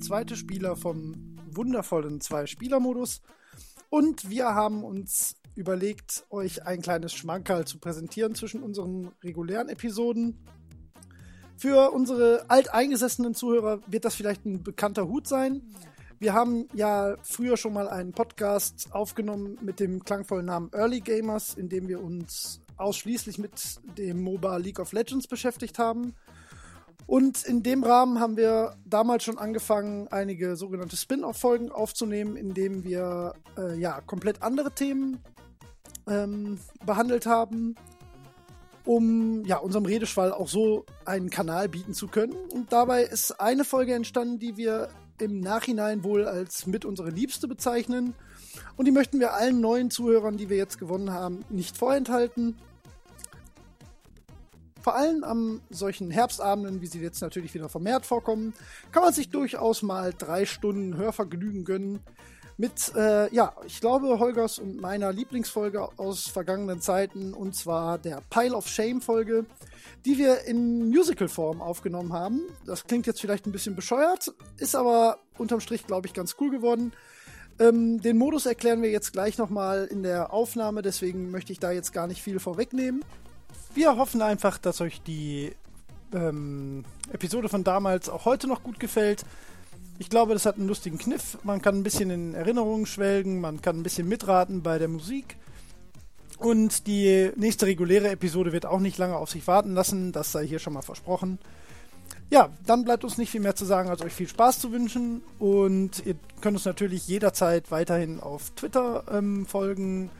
zweite Spieler vom wundervollen Zwei-Spieler-Modus. Und wir haben uns überlegt, euch ein kleines Schmankerl zu präsentieren zwischen unseren regulären Episoden. Für unsere alteingesessenen Zuhörer wird das vielleicht ein bekannter Hut sein. Wir haben ja früher schon mal einen Podcast aufgenommen mit dem klangvollen Namen Early Gamers, in dem wir uns ausschließlich mit dem MOBA League of Legends beschäftigt haben. Und in dem Rahmen haben wir damals schon angefangen, einige sogenannte Spin-off-Folgen aufzunehmen, in denen wir äh, ja komplett andere Themen ähm, behandelt haben, um ja unserem Redeschwall auch so einen Kanal bieten zu können. Und dabei ist eine Folge entstanden, die wir im Nachhinein wohl als mit unsere Liebste bezeichnen. Und die möchten wir allen neuen Zuhörern, die wir jetzt gewonnen haben, nicht vorenthalten. Vor allem an solchen Herbstabenden, wie sie jetzt natürlich wieder vermehrt vorkommen, kann man sich durchaus mal drei Stunden Hörvergnügen gönnen. Mit, äh, ja, ich glaube, Holgers und meiner Lieblingsfolge aus vergangenen Zeiten, und zwar der Pile of Shame Folge, die wir in Musical-Form aufgenommen haben. Das klingt jetzt vielleicht ein bisschen bescheuert, ist aber unterm Strich, glaube ich, ganz cool geworden. Ähm, den Modus erklären wir jetzt gleich nochmal in der Aufnahme, deswegen möchte ich da jetzt gar nicht viel vorwegnehmen. Wir hoffen einfach, dass euch die ähm, Episode von damals auch heute noch gut gefällt. Ich glaube, das hat einen lustigen Kniff. Man kann ein bisschen in Erinnerungen schwelgen, man kann ein bisschen mitraten bei der Musik. Und die nächste reguläre Episode wird auch nicht lange auf sich warten lassen. Das sei hier schon mal versprochen. Ja, dann bleibt uns nicht viel mehr zu sagen, als euch viel Spaß zu wünschen. Und ihr könnt uns natürlich jederzeit weiterhin auf Twitter ähm, folgen,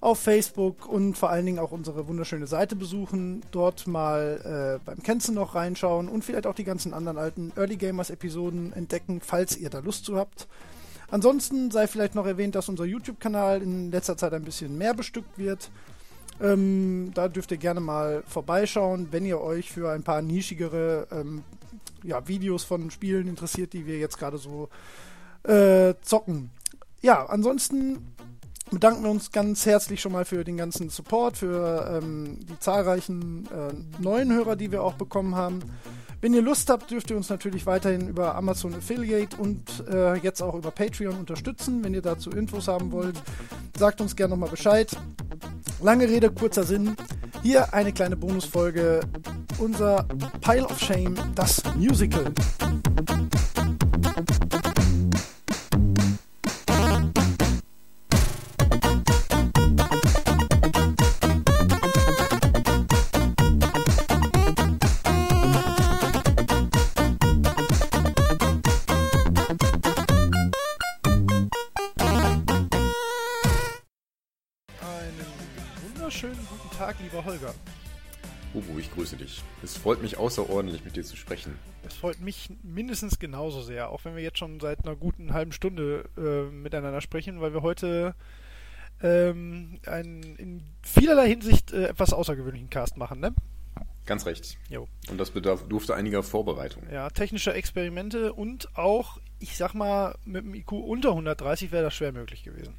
auf Facebook und vor allen Dingen auch unsere wunderschöne Seite besuchen. Dort mal äh, beim Kenzen noch reinschauen und vielleicht auch die ganzen anderen alten Early Gamers Episoden entdecken, falls ihr da Lust zu habt. Ansonsten sei vielleicht noch erwähnt, dass unser YouTube-Kanal in letzter Zeit ein bisschen mehr bestückt wird. Ähm, da dürft ihr gerne mal vorbeischauen, wenn ihr euch für ein paar nischigere ähm, ja, Videos von Spielen interessiert, die wir jetzt gerade so äh, zocken. Ja, ansonsten bedanken wir uns ganz herzlich schon mal für den ganzen Support, für ähm, die zahlreichen äh, neuen Hörer, die wir auch bekommen haben. Wenn ihr Lust habt, dürft ihr uns natürlich weiterhin über Amazon Affiliate und äh, jetzt auch über Patreon unterstützen. Wenn ihr dazu Infos haben wollt, sagt uns gerne nochmal Bescheid. Lange Rede, kurzer Sinn. Hier eine kleine Bonusfolge. Unser Pile of Shame, das Musical. Holger. Ubu, ich grüße dich. Es freut mich außerordentlich, mit dir zu sprechen. Es freut mich mindestens genauso sehr, auch wenn wir jetzt schon seit einer guten halben Stunde äh, miteinander sprechen, weil wir heute ähm, einen in vielerlei Hinsicht äh, etwas außergewöhnlichen Cast machen, ne? Ganz recht. Jo. Und das bedarf, durfte einiger Vorbereitung. Ja, technische Experimente und auch, ich sag mal, mit einem IQ unter 130 wäre das schwer möglich gewesen.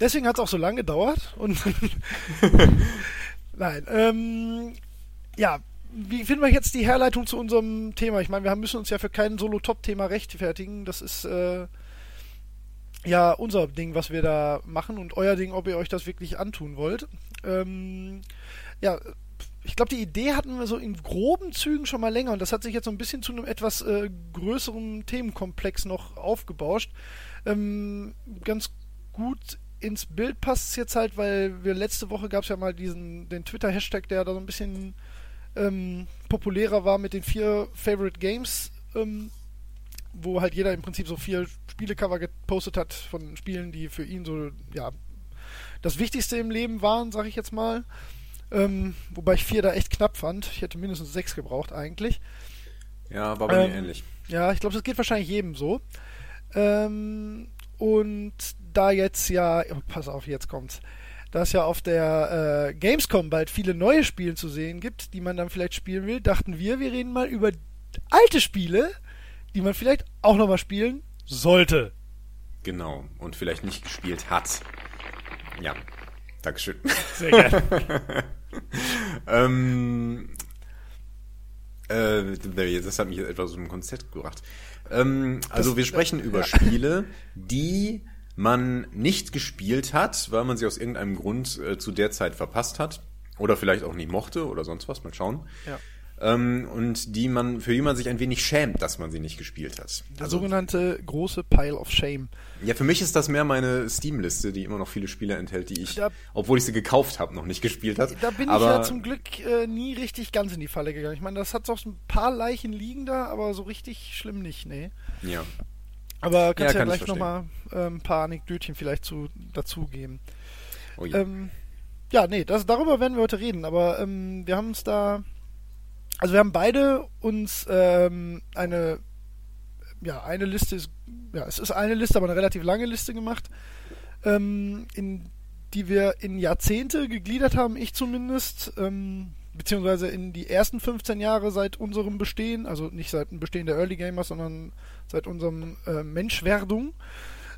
Deswegen hat es auch so lange gedauert. Und Nein, ähm, ja, wie finden wir jetzt die Herleitung zu unserem Thema? Ich meine, wir müssen uns ja für kein Solo-Top-Thema rechtfertigen. Das ist äh, ja unser Ding, was wir da machen und euer Ding, ob ihr euch das wirklich antun wollt. Ähm, ja, ich glaube, die Idee hatten wir so in groben Zügen schon mal länger und das hat sich jetzt so ein bisschen zu einem etwas äh, größeren Themenkomplex noch aufgebauscht. Ähm, ganz gut ins Bild passt es jetzt halt, weil wir letzte Woche gab es ja mal diesen den Twitter-Hashtag, der da so ein bisschen ähm, populärer war mit den vier Favorite Games, ähm, wo halt jeder im Prinzip so vier Spielecover gepostet hat von Spielen, die für ihn so, ja, das Wichtigste im Leben waren, sag ich jetzt mal. Ähm, wobei ich vier da echt knapp fand. Ich hätte mindestens sechs gebraucht eigentlich. Ja, war bei mir ähm, ähnlich. Ja, ich glaube, das geht wahrscheinlich jedem so. Ähm, und da jetzt ja, pass auf, jetzt kommt's, dass ja auf der äh, Gamescom bald viele neue Spiele zu sehen gibt, die man dann vielleicht spielen will, dachten wir, wir reden mal über alte Spiele, die man vielleicht auch nochmal spielen sollte. Genau, und vielleicht nicht gespielt hat. Ja, Dankeschön. Sehr gerne. ähm, Äh, das hat mich etwas aus dem Konzept gebracht. Ähm, also Das- wir sprechen über Spiele, die man nicht gespielt hat, weil man sie aus irgendeinem Grund äh, zu der Zeit verpasst hat. Oder vielleicht auch nicht mochte oder sonst was, mal schauen. Ja. Ähm, und die man, für die man sich ein wenig schämt, dass man sie nicht gespielt hat. Der Also, sogenannte große Pile of Shame. ja, für mich ist das mehr meine Steam-Liste, die immer noch viele Spiele enthält, die ich, Da- obwohl ich sie gekauft habe, noch nicht gespielt habe. Da bin aber, ich ja zum Glück äh, nie richtig ganz in die Falle gegangen. Ich meine, das hat doch ein paar Leichen liegen da, aber so richtig schlimm nicht, nee. Ja. Aber kannst ja, kann ich gleich nochmal äh, ein paar Anekdötchen vielleicht zu, dazugeben. Oh je. Ähm, ja, nee, das, darüber werden wir heute reden, aber ähm, wir haben uns da. Also wir haben beide uns ähm, eine, ja, eine Liste ist, ja, es ist eine Liste, aber eine relativ lange Liste gemacht, ähm, in die wir in Jahrzehnte gegliedert haben, ich zumindest, ähm, beziehungsweise in die ersten 15 Jahre seit unserem Bestehen, also nicht seit dem Bestehen der Early Gamers, sondern seit unserem äh, Menschwerdung.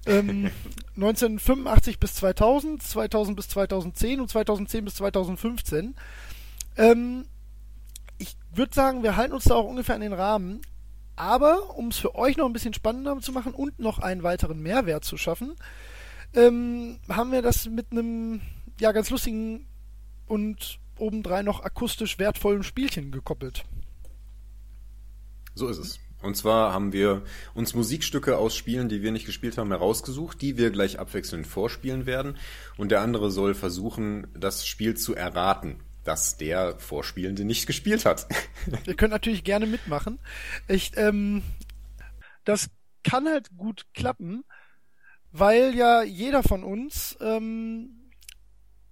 Ähm, 1985 bis 2000, 2000 bis 2010 und 2010 bis 2015. Ähm, ich würde sagen, wir halten uns da auch ungefähr an den Rahmen. Aber um es für euch noch ein bisschen spannender zu machen und noch einen weiteren Mehrwert zu schaffen, ähm, haben wir das mit einem ja ganz lustigen und obendrein noch akustisch wertvollen Spielchen gekoppelt. So ist es. Und zwar haben wir uns Musikstücke aus Spielen, die wir nicht gespielt haben, herausgesucht, die wir gleich abwechselnd vorspielen werden. Und der andere soll versuchen, das Spiel zu erraten, das der Vorspielende nicht gespielt hat. Ihr könnt natürlich gerne mitmachen. Ich, ähm, das kann halt gut klappen, weil ja jeder von uns ähm,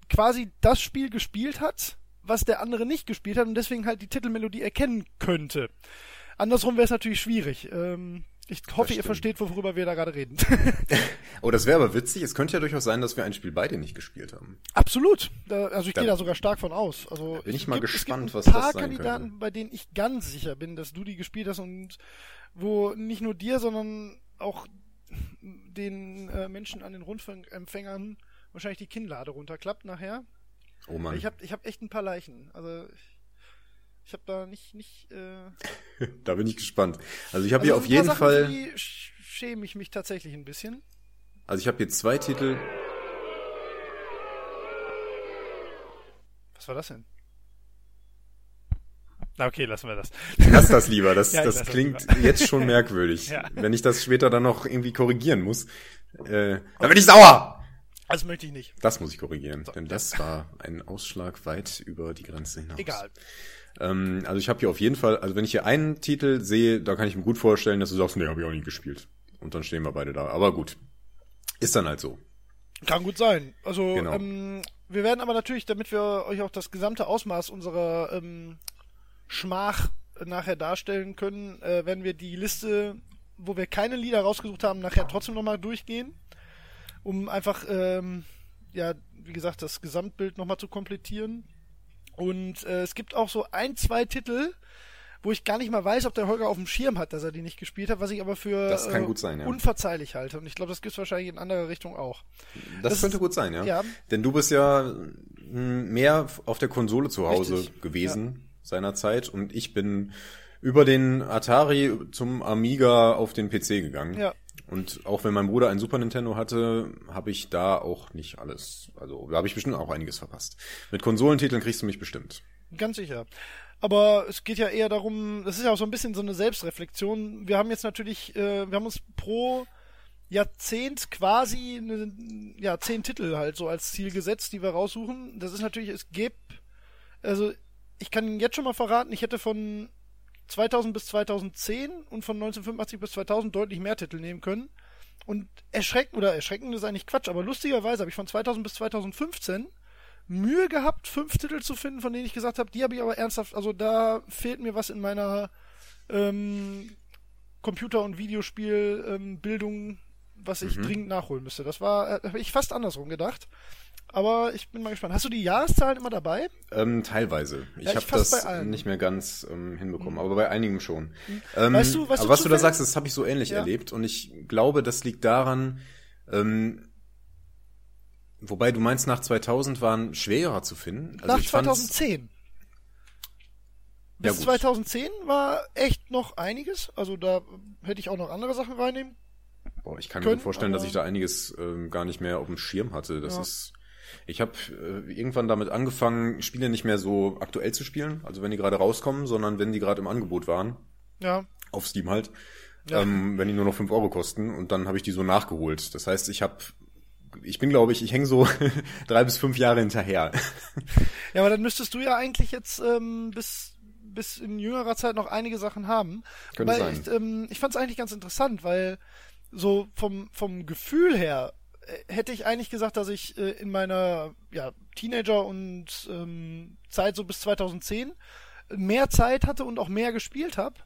quasi das Spiel gespielt hat, was der andere nicht gespielt hat und deswegen halt die Titelmelodie erkennen könnte. Andersrum wäre es natürlich schwierig. Ähm, ich hoffe, ihr versteht, worüber wir da gerade reden. oh, das wäre aber witzig. Es könnte ja durchaus sein, dass wir ein Spiel beide nicht gespielt haben. Absolut. Da, also ich gehe da sogar stark von aus. Also Bin ich es mal gibt, gespannt, es was gibt ein das paar sein Kandidaten, bei denen ich ganz sicher bin, dass du die gespielt hast und wo nicht nur dir, sondern auch den äh, Menschen an den Rundfunkempfängern wahrscheinlich die Kinnlade runterklappt nachher. Oh Mann. Ich habe ich hab echt ein paar Leichen. Also ich, ich habe da nicht nicht. Äh, da bin ich gespannt. Also ich habe also hier auf jeden Sachen, Fall, die sch- schäme ich mich tatsächlich ein bisschen. also ich habe hier zwei Titel. Was war das denn? Na okay, lassen wir das. Lass das lieber. Das, Ja, das das klingt lieber. jetzt schon merkwürdig. Ja. Wenn ich das später dann noch irgendwie korrigieren muss, äh, dann bin ich sauer. Das möchte ich nicht. Das muss ich korrigieren, denn das war ein Ausschlag weit über die Grenze hinaus. Egal. Ähm, also ich habe hier auf jeden Fall, also wenn ich hier einen Titel sehe, da kann ich mir gut vorstellen, dass du sagst, nee, habe ich auch nie gespielt. Und dann stehen wir beide da. Aber gut. Ist dann halt so. Kann gut sein. Also Genau. ähm, wir werden aber natürlich, damit wir euch auch das gesamte Ausmaß unserer ähm, Schmach nachher darstellen können, äh, werden wir die Liste, wo wir keine Lieder rausgesucht haben, nachher trotzdem nochmal durchgehen, um einfach, ähm, ja, wie gesagt, das Gesamtbild nochmal zu komplettieren. Und äh, es gibt auch so ein, zwei Titel, wo ich gar nicht mal weiß, ob der Holger auf dem Schirm hat, dass er die nicht gespielt hat, was ich aber für äh, sein, ja. unverzeihlich halte. Und ich glaube, das gibt es wahrscheinlich in anderer Richtung auch. Das, Das könnte ist- gut sein, ja. ja. Denn du bist ja mh, mehr auf der Konsole zu Hause Richtig, gewesen seinerzeit und ich bin über den Atari zum Amiga auf den PC gegangen. Ja. Und auch wenn mein Bruder ein Super Nintendo hatte, habe ich da auch nicht alles. Also da habe ich bestimmt auch einiges verpasst. Mit Konsolentiteln kriegst du mich bestimmt. Ganz sicher. Aber es geht ja eher darum, das ist ja auch so ein bisschen so eine Selbstreflexion. Wir haben jetzt natürlich, äh, wir haben uns pro Jahrzehnt quasi eine, ja, zehn Titel halt so als Ziel gesetzt, die wir raussuchen. Das ist natürlich, es gibt, also ich kann jetzt schon mal verraten, ich hätte von 2000 bis 2010 und von 1985 bis 2000 deutlich mehr Titel nehmen können. Und erschreckend, oder erschreckend ist eigentlich Quatsch, aber lustigerweise habe ich von 2000 bis 2015 Mühe gehabt, fünf Titel zu finden, von denen ich gesagt habe, die habe ich aber ernsthaft, also da fehlt mir was in meiner ähm, Computer- und Videospielbildung, ähm, was ich dringend nachholen müsste. Das war, äh, habe ich fast andersrum gedacht. Aber ich bin mal gespannt. Hast du die Jahreszahlen immer dabei? Ähm, teilweise. Ich Ja, habe das nicht mehr ganz ähm, hinbekommen, aber bei einigen schon. Ähm, Weißt du- weißt aber du was du da sagst, das habe ich so ähnlich Ja. erlebt und ich glaube, das liegt daran, ähm, wobei du meinst, nach 2000 waren schwerer zu finden. Also Nach ich fand's- 2010. bis gut. 2010 war echt noch einiges. Also da hätte ich auch noch andere Sachen reinnehmen. Boah, ich kann mir Können, gut vorstellen, dass ich da einiges ähm, gar nicht mehr auf dem Schirm hatte. Das Ja. ist. Ich habe äh, irgendwann damit angefangen, Spiele nicht mehr so aktuell zu spielen, also wenn die gerade rauskommen, sondern wenn die gerade im Angebot waren, Ja, auf Steam halt, Ja. ähm, wenn die nur noch 5 Euro kosten und dann habe ich die so nachgeholt. Das heißt, ich habe, ich bin glaube ich, ich hänge so drei bis fünf Jahre hinterher. Ja, aber dann müsstest du ja eigentlich jetzt ähm, bis, bis in jüngerer Zeit noch einige Sachen haben. Könnte weil sein. Ich, ähm, ich fand es eigentlich ganz interessant, weil so vom, vom Gefühl her hätte ich eigentlich gesagt, dass ich äh, in meiner ja, Teenager- und ähm, Zeit so bis 2010 mehr Zeit hatte und auch mehr gespielt habe.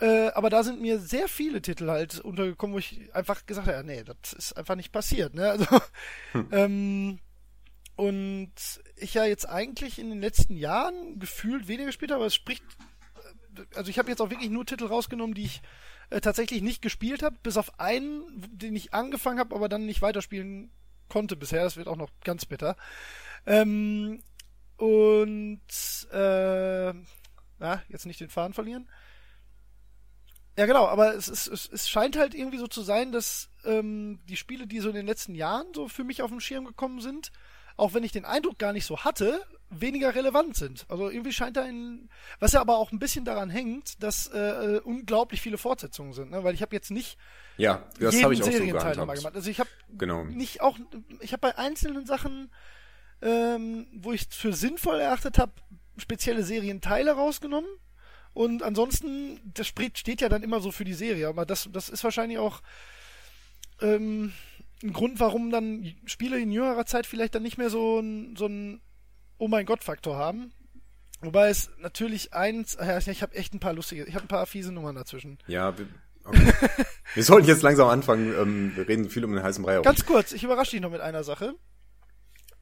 Äh, aber da sind mir sehr viele Titel halt untergekommen, wo ich einfach gesagt habe, ja, nee, das ist einfach nicht passiert. Ne? Also, ähm, und ich ja jetzt eigentlich in den letzten Jahren gefühlt weniger gespielt habe, aber es spricht, also ich habe jetzt auch wirklich nur Titel rausgenommen, die ich äh, tatsächlich nicht gespielt habe, bis auf einen, den ich angefangen habe, aber dann nicht weiterspielen konnte bisher. Das wird auch noch ganz bitter. Ähm, und äh, ja, jetzt nicht den Faden verlieren. Ja, genau, aber es, ist, es, es scheint halt irgendwie so zu sein, dass ähm, die Spiele, die so in den letzten Jahren so für mich auf den Schirm gekommen sind, auch wenn ich den Eindruck gar nicht so hatte, weniger relevant sind. Also irgendwie scheint da ein, was ja aber auch ein bisschen daran hängt, dass äh, unglaublich viele Fortsetzungen sind, ne? weil ich habe jetzt nicht ja, das jeden ich auch so Serienteil gemacht. Also ich habe Genau. nicht auch, ich habe bei einzelnen Sachen, ähm, wo ich es für sinnvoll erachtet habe, spezielle Serienteile rausgenommen. Und ansonsten, das steht ja dann immer so für die Serie, aber das, das ist wahrscheinlich auch ähm, ein Grund, warum dann Spiele in jüngerer Zeit vielleicht dann nicht mehr so ein, so ein Oh mein Gott-Faktor haben. Wobei es natürlich eins, ja, ich habe echt ein paar lustige, ich habe ein paar fiese Nummern dazwischen. Ja, wir, okay. wir sollten jetzt langsam anfangen. Ähm, wir reden viel um den heißen Brei herum. Ganz kurz, ich überrasche dich noch mit einer Sache.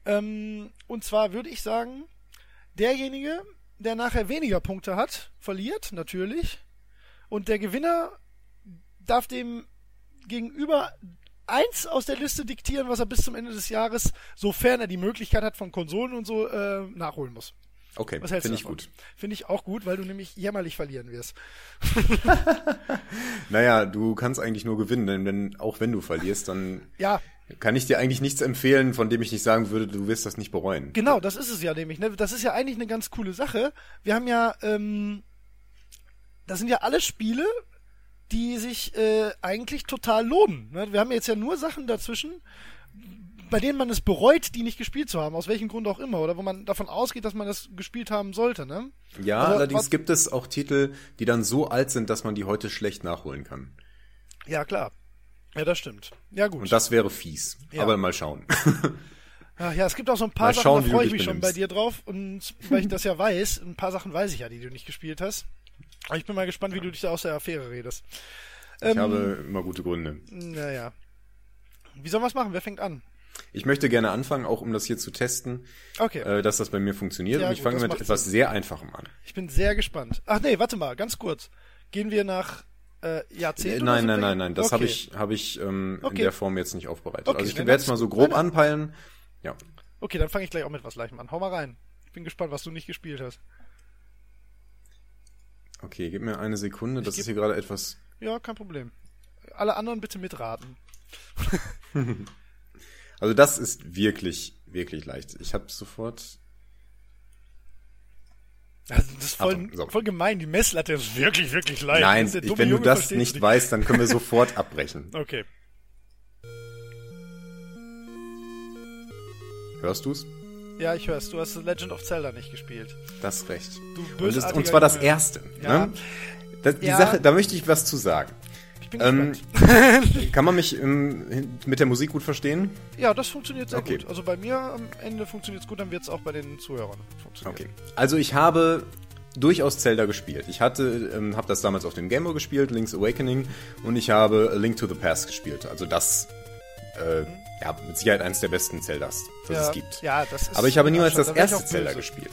Ähm, und zwar würde ich sagen, derjenige, der nachher weniger Punkte hat, verliert natürlich. Und der Gewinner darf dem gegenüber eins aus der Liste diktieren, was er bis zum Ende des Jahres, sofern er die Möglichkeit hat von Konsolen und so, äh, nachholen muss. Okay, finde ich gut. Finde ich auch gut, weil du nämlich jämmerlich verlieren wirst. Naja, du kannst eigentlich nur gewinnen, denn wenn, auch wenn du verlierst, dann Ja, kann ich dir eigentlich nichts empfehlen, von dem ich nicht sagen würde, du wirst das nicht bereuen. Genau, das ist es ja nämlich. Ne? Das ist ja eigentlich eine ganz coole Sache. Wir haben ja, ähm, das sind ja alle Spiele, die sich äh, eigentlich total lohnen. Ne? Wir haben jetzt ja nur Sachen dazwischen, bei denen man es bereut, die nicht gespielt zu haben, aus welchem Grund auch immer, oder wo man davon ausgeht, dass man das gespielt haben sollte. Ne? Ja, Also, allerdings was- gibt es auch Titel, die dann so alt sind, dass man die heute schlecht nachholen kann. Ja, klar. Ja, das stimmt. Ja, gut. Und das wäre fies. Ja. Aber mal schauen. Ach ja, es gibt auch so ein paar Mal Sachen, schauen, da freue ich mich schon bei dir drauf. Und weil ich das ja weiß, ein paar Sachen weiß ich ja, die du nicht gespielt hast. Ich bin mal gespannt, wie du dich da aus der Affäre redest. Ich habe immer gute Gründe. Naja. Wie sollen wir es machen? Wer fängt an? Ich möchte gerne anfangen, auch um das hier zu testen, Okay. äh, dass das bei mir funktioniert. Ja, Und ich gut, fange mit etwas Sinn. sehr Einfachem an. Ich bin sehr gespannt. Ach nee, warte mal, ganz kurz. Gehen wir nach äh, Äh, Jahrzehnten? nein, oder nein, wir- nein, nein. Das okay. habe ich, habe ich ähm, Okay. in der Form jetzt nicht aufbereitet. Okay, also ich werde jetzt ganz- mal so grob nein, nein. anpeilen. Ja. Okay, dann fange ich gleich auch mit was Leichem an. Hau mal rein. Ich bin gespannt, was du nicht gespielt hast. Okay, gib mir eine Sekunde. Das ist hier gerade etwas. Ja, kein Problem. Alle anderen bitte mitraten. Also das ist wirklich, wirklich leicht. Ich habe sofort. Also, das ist voll, so. voll gemein. Die Messlatte ist wirklich, wirklich leicht. Nein, Das ich, wenn du Junge, das versteht's nicht weißt, dann können wir sofort abbrechen. Okay. Hörst du's? Ja, ich hör's. Du hast The Legend of Zelda nicht gespielt. Das recht. Du Und, das, und zwar das erste. Ja. Ne? Das, die Ja. Sache, da möchte ich was zu sagen. Ich bin Ähm, gespannt. kann man mich ähm, mit der Musik gut verstehen? Ja, das funktioniert sehr Okay. gut. Also bei mir am Ende funktioniert's gut, dann wird's auch bei den Zuhörern funktionieren. Okay. Also ich habe durchaus Zelda gespielt. Ich hatte, ähm, habe das damals auf dem Game Boy gespielt, Link's Awakening, und ich habe A Link to the Past gespielt. Also das, äh, ja, mit Sicherheit eines der besten Zeldas, das ja, es gibt. Ja, das ist Aber ich habe niemals das erste Zelda gespielt.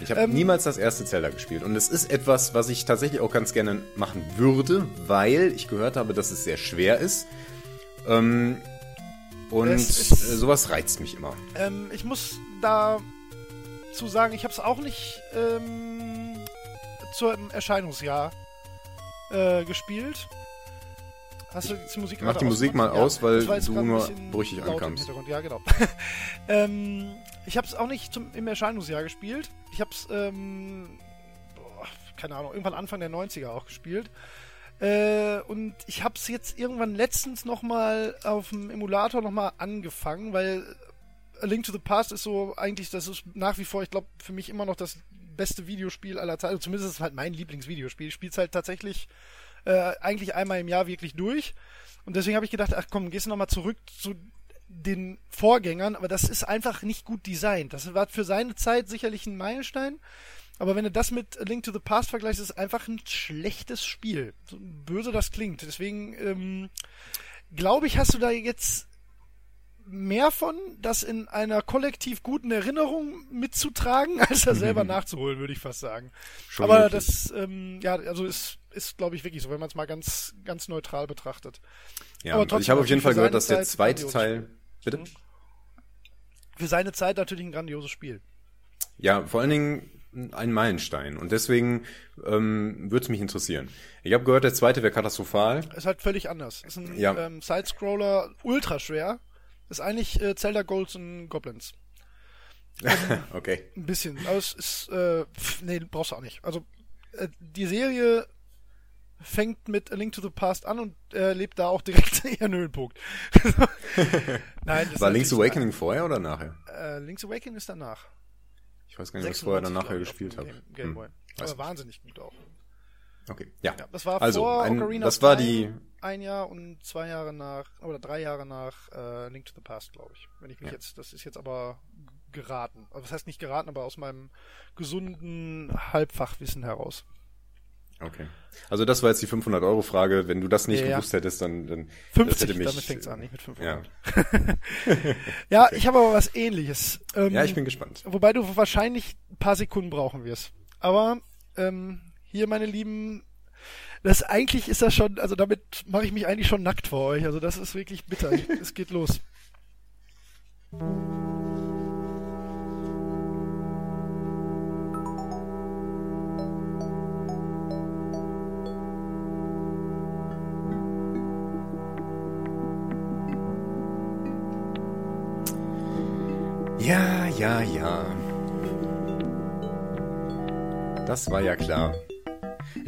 Ich habe Ähm, niemals das erste Zelda gespielt. Und es ist etwas, was ich tatsächlich auch ganz gerne machen würde, weil ich gehört habe, dass es sehr schwer ist. Ähm, und ist- äh, sowas reizt mich immer. Ähm, ich muss da zu sagen, ich habe es auch nicht ähm, zum Erscheinungsjahr äh, gespielt. Hast du die Musik Mach die Musik mal ja, aus, weil du nur brüchig ankamst. Ja, genau. ähm, ich habe es auch nicht zum, im Erscheinungsjahr gespielt. Ich habe es, ähm, keine Ahnung, irgendwann Anfang der 90er auch gespielt. Äh, und ich habe es jetzt irgendwann letztens nochmal auf dem Emulator nochmal angefangen, weil A Link to the Past ist so eigentlich, das ist nach wie vor, ich glaube, für mich immer noch das beste Videospiel aller Zeiten. Also zumindest ist es halt mein Lieblingsvideospiel. Ich spiele es halt tatsächlich äh, eigentlich einmal im Jahr wirklich durch. Und deswegen habe ich gedacht, ach komm, gehst du nochmal zurück zu den Vorgängern, aber das ist einfach nicht gut designt. Das war für seine Zeit sicherlich ein Meilenstein. Aber wenn du das mit Link to the Past vergleichst, ist es einfach ein schlechtes Spiel. So böse das klingt. Deswegen ähm, glaube ich, hast du da jetzt mehr von, das in einer kollektiv guten Erinnerung mitzutragen, als das selber nachzuholen, würde ich fast sagen. Schon Aber wirklich. das, ähm, ja, also ist, ist glaube ich wirklich so, wenn man es mal ganz, ganz neutral betrachtet. Ja, Aber trotzdem, ich habe auf jeden Fall gehört, dass der zweite Teil, bitte? Für seine Zeit natürlich ein grandioses Spiel. Ja, vor allen Dingen ein Meilenstein. Und deswegen ähm, würde es mich interessieren. Ich habe gehört, der zweite wäre katastrophal. Ist halt völlig anders. Ist ein ja. ähm, Sidescroller, ultra schwer. Ist eigentlich äh, Zelda Golds und Goblins. Ähm, okay. Ein bisschen. Aber es ist, äh, pff, nee, brauchst du auch nicht. Also, äh, die Serie fängt mit A Link to the Past an und äh, lebt da auch direkt ihren Höhenpunkt. Nein, das War Link's Awakening vorher oder nachher? Äh, Link's Awakening ist danach. Ich weiß gar nicht, was vorher dann nachher gespielt habe. Game, Game Boy. Hm. Aber wahnsinnig gut auch. Okay, ja. ja das war also, vor ein, das war die ein Jahr und zwei Jahre nach oder drei Jahre nach äh, Link to the Past, glaube ich. Wenn ich mich ja. jetzt, das ist jetzt aber geraten. Also das heißt nicht geraten, aber aus meinem gesunden Halbfachwissen heraus. Okay. Also das war jetzt die 500 Euro Frage. Wenn du das nicht ja, gewusst hättest, dann, dann 50, hätte mich, damit fängt's an, nicht mit 500. Ja, ja ich habe aber was ähnliches. Ähm, ja, ich bin gespannt. Wobei du wahrscheinlich ein paar Sekunden brauchen wirst. Aber ähm, hier, meine Lieben, das eigentlich ist das schon, also damit mache ich mich eigentlich schon nackt vor euch. Also das ist wirklich bitter. es geht los. Ja, ja, ja. Das war ja klar.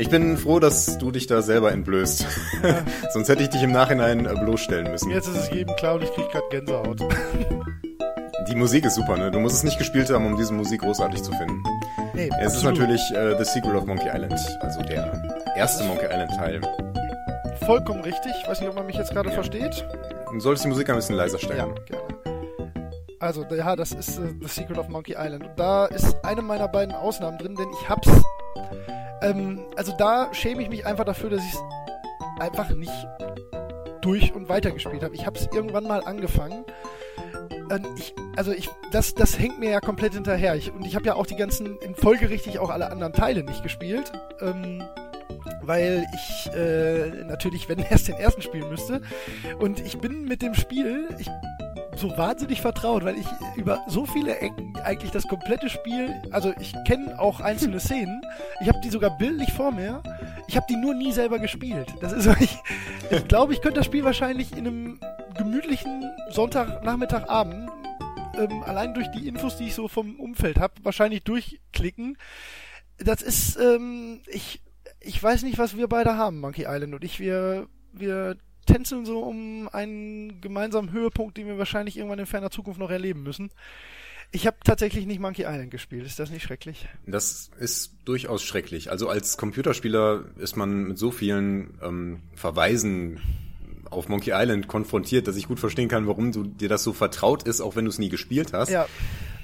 Ich bin froh, dass du dich da selber entblößt. Ja. Sonst hätte ich dich im Nachhinein äh, bloßstellen müssen. Jetzt ist es jedem klar und ich krieg grad Gänsehaut. Die Musik ist super, ne? Du musst es nicht gespielt haben, um diese Musik großartig zu finden. Nee, es absolut. ist natürlich äh, The Secret of Monkey Island, also der erste Monkey Island Teil. Vollkommen richtig. Ich weiß nicht, ob man mich jetzt gerade ja. versteht. Du solltest die Musik ein bisschen leiser stellen. Ja, gerne. Also, ja, das ist uh, The Secret of Monkey Island. Und da ist eine meiner beiden Ausnahmen drin, denn ich hab's. Ähm, also da schäme ich mich einfach dafür, dass ich es einfach nicht durch und weitergespielt habe. Ich hab's irgendwann mal angefangen. Ich, also ich, das, das hängt mir ja komplett hinterher. Ich, und ich habe ja auch die ganzen, in folgerichtig auch alle anderen Teile nicht gespielt. Ähm, weil ich äh, natürlich, wenn erst den ersten spielen müsste. Und ich bin mit dem Spiel, ich so wahnsinnig vertraut, weil ich über so viele Ecken eigentlich das komplette Spiel, also ich kenne auch einzelne Szenen, ich habe die sogar bildlich vor mir, ich habe die nur nie selber gespielt. Das ist, ich, ich glaube, ich könnte das Spiel wahrscheinlich in einem gemütlichen Sonntagnachmittagabend ähm, allein durch die Infos, die ich so vom Umfeld habe, wahrscheinlich durchklicken. Das ist, ähm, ich, ich weiß nicht, was wir beide haben, Monkey Island und ich. Wir, wir tänzeln so um einen gemeinsamen Höhepunkt, den wir wahrscheinlich irgendwann in ferner Zukunft noch erleben müssen. Ich habe tatsächlich nicht Monkey Island gespielt. Ist das nicht schrecklich? Das ist durchaus schrecklich. Also als Computerspieler ist man mit so vielen ähm, Verweisen auf Monkey Island konfrontiert, dass ich gut verstehen kann, warum du dir das so vertraut ist, auch wenn du es nie gespielt hast. Ja.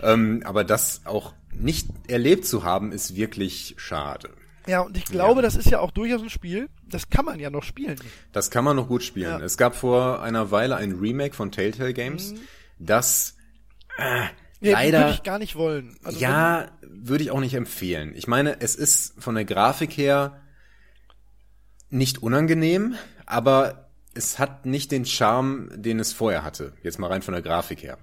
Ähm, aber das auch nicht erlebt zu haben, ist wirklich schade. Ja, und ich glaube, ja. das ist ja auch durchaus ein Spiel, das kann man ja noch spielen. Das kann man noch gut spielen. Ja. Es gab vor einer Weile ein Remake von Telltale Games, mhm. das äh, ja, leider würde ich gar nicht wollen. Also ja, würde ich auch nicht empfehlen. Ich meine, es ist von der Grafik her nicht unangenehm, aber es hat nicht den Charme, den es vorher hatte. Jetzt mal rein von der Grafik her.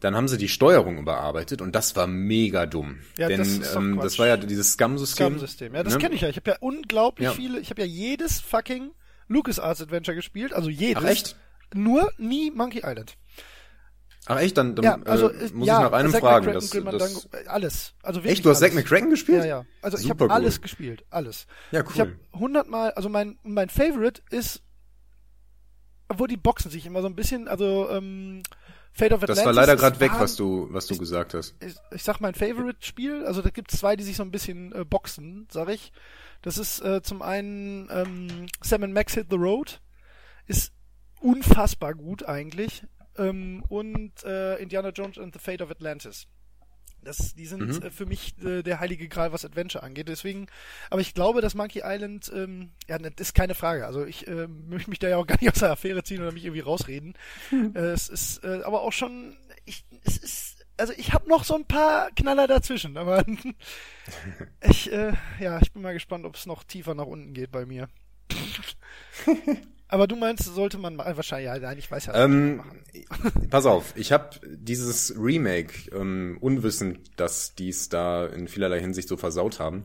Dann haben sie die Steuerung überarbeitet und das war mega dumm. Ja, Denn das ähm, das war ja dieses Scum-System. Scum-System. Ja, das ne? kenne ich ja. Ich habe ja unglaublich Ja. viele, ich habe ja jedes fucking LucasArts Adventure gespielt, also jedes. Ach, echt? Nur nie Monkey Island. Ach echt? Dann, dann Ja, also äh, äh, muss ja, ich nach einem Zack fragen. Das, das, äh, alles. Also wirklich echt? Du hast Zack. McCracken gespielt? Ja, ja. Also ich Super habe cool. alles gespielt, alles. Ja, Ich habe cool. hundertmal, also mein mein Favorite ist, obwohl die boxen sich immer so ein bisschen, also ähm, Fate of Atlantis. Das war leider gerade weg, was du, was du gesagt hast. ich, ich sag mein Favorite-Spiel, also da gibt es zwei, die sich so ein bisschen äh, boxen, sag ich. Das ist äh, zum einen ähm, Sam Max Hit the Road, ist unfassbar gut eigentlich. Ähm, und äh, Indiana Jones and the Fate of Atlantis. Das, die sind Mhm. äh, für mich äh, der heilige Gral, was Adventure angeht. Deswegen, aber ich glaube, dass Monkey Island, ähm, ja, das ist keine Frage. Also ich äh, möchte mich da ja auch gar nicht aus der Affäre ziehen oder mich irgendwie rausreden. Äh, es ist äh, aber auch schon, ich, es ist, also ich habe noch so ein paar Knaller dazwischen, aber ich, äh, ja, ich bin mal gespannt, ob es noch tiefer nach unten geht bei mir. aber du meinst, sollte man ma- wahrscheinlich, ja, nein, ich weiß ja, Ähm, machen. pass auf, ich habe dieses Remake, ähm, unwissend, dass die es da in vielerlei Hinsicht so versaut haben.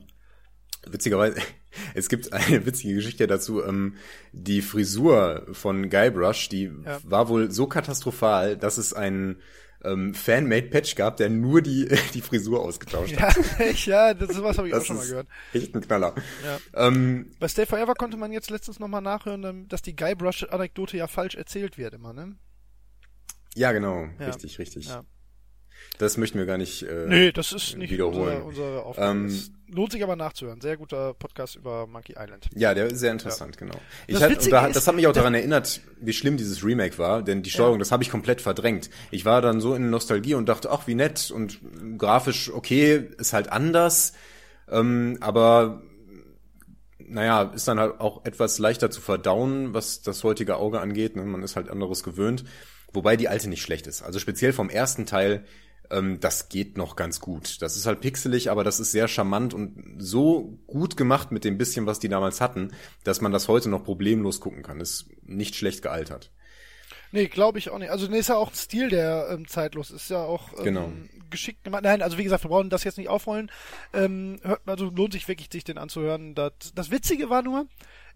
Witzigerweise, es gibt eine witzige Geschichte dazu. Ähm, die Frisur von Guybrush, die Ja. war wohl so katastrophal, dass es einen ähm, Fan-Made-Patch gab, der nur die, die Frisur ausgetauscht hat. Ja, echt, ja, das ist was habe ich auch Das schon mal gehört. echt ein Knaller. Ja. Ähm, Bei Stay Forever konnte man jetzt letztens nochmal nachhören, ähm, dass die Guybrush-Anekdote ja falsch erzählt wird immer, ne? ja, genau, Ja. richtig, richtig. Ja. Das möchten wir gar nicht. Äh, Nee, das ist nicht wiederholen. unsere, unsere Aufgabe. Ähm, lohnt sich aber nachzuhören. Sehr guter Podcast über Monkey Island. Ja, der ist sehr interessant, genau. Ich Das hat, da, ist, das hat mich auch daran erinnert, wie schlimm dieses Remake war, denn die Steuerung, Ja. das habe ich komplett verdrängt. Ich war dann so in Nostalgie und dachte, ach, wie nett und grafisch okay, ist halt anders, ähm, aber naja, ist dann halt auch etwas leichter zu verdauen, was das heutige Auge angeht. Ne? Man ist halt anderes gewöhnt. Wobei die alte nicht schlecht ist. Also speziell vom ersten Teil, ähm, das geht noch ganz gut. Das ist halt pixelig, aber das ist sehr charmant und so gut gemacht mit dem bisschen, was die damals hatten, dass man das heute noch problemlos gucken kann. Ist nicht schlecht gealtert. Nee, glaube ich auch nicht. Also, nee, ist ja auch ein Stil, der ähm, zeitlos ist. ja auch ähm, Genau. geschickt gemacht. Nein, also wie gesagt, wir brauchen das jetzt nicht aufrollen. Ähm, hört, also lohnt sich wirklich, sich den anzuhören. Das, das Witzige war nur,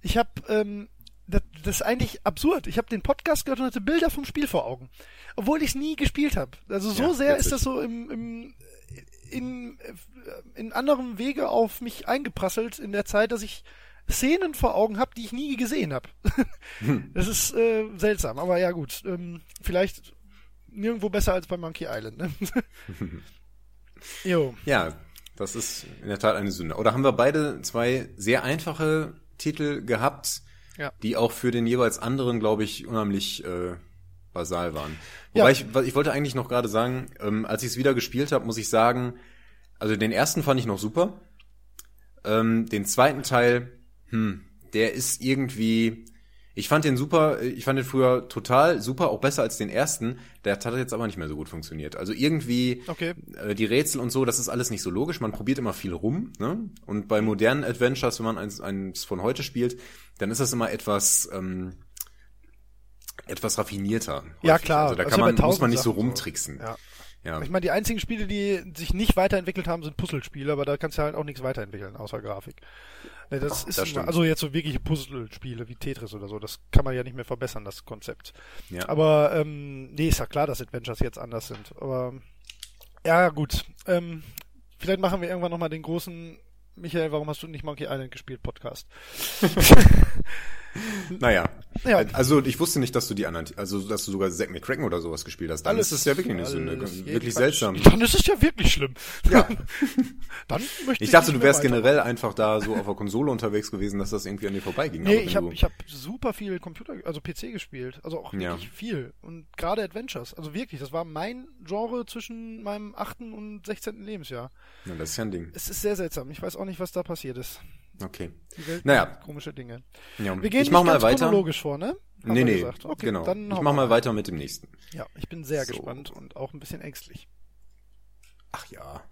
ich habe, ähm, das, das ist eigentlich absurd. Ich habe den Podcast gehört und hatte Bilder vom Spiel vor Augen. Obwohl ich es nie gespielt habe. Also so Ja, sehr ist das so im, im in, in anderem Wege auf mich eingeprasselt in der Zeit, dass ich Szenen vor Augen habe, die ich nie gesehen habe. das ist äh, seltsam, aber ja gut. Ähm, vielleicht nirgendwo besser als bei Monkey Island. Ne? jo. Ja, das ist in der Tat eine Sünde. Oder haben wir beide zwei sehr einfache Titel gehabt, Ja. die auch für den jeweils anderen, glaube ich, unheimlich äh, basal waren. Ja. Wobei ich, ich wollte eigentlich noch gerade sagen, ähm, als ich es wieder gespielt habe, muss ich sagen, also den ersten fand ich noch super. Ähm, den zweiten Teil, hm, der ist irgendwie, ich fand den super, ich fand den früher total super, auch besser als den ersten. Der hat jetzt aber nicht mehr so gut funktioniert. Also irgendwie, Okay. äh, die Rätsel und so, das ist alles nicht so logisch. Man probiert immer viel rum. Ne? Und bei modernen Adventures, wenn man eins, eins von heute spielt, dann ist das immer etwas ähm, etwas raffinierter. Ja, häufig. klar. Also da kann ja man, muss man nicht so Sachen so. rumtricksen. Ja. Ja. Ich meine, die einzigen Spiele, die sich nicht weiterentwickelt haben, sind Puzzlespiele, aber da kannst du halt auch nichts weiterentwickeln, außer Grafik. Das ist Das stimmt. also jetzt so wirkliche Puzzlespiele wie Tetris oder so, das kann man ja nicht mehr verbessern, das Konzept. Ja. Aber ähm, nee, ist ja klar, dass Adventures jetzt anders sind. Aber ja, gut. Ähm, vielleicht machen wir irgendwann nochmal den großen Michael, warum hast du nicht Monkey Island gespielt, Podcast? Naja. Ja. Also ich wusste nicht, dass du die anderen, also dass du sogar Zack McCracken oder sowas gespielt hast. Dann ist es ja wirklich eine Sünde. alles, Wirklich seltsam. Dann ist es ja wirklich schlimm. Ja. Dann möchte Ich dachte, nicht du wärst generell einfach da so auf der Konsole unterwegs gewesen, dass das irgendwie an dir vorbeiging. Nee, ich habe ich hab super viel Computer, also PC gespielt. Also auch Ja. wirklich viel. Und gerade Adventures. Also wirklich, das war mein Genre zwischen meinem 8. und 16. Lebensjahr. Ja, das ist ja ein Ding. Es ist sehr seltsam. Ich weiß auch nicht, was da passiert ist. Okay. Die Welt Naja. komische Dinge. Ja. Wir gehen ich mach mal weiter. chronologisch vor, ne? Haben Nee, nee. Okay, genau. Dann ich mach mal weiter mit dem nächsten. Ja, ich bin sehr So. gespannt und auch ein bisschen ängstlich. Ach ja.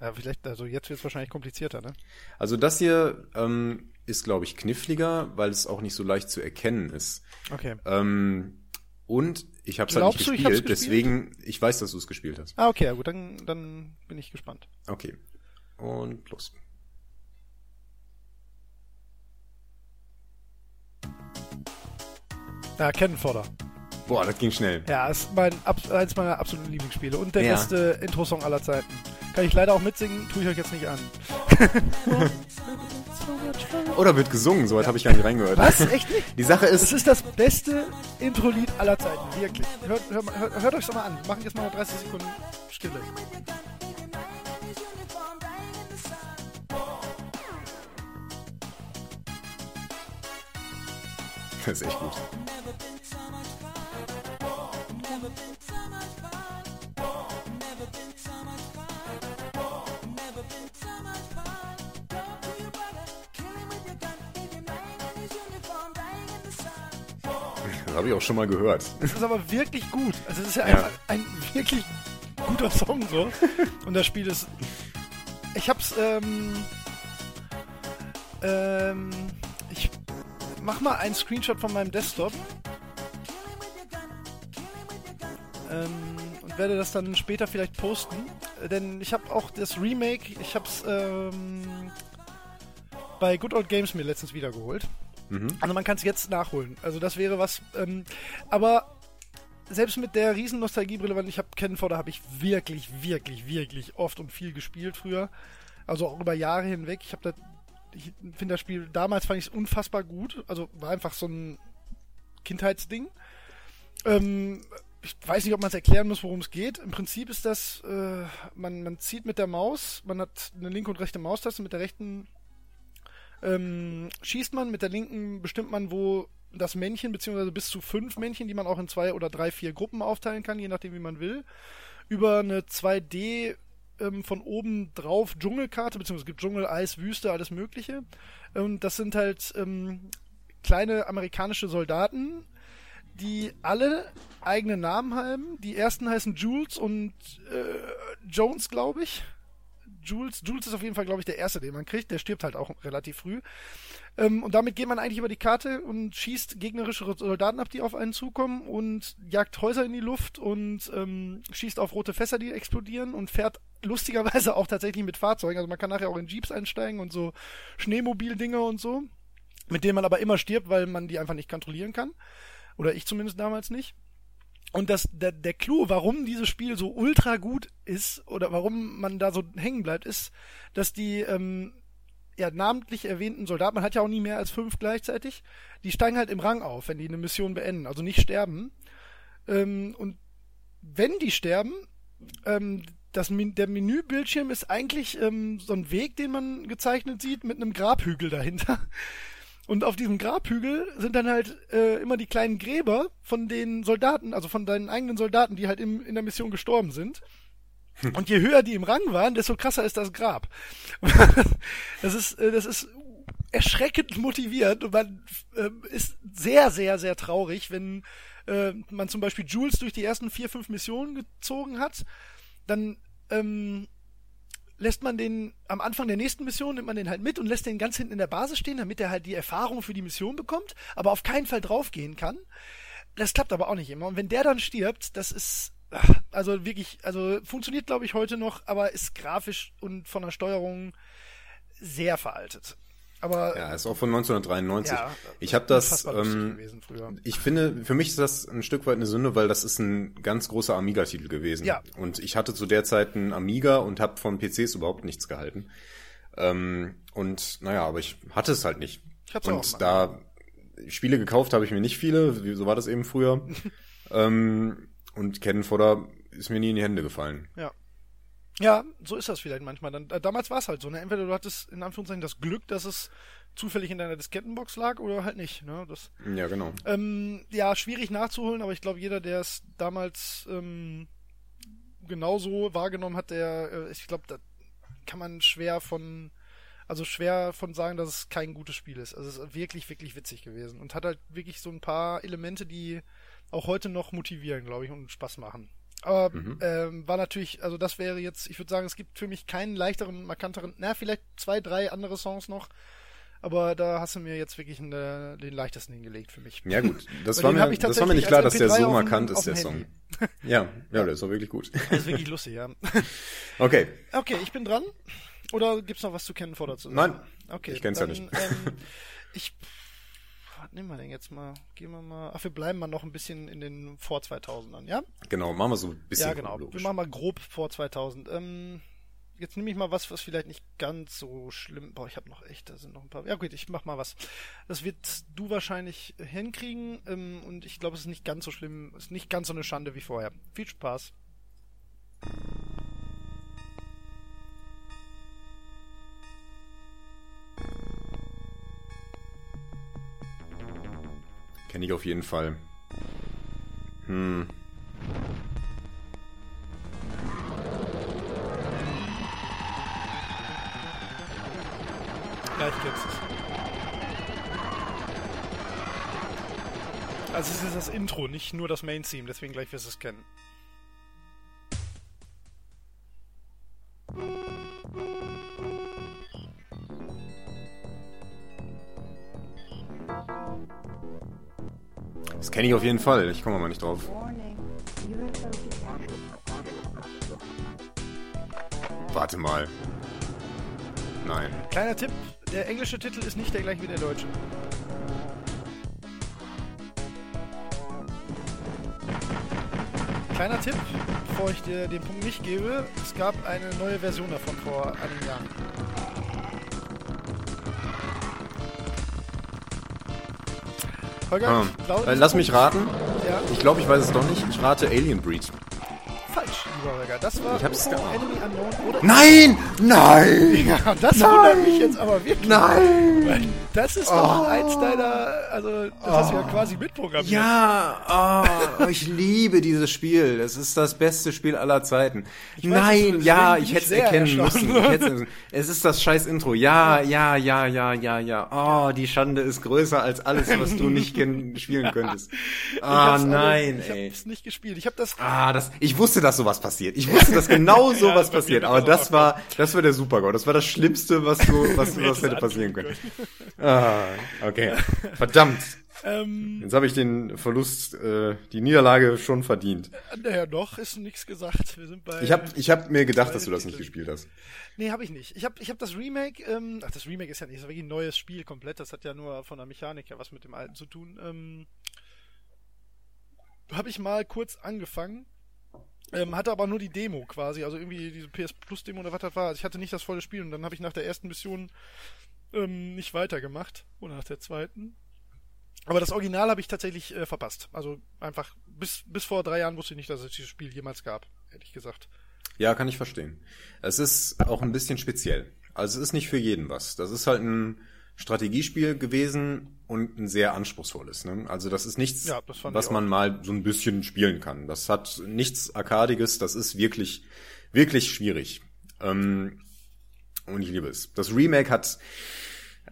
Ja, vielleicht, also jetzt wird es wahrscheinlich komplizierter, ne? Also das hier ähm, ist, glaube ich, kniffliger, weil es auch nicht so leicht zu erkennen ist. Okay. Ähm, und Ich habe es halt nicht gespielt, gespielt? deswegen, ich weiß, dass du es gespielt hast. Ah, okay, ja gut, dann, dann bin ich gespannt. Okay. Und los. Ja, Kennenfodder. Boah, das ging schnell. Ja, ist mein, eins meiner absoluten Lieblingsspiele und der Ja. beste Intro-Song aller Zeiten. Kann ich leider auch mitsingen, tue ich euch jetzt nicht an. Oder wird gesungen, soweit habe ich gar nicht reingehört. Was? Echt nicht? Die Sache Es ist, ist das beste Intro-Lied aller Zeiten, wirklich. Hört, hört, hört, hört euch's doch mal an. Wir machen jetzt mal noch 30 Sekunden Stille. Ist echt gut. Das habe ich auch schon mal gehört. Es ist aber wirklich gut. Also es ist ja, Ja. einfach ein wirklich guter Song so. Und das Spiel ist. Ich hab's, ähm. Ähm. Mach mal einen Screenshot von meinem Desktop. Ähm, und werde das dann später vielleicht posten. Äh, Denn ich habe auch das Remake, ich hab's ähm, bei Good Old Games mir letztens wiedergeholt. Mhm. Also man kann es jetzt nachholen. Also das wäre was. Ähm, aber selbst mit der riesen Nostalgiebrille, weil ich habe Kennenfodder habe ich wirklich, wirklich, wirklich oft und viel gespielt früher. Also auch über Jahre hinweg. Ich habe das, ich finde das Spiel damals fand ich es unfassbar gut. Also war einfach so ein Kindheitsding. Ähm, ich weiß nicht, ob man es erklären muss, worum es geht. Im Prinzip ist das, äh, man, man zieht mit der Maus, man hat eine linke und rechte Maustaste, mit der rechten ähm, schießt man, mit der linken bestimmt man, wo das Männchen, beziehungsweise bis zu fünf Männchen, die man auch in zwei oder drei, vier Gruppen aufteilen kann, je nachdem, wie man will, über eine 2D ähm, von oben drauf Dschungelkarte, beziehungsweise es gibt Dschungel, Eis, Wüste, alles Mögliche. Und das sind halt ähm, kleine amerikanische Soldaten, die alle eigene Namen haben. Die ersten heißen Jules und äh, Jones, glaube ich. Jules, Jules ist auf jeden Fall, glaube ich, der erste, den man kriegt. Der stirbt halt auch relativ früh. Ähm, und damit geht man eigentlich über die Karte und schießt gegnerische Soldaten ab, die auf einen zukommen und jagt Häuser in die Luft und ähm, schießt auf rote Fässer, die explodieren und fährt lustigerweise auch tatsächlich mit Fahrzeugen. Also man kann nachher auch in Jeeps einsteigen und so Schneemobildinger und so, mit denen man aber immer stirbt, weil man die einfach nicht kontrollieren kann. Oder ich zumindest damals nicht. Und das, der, der Clou, warum dieses Spiel so ultra gut ist oder warum man da so hängen bleibt, ist, dass die ähm, ja, namentlich erwähnten Soldaten, man hat ja auch nie mehr als fünf gleichzeitig, die steigen halt im Rang auf, wenn die eine Mission beenden, also nicht sterben. Ähm, und wenn die sterben, ähm, das, der Menübildschirm ist eigentlich ähm, so ein Weg, den man gezeichnet sieht, mit einem Grabhügel dahinter. Und auf diesem Grabhügel sind dann halt äh, immer die kleinen Gräber von den Soldaten, also von deinen eigenen Soldaten, die halt im, in der Mission gestorben sind. Und je höher die im Rang waren, desto krasser ist das Grab. das ist, äh, das ist erschreckend motiviert und man äh, ist sehr, sehr, sehr traurig, wenn äh, man zum Beispiel Jules durch die ersten vier, fünf Missionen gezogen hat, dann ähm, lässt man den am Anfang der nächsten Mission, nimmt man den halt mit und lässt den ganz hinten in der Basis stehen, damit er halt die Erfahrung für die Mission bekommt, aber auf keinen Fall draufgehen kann. Das klappt aber auch nicht immer. Und wenn der dann stirbt, das ist also wirklich, also funktioniert glaube ich heute noch, aber ist grafisch und von der Steuerung sehr veraltet. Aber Ja, ist auch von 1993. Ja, ich habe das, ähm, ich finde, für mich ist das ein Stück weit eine Sünde, weil das ist ein ganz großer Amiga-Titel gewesen. Ja. Und ich hatte zu der Zeit einen Amiga und habe von PCs überhaupt nichts gehalten. Ähm, und naja, aber ich hatte es halt nicht. Ich hab's auch und mal. da Spiele gekauft habe ich mir nicht viele, so war das eben früher. ähm, und Kennenfodder ist mir nie in die Hände gefallen. Ja. Ja, so ist das vielleicht manchmal. Dann, äh, damals war es halt so. Ne? Entweder du hattest in Anführungszeichen das Glück, dass es zufällig in deiner Diskettenbox lag oder halt nicht. Ne? Das, Ja, genau. ähm, ja, schwierig nachzuholen, aber ich glaube, jeder, der es damals ähm, genauso wahrgenommen hat, der, äh, ich glaube, da kann man schwer von, also schwer von sagen, dass es kein gutes Spiel ist. Also es ist wirklich, wirklich witzig gewesen und hat halt wirklich so ein paar Elemente, die auch heute noch motivieren, glaube ich, und Spaß machen. Aber ähm, war natürlich, also das wäre jetzt, ich würde sagen, es gibt für mich keinen leichteren, markanteren, na, vielleicht zwei, drei andere Songs noch. aber da hast du mir jetzt wirklich eine, den leichtesten hingelegt für mich. Ja gut, das, war mir, das war mir nicht klar, dass der so markant ist, der Handy. Song. Ja, ja, der ist auch wirklich gut. Das ist wirklich lustig, ja. Okay, Okay, ich bin dran. Oder gibt's noch was zu kennen vor dazu? Nein, okay, ich kenn's ja dann, nicht. Ähm, ich, was nehmen wir denn jetzt mal? Gehen wir mal, ach, wir bleiben mal noch ein bisschen in den vor 2000ern, ja? genau, machen wir so ein bisschen ja, genau. Wir machen mal grob vor 2000. Ähm, jetzt nehme ich mal was, was vielleicht nicht ganz so schlimm. Boah, ich habe noch echt, da sind noch ein paar. Ja gut, ich mach mal was. Das wird du wahrscheinlich hinkriegen ähm, und ich glaube, es ist nicht ganz so schlimm, es ist nicht ganz so eine Schande wie vorher. Viel Spaß. Kenne ich auf jeden Fall. Hm. Gleich kennst es. Also es ist das Intro, nicht nur das Main-Theme, deswegen gleich wirst du es kennen. Das kenne ich auf jeden Fall. Ich komme aber nicht drauf. Warte mal. Nein. Kleiner Tipp, der englische Titel ist nicht der gleiche wie der deutsche. Kleiner Tipp, bevor ich dir den Punkt nicht gebe, es gab eine neue Version davon vor einigen Jahren. Holger, Ah. Äh, lass mich raten. Ja, Ich glaube, ich weiß es doch nicht. Ich rate Alien Breed. Holger. Das war Ich hab's geahnt. Enemy Unknown oder... Nein! Nein! Ja, das wundert mich jetzt aber wirklich. Nein! Das ist doch Oh. eins deiner, also das hast du ja quasi mitprogrammiert. Ja, oh, ich liebe dieses Spiel. Es ist das beste Spiel aller Zeiten. weiß, Nein, deswegen ja, ich ich hätte es erkennen müssen. Ich hätt's- es ist das scheiß Intro. Ja, ja, ja, ja, ja, ja. Oh, die Schande ist größer als alles, was du nicht spielen könntest. Ich Ah, nein, ich ey. hab's nicht gespielt. Ich habe das Ah, das, ich wusste, dass sowas passiert. Ich wusste, dass genau sowas das war passiert. Aber das war, das war der Supergau. Das war das Schlimmste, was du, was, was hätte passieren können. Ah, okay. Verdammt. ähm, Jetzt habe ich den Verlust, äh, die Niederlage schon verdient. naja, noch ist nichts gesagt. Wir sind bei Ich habe ich hab mir gedacht, dass du das nicht gespielt hast. Nee, habe ich nicht. Ich habe ich hab das Remake, ähm, ach, das Remake ist ja nicht so wirklich ein neues Spiel komplett, das hat ja nur von der Mechanik her was mit dem alten zu tun. Ähm, habe ich mal kurz angefangen, ähm, hatte aber nur die Demo quasi, also irgendwie diese PS Plus Demo oder was das war. Also ich hatte nicht das volle Spiel und dann habe ich nach der ersten Mission ähm, nicht weitergemacht oder nach der zweiten. Aber das Original habe ich tatsächlich äh, verpasst. Also einfach bis bis vor drei Jahren wusste ich nicht, dass es dieses Spiel jemals gab, ehrlich gesagt. Ja, kann ich verstehen. Es ist auch ein bisschen speziell. Also es ist nicht für jeden was. Das ist halt ein Strategiespiel gewesen und ein sehr anspruchsvolles. Ne? Also das ist nichts, Ja, das was man mal so ein bisschen spielen kann. Das hat nichts Arkadiges. Das ist wirklich, wirklich schwierig. Ähm, und ich liebe es. Das Remake hat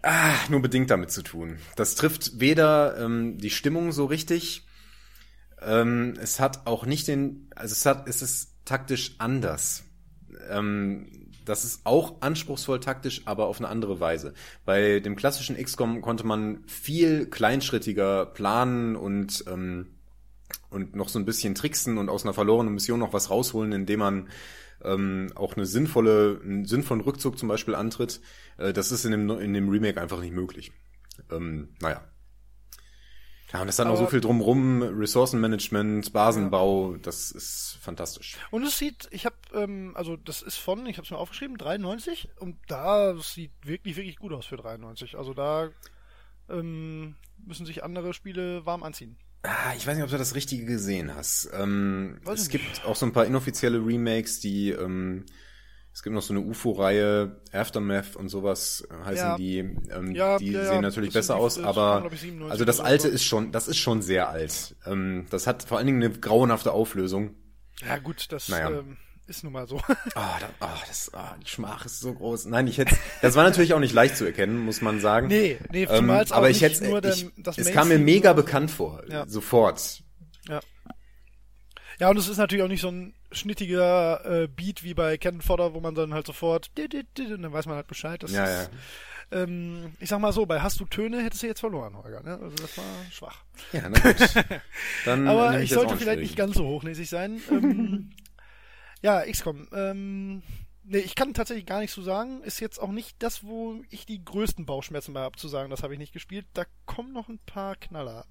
ah, nur bedingt damit zu tun. Das trifft weder ähm, die Stimmung so richtig, ähm, es hat auch nicht den, also es hat, es ist taktisch anders. Ähm, das ist auch anspruchsvoll taktisch, aber auf eine andere Weise. Bei dem klassischen XCOM konnte man viel kleinschrittiger planen und ähm, und noch so ein bisschen tricksen und aus einer verlorenen Mission noch was rausholen, indem man ähm, auch eine sinnvolle, einen sinnvollen Rückzug zum Beispiel antritt. Äh, das ist in dem, in dem Remake einfach nicht möglich. Ähm, naja. Ja, und es hat noch so viel drumrum, Ressourcenmanagement, Basenbau, das ist fantastisch. Und es sieht, ich habe, ähm, also das ist von, ich habe es mir aufgeschrieben, 93 und da sieht wirklich, wirklich gut aus für 93. Also da ähm, müssen sich andere Spiele warm anziehen. Ah, ich weiß nicht, ob du das Richtige gesehen hast. Ähm, es ich gibt auch so ein paar inoffizielle Remakes, die ähm, es gibt noch so eine UFO-Reihe, Aftermath und sowas äh, heißen Ja. die. Ähm, Ja, die ja, sehen natürlich besser die- aus, aber waren, ich, 97 also das alte ist schon, das ist schon sehr alt. Ähm, das hat vor allen Dingen eine grauenhafte Auflösung. Ja gut, das Naja. ähm, ist nun mal so. Ah, da, ah, das, ah, die Schmach ist so groß. Nein, ich hätte, das war natürlich auch nicht leicht zu erkennen, muss man sagen. nee, nee, Ähm, aber ich nicht hätte, ich, das es kam mir mega bekannt vor, sofort. Ja. Ja, und es ist natürlich auch nicht so ein schnittiger äh, Beat wie bei Cannon Fodder, wo man dann halt sofort und dann weiß man halt Bescheid. Das Ja, ist, Ähm, ich sag mal so, bei Hast du Töne hättest du jetzt verloren, Holger. Ne? Also das war schwach. Ja, na gut. Dann Aber ich auch sollte vielleicht nicht ganz so hochnäsig sein. ähm, ja, XCOM. Ähm, nee, ich kann tatsächlich gar nichts zu sagen. Ist jetzt auch nicht das, wo ich die größten Bauchschmerzen bei habe, zu sagen, das habe ich nicht gespielt. Da kommen noch ein paar Knaller.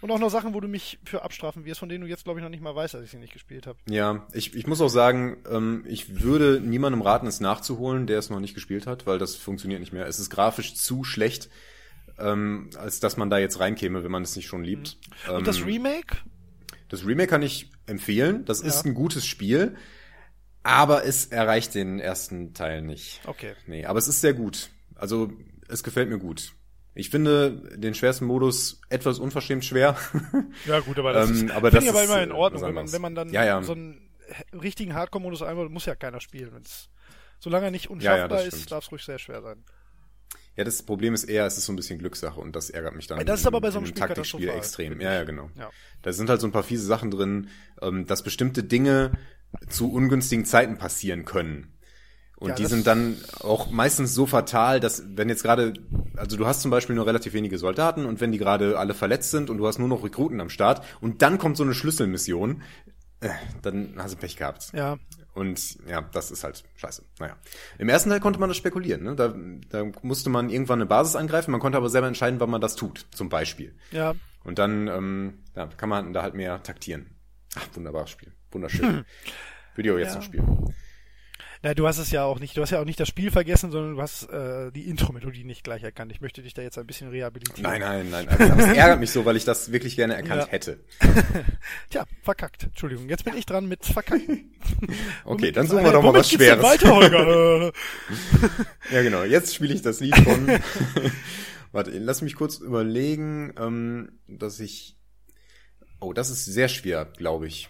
Und auch noch Sachen, wo du mich für abstrafen wirst, von denen du jetzt, glaube ich, noch nicht mal weißt, dass ich sie nicht gespielt habe. Ja, ich, ich muss auch sagen, ähm, ich würde niemandem raten, es nachzuholen, der es noch nicht gespielt hat, weil das funktioniert nicht mehr. Es ist grafisch zu schlecht, ähm, als dass man da jetzt reinkäme, wenn man es nicht schon liebt. Mhm. Und das Ähm, Remake? Das Remake kann ich empfehlen. Das ist Ja. ein gutes Spiel, aber es erreicht den ersten Teil nicht. Okay. Nee, aber es ist sehr gut. Also, es gefällt mir gut. Ich finde den schwersten Modus etwas unverschämt schwer. Ja, gut, aber das Ähm, ist, aber das ich aber ist, immer in Ordnung, wenn man, wenn man dann Ja, ja. so einen richtigen Hardcore-Modus einbaut, muss ja keiner spielen. Wenn's, solange er nicht Ja, ja, unschaffbar das ist, darf es ruhig sehr schwer sein. Ja, das Problem ist eher, es ist so ein bisschen Glückssache und das ärgert mich dann. Das ist aber bei so einem Spiel Taktikspiel extrem. Ja, ja, genau. Ja. Da sind halt so ein paar fiese Sachen drin, ähm, dass bestimmte Dinge zu ungünstigen Zeiten passieren können. Und Ja, die sind dann auch meistens so fatal, dass wenn jetzt gerade, also du hast zum Beispiel nur relativ wenige Soldaten und wenn die gerade alle verletzt sind und du hast nur noch Rekruten am Start und dann kommt so eine Schlüsselmission, äh, dann hast du Pech gehabt. Ja, Und ja, das ist halt scheiße. Naja. Im ersten Teil konnte man das spekulieren. Ne? Da, da musste man irgendwann eine Basis angreifen, man konnte aber selber entscheiden, wann man das tut, zum Beispiel. ja. Und dann ähm, ja, kann man da halt mehr taktieren. Ach, wunderbares Spiel. Wunderschön. Ich auch jetzt Ja. noch spielen. Na, du hast es ja auch nicht, du hast ja auch nicht das Spiel vergessen, sondern du hast äh, die Intro-Melodie nicht gleich erkannt. Ich möchte dich da jetzt ein bisschen rehabilitieren. Nein, nein, nein. Aber es ärgert mich so, weil ich das wirklich gerne erkannt Ja. hätte. Tja, verkackt. Entschuldigung, jetzt bin ich dran mit verkacken. Okay, dann suchen wir doch mal was Schweres. Weiter, Holger. Ja, genau. Jetzt spiele ich das Lied von. Warte, lass mich kurz überlegen, ähm, dass ich. Oh, das ist sehr schwer, glaube ich.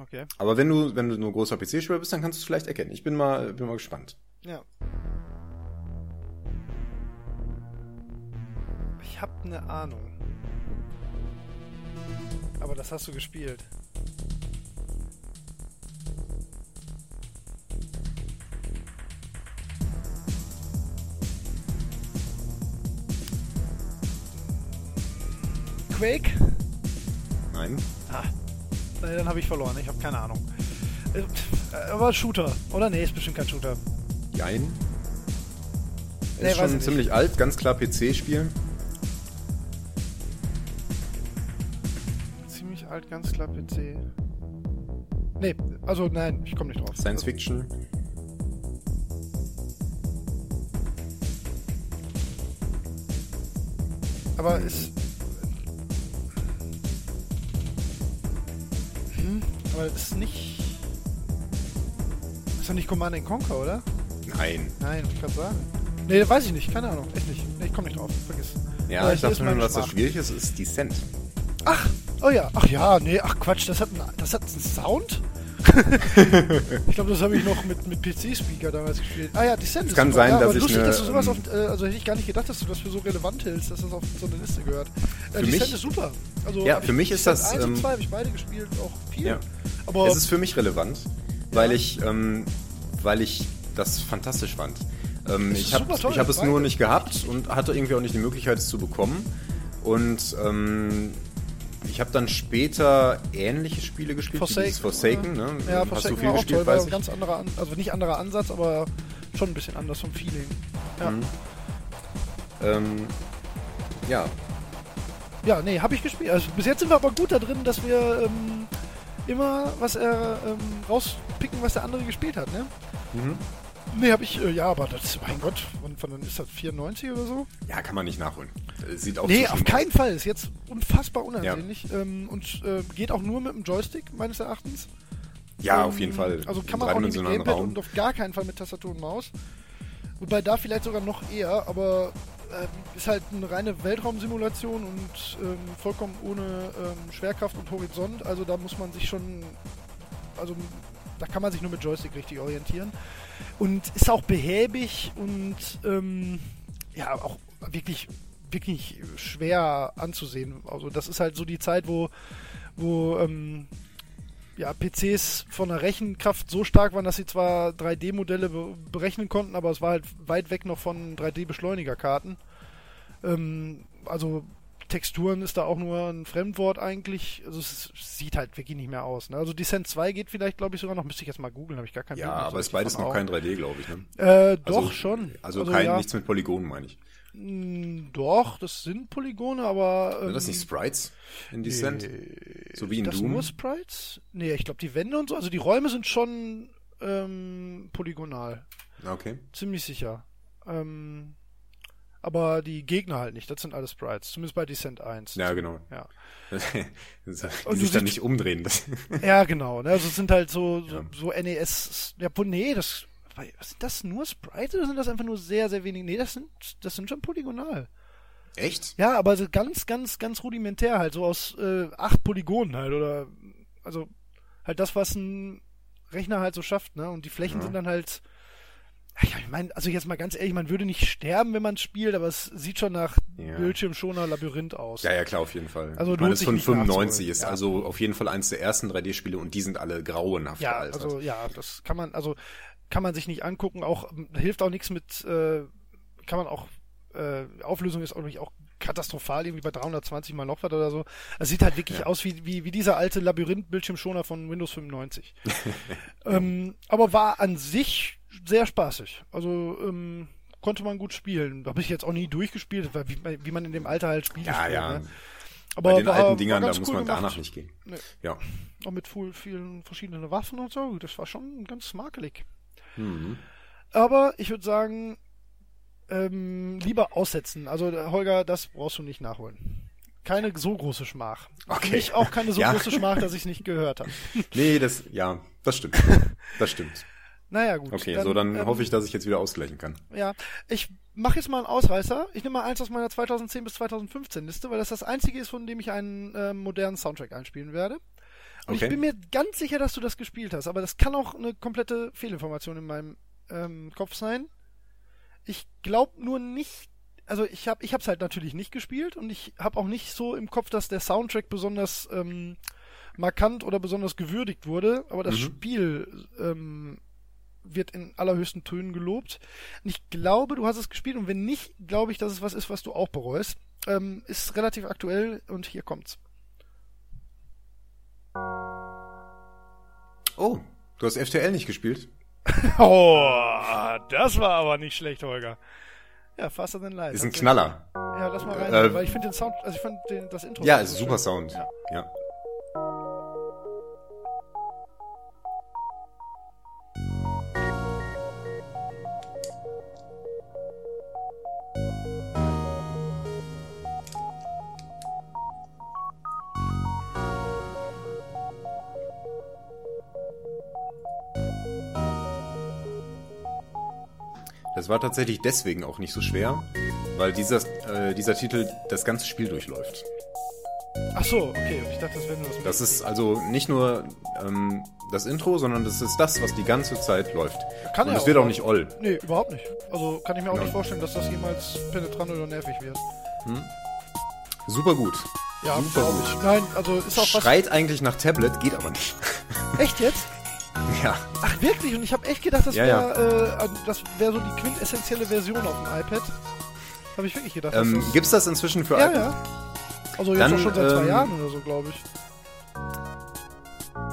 Okay, Aber wenn du, wenn du nur großer PC-Spieler bist, dann kannst du es vielleicht erkennen. Ich bin mal, bin mal gespannt. ja. Ich hab eine Ahnung. Aber das hast du gespielt. Quake? Nein? Ah, nee, dann habe ich verloren. Ich habe keine Ahnung. Äh, Aber Shooter, oder? Nee, ist bestimmt kein Shooter. Jein. Nee, Ist schon nicht. ziemlich alt, ganz klar PC-Spiel. Ziemlich alt, ganz klar PC. Nee, also nein, ich komme nicht drauf. Science also, Fiction. Aber ist. Aber ist nicht. Ist doch nicht Command and Conquer, oder? Nein. Nein, ich gerade sagen. Nee, weiß ich nicht, keine Ahnung, echt nicht. Nee, ich komme nicht drauf, vergiss. Ja, Vielleicht ich dachte nur, dass das schwierig ist, ist Descent. Ach, oh ja, ach ja, nee, ach Quatsch, das hat, ein, das hat einen Sound? ich glaube, das habe ich noch mit, mit PC-Speaker damals gespielt. Ah ja, Descent ist kann super. sein, ja, dass aber ich lustig, eine, dass du sowas ähm, auf, äh, also hätte ich gar nicht gedacht, dass du das für so relevant hältst, dass das auf so eine Liste gehört. Äh, Für Descent mich- ist super. Also, Ja, für ich- mich ist Descent das, 1 und ähm, 2 habe ich beide gespielt, auch viel. Ja. Aber Es ist für mich relevant, weil Ja. ich, ähm, weil ich das fantastisch fand. Ähm, Das ich habe hab es nur nicht gehabt und hatte irgendwie auch nicht die Möglichkeit, es zu bekommen. Und ähm, ich habe dann später ähnliche Spiele gespielt, wie dieses Forsaken. Ne? ja, Hast Forsaken du viel war gespielt, toll, weiß ich. ganz anderer, An also nicht anderer Ansatz, aber schon ein bisschen anders vom Feeling. Ja, Mhm. Ähm, ja, ja nee, habe ich gespielt. Also bis jetzt sind wir aber gut da drin, dass wir ähm, immer was er ähm, rauspicken, was der andere gespielt hat, ne? mhm. Nee, habe ich, äh, ja, aber das, mein Gott, von, von dann ist das 94 oder so? ja, kann man nicht nachholen. Äh, Sieht auch Nee, auf keinen aus. Fall. Ist jetzt unfassbar unansehnlich ähm, und äh, geht auch nur mit dem Joystick, meines Erachtens. Ja, Ähm, auf jeden Fall. Also kann man auch nicht mit Gamepad Raum. und auf gar keinen Fall mit Tastatur und Maus. Wobei da vielleicht sogar noch eher, aber ähm, ist halt eine reine Weltraumsimulation und ähm, vollkommen ohne ähm, Schwerkraft und Horizont. Also da muss man sich schon, also da kann man sich nur mit Joystick richtig orientieren. Und ist auch behäbig und ähm, ja, auch wirklich, wirklich schwer anzusehen. Also das ist halt so die Zeit, wo, wo ähm, ja, PCs von der Rechenkraft so stark waren, dass sie zwar 3D-Modelle be berechnen konnten, aber es war halt weit weg noch von 3D-Beschleunigerkarten. Ähm, also Texturen ist da auch nur ein Fremdwort eigentlich. Also es sieht halt wirklich nicht mehr aus. Ne? Also Descent 2 geht vielleicht, glaube ich, sogar noch. Müsste ich jetzt mal googeln, habe ich gar keinen Ja, Bild mehr so aber ist beides noch kein 3D, glaube ich. Ne? Äh, doch Also- schon. Also, kein, ja, nichts mit Polygonen, meine ich. mh, Doch, das sind Polygone, aber. Sind das ähm, nicht Sprites in Descent? Nee. So wie in das Doom? nur Sprites? Nee, ich glaube, die Wände und so, also die Räume sind schon ähm, polygonal. Okay. Ziemlich sicher. Ähm, aber die Gegner halt nicht. Das sind alles Sprites. Zumindest bei Descent 1. Ja, genau. Ja, Und du sich dann nicht umdrehen. Ja genau. Ne? Also es sind halt so, so, Ja. so NES. Ja, nee, das. Sind das nur Sprites oder sind das einfach nur sehr, sehr wenig? Nee, das sind, das sind schon polygonal. echt? Ja, aber so ganz, ganz, ganz rudimentär halt, so aus äh, acht Polygonen halt, oder also halt das, was ein Rechner halt so schafft, ne? Und die Flächen Ja. sind dann halt. Ja, ich meine, also jetzt mal ganz ehrlich, man würde nicht sterben, wenn man spielt, aber es sieht schon nach Ja. Bildschirmschoner Labyrinth aus. Ja, ja, klar, auf jeden Fall. Also ich meine, das sich von nicht 95 nachzuholen, ist ja. also auf jeden Fall eins der ersten 3D-Spiele und die sind alle grauenhaft Ja, alt. also ja, das kann man, also kann man sich nicht angucken, auch ähm, hilft auch nichts mit, äh, kann man auch, äh, Auflösung ist auch, auch katastrophal, irgendwie bei 320 mal noch was oder so. Es sieht halt wirklich Ja. aus wie, wie, wie dieser alte Labyrinth-Bildschirmschoner von Windows 95. ähm, aber war an sich sehr spaßig. Also ähm, konnte man gut spielen. Habe ich jetzt auch nie durchgespielt, weil wie, wie man in dem Alter halt Spiele ja, spielt. ja. Ne? Aber Bei den war, alten Dingern, da muss cool man gemacht. danach nicht gehen. Nee. Ja. Auch mit viel, vielen verschiedenen Waffen und so. Das war schon ganz makelig. Mhm. Aber ich würde sagen, ähm, lieber aussetzen. Also Holger, das brauchst du nicht nachholen. Keine so große Schmach. Okay. Mich auch keine so Ja. große Schmach, dass ich es nicht gehört habe. Nee, das, ja, das stimmt. Das stimmt. Naja, gut. Okay, so dann ähm, hoffe ich, dass ich jetzt wieder ausgleichen kann. Ja, ich mache jetzt mal einen Ausreißer. Ich nehme mal eins aus meiner 2010 bis 2015 Liste, weil das das einzige ist, von dem ich einen ähm, modernen Soundtrack einspielen werde. Und Okay. ich bin mir ganz sicher, dass du das gespielt hast, aber das kann auch eine komplette Fehlinformation in meinem ähm, Kopf sein. Ich glaube nur nicht, also ich habe ich hab's halt natürlich nicht gespielt und ich habe auch nicht so im Kopf, dass der Soundtrack besonders ähm, markant oder besonders gewürdigt wurde, aber das Mhm. Spiel ähm, wird in allerhöchsten Tönen gelobt. Und ich glaube, du hast es gespielt und wenn nicht, glaube ich, dass es was ist, was du auch bereust. Ähm, ist relativ aktuell und hier kommt's. Oh, du hast FTL nicht gespielt? Oh, das war aber nicht schlecht, Holger. Ja, faster than life. Ist ein Knaller. Ja, lass mal rein, Äh, weil ich finde den Sound, also ich fand den, das Intro. Ja, ist super schön. Sound. Ja. Ja. Das war tatsächlich deswegen auch nicht so schwer, weil dieser, äh, dieser Titel das ganze Spiel durchläuft. Ach so, okay. Ich dachte, das wäre nur das. Das ist also nicht nur ähm, das Intro, sondern das ist das, was die ganze Zeit läuft. Kann Und es wird auch. nicht oll. Nee, überhaupt nicht. Also kann ich mir auch Ja. nicht vorstellen, dass das jemals penetrant oder nervig wird. Super gut. Ja, Super gut. Nein, also ist auch Schreit eigentlich nach Tablet, geht aber nicht. was. Echt jetzt? ja. Ach wirklich? Und ich habe echt gedacht, das Ja, wäre äh, das wäre so die quintessentielle Version auf dem iPad. Habe ich wirklich gedacht. Ähm, das- gibt's das inzwischen für ja, iPad? ja. Also jetzt Dann, auch schon seit zwei ähm, Jahren oder so, glaube ich.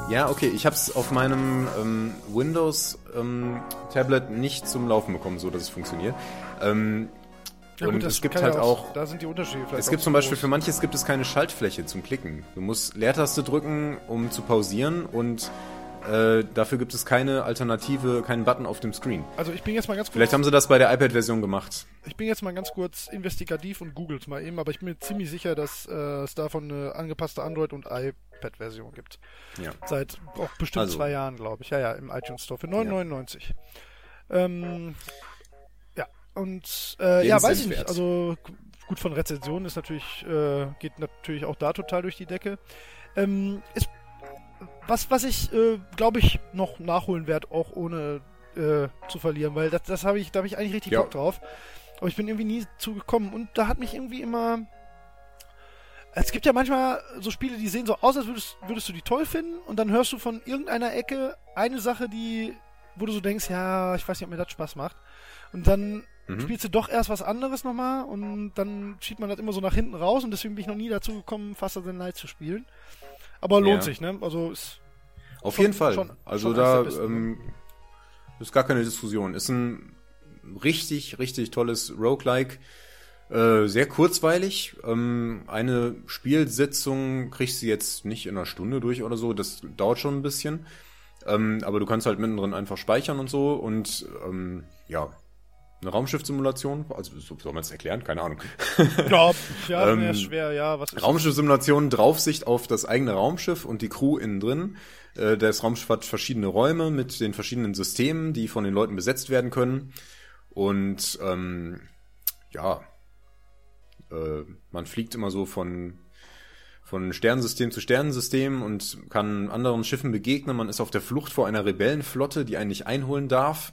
Ja, okay. Ich habe es auf meinem ähm, Windows-Tablet nicht zum Laufen bekommen, so dass es funktioniert. Ähm, Ja, und gut, es gibt halt ja auch Da sind die Unterschiede vielleicht. Es auch gibt zum Beispiel groß. für manches gibt es keine Schaltfläche zum Klicken. Du musst Leertaste drücken, um zu pausieren und äh, dafür gibt es keine Alternative, keinen Button auf dem Screen. Also ich bin jetzt mal ganz kurz. Vielleicht haben sie das bei der iPad-Version gemacht. Ich bin jetzt mal ganz kurz investigativ und googles mal eben, aber ich bin mir ziemlich sicher, dass äh, es davon eine angepasste Android- und iPad-Version gibt. Ja. Seit auch bestimmt Also. zwei Jahren, glaube ich. Ja, ja, im iTunes Store für 9,99. Ähm, ja, und äh, ja, weiß ich nicht. Also gut von Rezensionen ist natürlich, äh, geht natürlich auch da total durch die Decke. Ähm, ist was, was ich, äh, glaube ich, noch nachholen werde, auch ohne äh, zu verlieren, weil das, das habe ich, da habe ich eigentlich richtig Ja. Bock drauf. Aber ich bin irgendwie nie zugekommen und da hat mich irgendwie immer Es gibt ja manchmal so Spiele, die sehen so aus, als würdest, würdest du die toll finden und dann hörst du von irgendeiner Ecke eine Sache, die, wo du so denkst, ja, ich weiß nicht, ob mir das Spaß macht. Und dann Mhm. spielst du doch erst was anderes nochmal und dann schiebt man das immer so nach hinten raus und deswegen bin ich noch nie dazu gekommen, Faster Than Light zu spielen. Aber lohnt Ja. sich, ne? Also ist Auf Schon- jeden Fall. schon- also schon da ähm, ist gar keine Diskussion. Ist ein richtig, richtig tolles Roguelike. Äh, sehr kurzweilig. Ähm, eine Spielsitzung kriegst du jetzt nicht in einer Stunde durch oder so. Das dauert schon ein bisschen. Ähm, aber du kannst halt mittendrin einfach speichern und so. Und ähm, ja, eine Raumschiffsimulation. Also so soll man es erklären? Keine Ahnung. ja, ja, Ähm, schwer, ja, was Raumschiffsimulation, Draufsicht auf das eigene Raumschiff und die Crew innen drin. Äh, Das Raumschiff hat verschiedene Räume mit den verschiedenen Systemen, die von den Leuten besetzt werden können. Und ähm, ja, äh, man fliegt immer so von von Sternensystem zu Sternensystem und kann anderen Schiffen begegnen. Man ist auf der Flucht vor einer Rebellenflotte, die einen nicht einholen darf.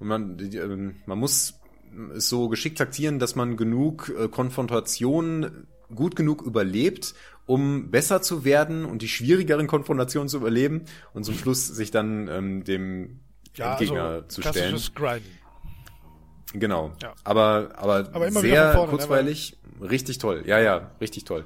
Und man, ähm, man muss es so geschickt taktieren, dass man genug äh, Konfrontationen gut genug überlebt, um besser zu werden und die schwierigeren Konfrontationen zu überleben und zum Schluss sich dann ähm, dem ja, Gegner also, zu stellen. Grinden. Genau. Ja. Aber, aber, Aber sehr vorne, ne, kurzweilig. Richtig toll. Ja, ja, richtig toll.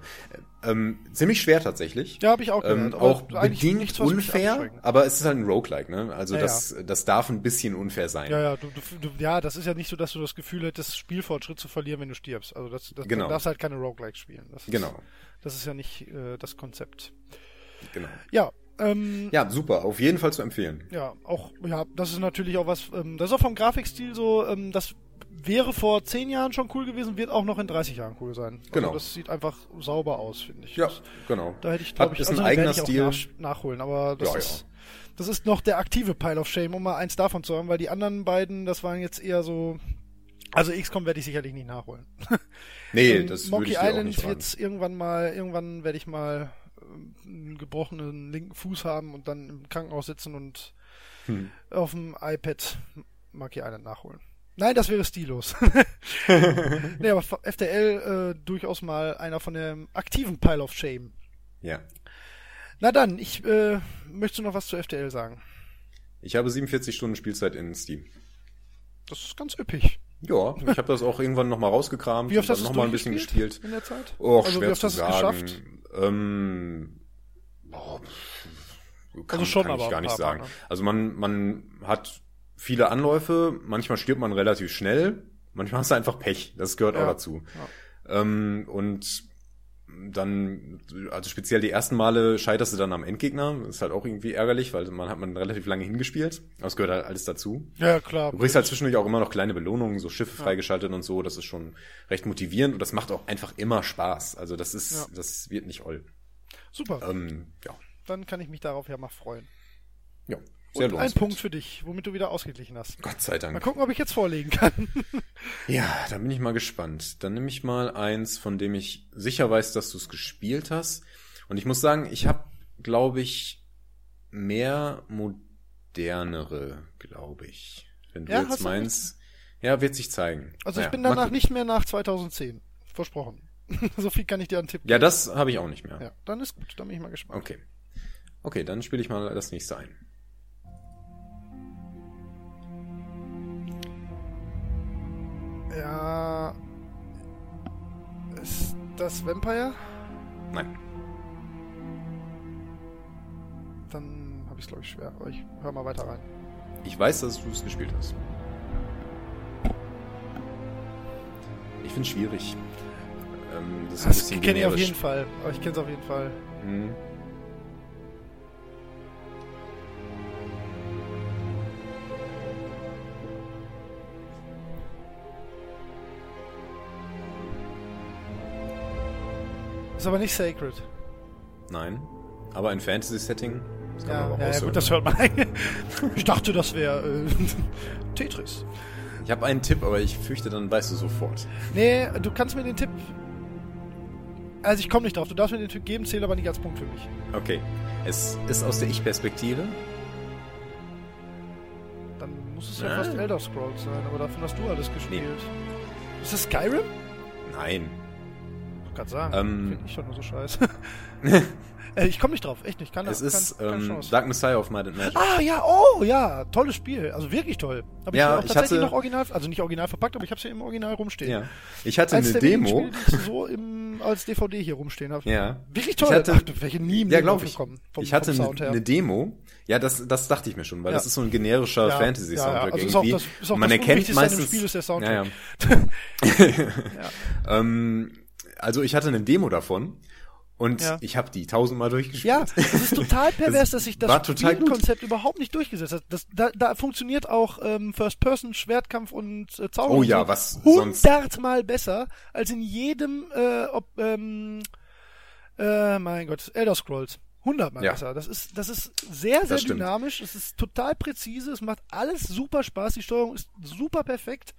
Ähm, ziemlich schwer tatsächlich. Ja, habe ich auch Ähm, gehört. auch eigentlich bedingt nichts, unfair, aber es ist halt ein Roguelike, ne? Also Ja, das, das darf ein bisschen unfair sein. Ja, ja, du, du, ja, das ist ja nicht so, dass du das Gefühl hättest, Spielfortschritt zu verlieren, wenn du stirbst. Also das, das Genau. du darfst halt keine Roguelikes spielen. Das ist, Genau, Das ist ja nicht äh, das Konzept. genau. Ja, ähm, ja. Ja, super, auf jeden Fall zu empfehlen. auch, ja, das ist natürlich auch was, ähm, das ist auch vom Grafikstil so, ähm, das wäre vor 10 Jahren schon cool gewesen, wird auch noch in 30 Jahren cool sein. Also Genau. das sieht einfach sauber aus, finde ich. Ja, Das, genau. da hätte ich, glaube ich, ist ein den eigener ich Stil. auch nach, nachholen, aber das Ja, ist, das ist noch der aktive Pile of Shame, um mal eins davon zu haben, weil die anderen beiden, das waren jetzt eher so, also XCOM werde ich sicherlich nicht nachholen. Nee, Ähm, das würde Monkey ich dir auch Island nicht raten. wird's irgendwann mal, irgendwann werde ich mal ähm, einen gebrochenen linken Fuß haben und dann im Krankenhaus sitzen und Hm. auf dem iPad Monkey Island nachholen. Nein, das wäre stillos. nee, aber FTL äh, durchaus mal einer von dem aktiven Pile of Shame. Ja. Na dann, ich äh, möchte noch was zu FTL sagen. Ich habe 47 Stunden Spielzeit in Steam. Das ist ganz üppig. Ja, ich habe das auch irgendwann nochmal rausgekramt Wie oft und dann du nochmal ein bisschen gespielt. in der Zeit? Oh, also schwer wie oft zu hast du es sagen. geschafft? Ähm, oh, kann, Also schon, kann aber ich gar nicht sagen. Ne? Also man, man hat viele Anläufe, manchmal stirbt man relativ schnell, manchmal hast du einfach Pech, das gehört Ja, auch dazu. Ähm, und dann, also speziell die ersten Male scheiterst du dann am Endgegner, ist halt auch irgendwie ärgerlich, weil man hat man relativ lange hingespielt, aber es gehört halt alles dazu. Ja, klar. Du kriegst halt zwischendurch auch immer noch kleine Belohnungen, so Schiffe freigeschaltet und so. Das ist schon recht motivierend und das macht auch einfach immer Spaß. Also das ist, Ja. das wird nicht oll. Super. Ähm, ja, Dann kann ich mich darauf ja mal freuen. ja, sehr Und ein. Punkt für dich, womit du wieder ausgeglichen hast. Gott sei Mal Dank. gucken, ob ich jetzt vorlegen kann. Ja, da bin ich mal gespannt. Dann nehme ich mal eins, von dem ich sicher weiß, dass du es gespielt hast. Und ich muss sagen, ich habe, glaube ich, mehr modernere, glaube ich. Wenn du Ja, jetzt meinst, ja, wird sich zeigen. Also ich Naja, bin mal danach nicht mehr nach 2010. Versprochen. so viel kann ich dir an Tipp Ja, das habe ich auch nicht mehr. Ja, dann ist gut, dann bin ich mal gespannt. Okay. Okay, dann spiele ich mal das nächste ein. Ja. Ist das Vampire? Nein. Dann habe ich es, glaube ich, schwer. Aber ich höre mal weiter rein. Ich weiß, dass du es gespielt hast. Ich finde es schwierig. Ähm, das ist Das kenne ich auf jeden Fall. Aber ich kenne es auf jeden Fall. Mhm. Ist aber nicht Sacred. Nein. Aber ein Fantasy-Setting. Das kann Ja, man aber ja, ja gut, das hört man. ich dachte, das wäre äh, Tetris. Ich habe einen Tipp, aber ich fürchte, dann weißt du sofort. Nee, du kannst mir den Tipp. Also ich komme nicht drauf. Du darfst mir den Tipp geben, zählt aber nicht als Punkt für mich. Okay. Es ist aus der Ich-Perspektive. Dann muss es ja Ah. fast Elder Scrolls sein, aber davon hast du alles gespielt. Ist das Skyrim? Nein. Gerade sagen. Ähm, Finde ich doch nur so scheiße. äh, ich komme nicht drauf, echt nicht. Kann, Es kann, ist keine ähm, Chance. Dark Messiah of Might and Magic. Ah, ja, oh, ja, tolles Spiel. Also wirklich toll. Habe ich Ja, auch ich tatsächlich hatte- noch original, also nicht original verpackt, aber ich habe es hier im Original rumstehen. Ja. Ich hatte Eins eine Demo. Spiele, so im, als DVD hier rumstehen habe. Ja. Wirklich toll. Ich hatte- Ach, welche nie im Ja, Leben ich. vom- ich hatte eine Sound her. eine Demo. Ja, das, das dachte ich mir schon, weil Ja. das ist so ein generischer Ja, ja, Fantasy-Soundtrack ja. Also ist auch irgendwie. das- ist auch man das erkennt meistens. Spiel ist der Soundtrack. Ja, ja. ähm, also ich hatte eine Demo davon und Ja. ich habe die tausendmal durchgespielt. Ja, es ist total pervers, dass sich das. Spielkonzept überhaupt nicht durchgesetzt hat. Das, da, da funktioniert auch ähm, First-Person-Schwertkampf und äh, Zauber Oh ja, so was sonst- hundertmal besser als in jedem, äh, ob, ähm, äh, mein Gott, Elder Scrolls. Hundertmal Ja. besser. Das ist, das ist sehr, sehr Das dynamisch. Es ist total präzise. Es macht alles super Spaß. Die Steuerung ist super perfekt.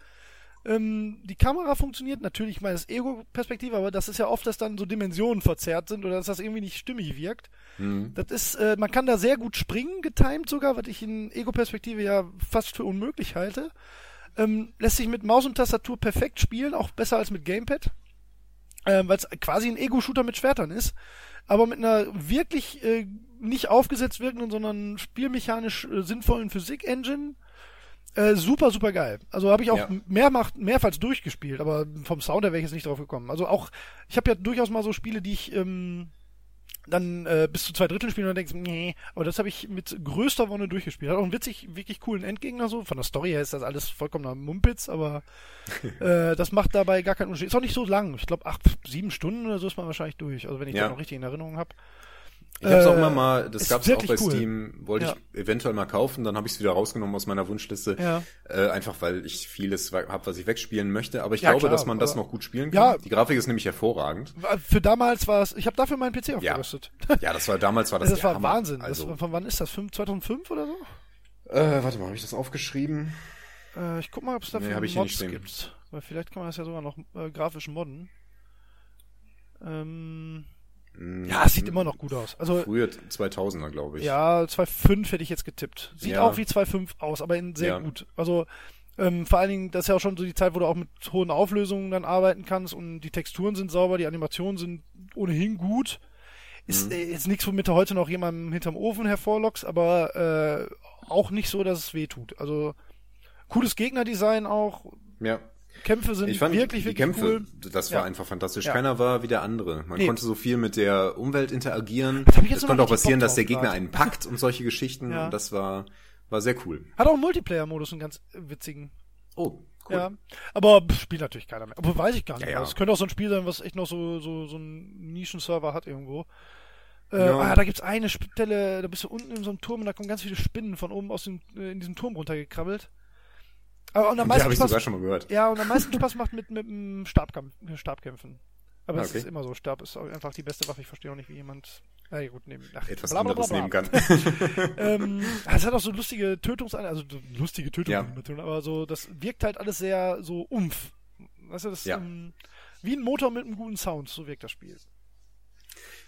Ähm, die Kamera funktioniert natürlich, ich meine, das ist Ego-Perspektive, aber das ist ja oft, dass dann so Dimensionen verzerrt sind oder dass das irgendwie nicht stimmig wirkt. Mhm. Das ist, äh, man kann da sehr gut springen, getimed sogar, was ich in Ego-Perspektive ja fast für unmöglich halte. Ähm, lässt sich mit Maus und Tastatur perfekt spielen, auch besser als mit Gamepad. Ähm, weil es quasi ein Ego-Shooter mit Schwertern ist. Aber mit einer wirklich äh, nicht aufgesetzt wirkenden, sondern spielmechanisch äh, sinnvollen Physik-Engine. Äh, super, super geil. Also habe ich auch Ja. mehrmach, mehrfals durchgespielt, aber vom Sound her wäre ich jetzt nicht drauf gekommen. Also auch, ich habe ja durchaus mal so Spiele, die ich ähm, dann äh, bis zu zwei Dritteln spielen und dann denkst, nee, aber das habe ich mit größter Wonne durchgespielt. Hat auch einen witzig, wirklich coolen Endgegner so. Von der Story her ist das alles vollkommener Mumpitz, aber äh, das macht dabei gar keinen Unterschied. Ist auch nicht so lang. Ich glaube, acht, sieben Stunden oder so ist man wahrscheinlich durch. Also wenn ich Ja. das noch richtig in Erinnerung habe. Ich habe es auch Äh, immer mal, das gab es auch bei cool. Steam, wollte Ja. ich eventuell mal kaufen, dann habe ich es wieder rausgenommen aus meiner Wunschliste, Ja. äh, einfach weil ich vieles habe, was ich wegspielen möchte. Aber ich Ja, glaube, klar, dass man das noch gut spielen Ja. kann. Die Grafik ist nämlich hervorragend. Für damals war es, ich habe dafür meinen PC aufgerüstet. Ja, das war damals war das, Das, war Hammer. Wahnsinn. Also, das, von wann ist das? Fünf- 2005 oder so? äh, warte mal, habe ich das aufgeschrieben? Äh, ich guck mal, ob es dafür Nee, Mods gibt. Weil vielleicht kann man das ja sogar noch äh, grafisch modden. Ähm, Hm, ja, es sieht immer noch gut aus. Also Frühe 2000er, glaube ich. Ja, 2.5 hätte ich jetzt getippt. Sieht Ja. auch wie 2.5 aus, aber in sehr Ja. gut. Also ähm, vor allen Dingen, das ist ja auch schon so die Zeit, wo du auch mit hohen Auflösungen dann arbeiten kannst und die Texturen sind sauber, die Animationen sind ohnehin gut. Ist Mhm. äh, jetzt nichts, womit du heute noch jemanden hinterm Ofen hervorlockst, aber äh, auch nicht so, dass es weh tut. Also cooles Gegnerdesign auch. ja. Kämpfe sind Ich fand wirklich, die wirklich Kämpfe, cool. das war Ja. einfach fantastisch. Ja. Keiner war wie der andere. Man Nee. konnte so viel mit der Umwelt interagieren. Es konnte auch passieren, dass der Gegner einen packt und solche Geschichten. Ja. Und das war, war sehr cool. Hat auch einen Multiplayer-Modus, einen ganz witzigen. Oh, cool. Ja, aber spielt natürlich keiner mehr. Aber weiß ich gar nicht. Ja, ja. mehr. Es könnte auch so ein Spiel sein, was echt noch so, so, so einen Nischenserver hat irgendwo. Äh, Ja. ah, da gibt's eine Stelle, da bist du unten in so einem Turm und da kommen ganz viele Spinnen von oben aus dem, äh, in diesem Turm runtergekrabbelt. Aber und am Die meisten habe ich Spaß, sogar schon mal gehört. ja, und am meisten Spaß macht mit, mit dem Stabkampf, äh, Stabkämpfen. Aber Ah, es okay. ist immer so, Stab ist einfach die beste Waffe. Ich verstehe auch nicht, wie jemand, ja ja, gut, nehmen. Ach, Etwas anderes nehmen kann. ähm, es hat auch so lustige Tötungs also so lustige Ja. Tötungsanimationen, aber so, das wirkt halt alles sehr so umf. Weißt du, das Ja. ähm, wie ein Motor mit einem guten Sound, so wirkt das Spiel.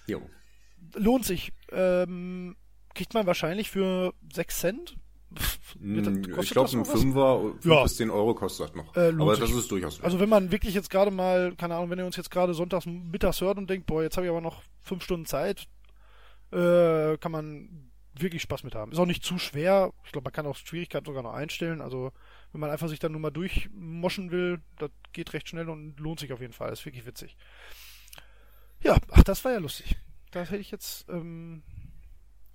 jo. Lohnt sich. Ähm, kriegt man wahrscheinlich für 6 Cent. Pff, wird Hm, Ich glaube, ein? Fünfer, fünf Ja. bis zehn Euro kostet das noch. Äh, Aber sich. das ist durchaus wert. Also wenn man wirklich jetzt gerade mal, keine Ahnung, wenn ihr uns jetzt gerade sonntags mittags hört und denkt, boah, jetzt habe ich aber noch fünf Stunden Zeit, äh, kann man wirklich Spaß mit haben. Ist auch nicht zu schwer. Ich glaube, man kann auch Schwierigkeit sogar noch einstellen. Also wenn man einfach sich dann nur mal durchmoschen will, das geht recht schnell und lohnt sich auf jeden Fall. Ist wirklich witzig. Ja, ach, das war ja lustig. Das hätte ich jetzt, ähm,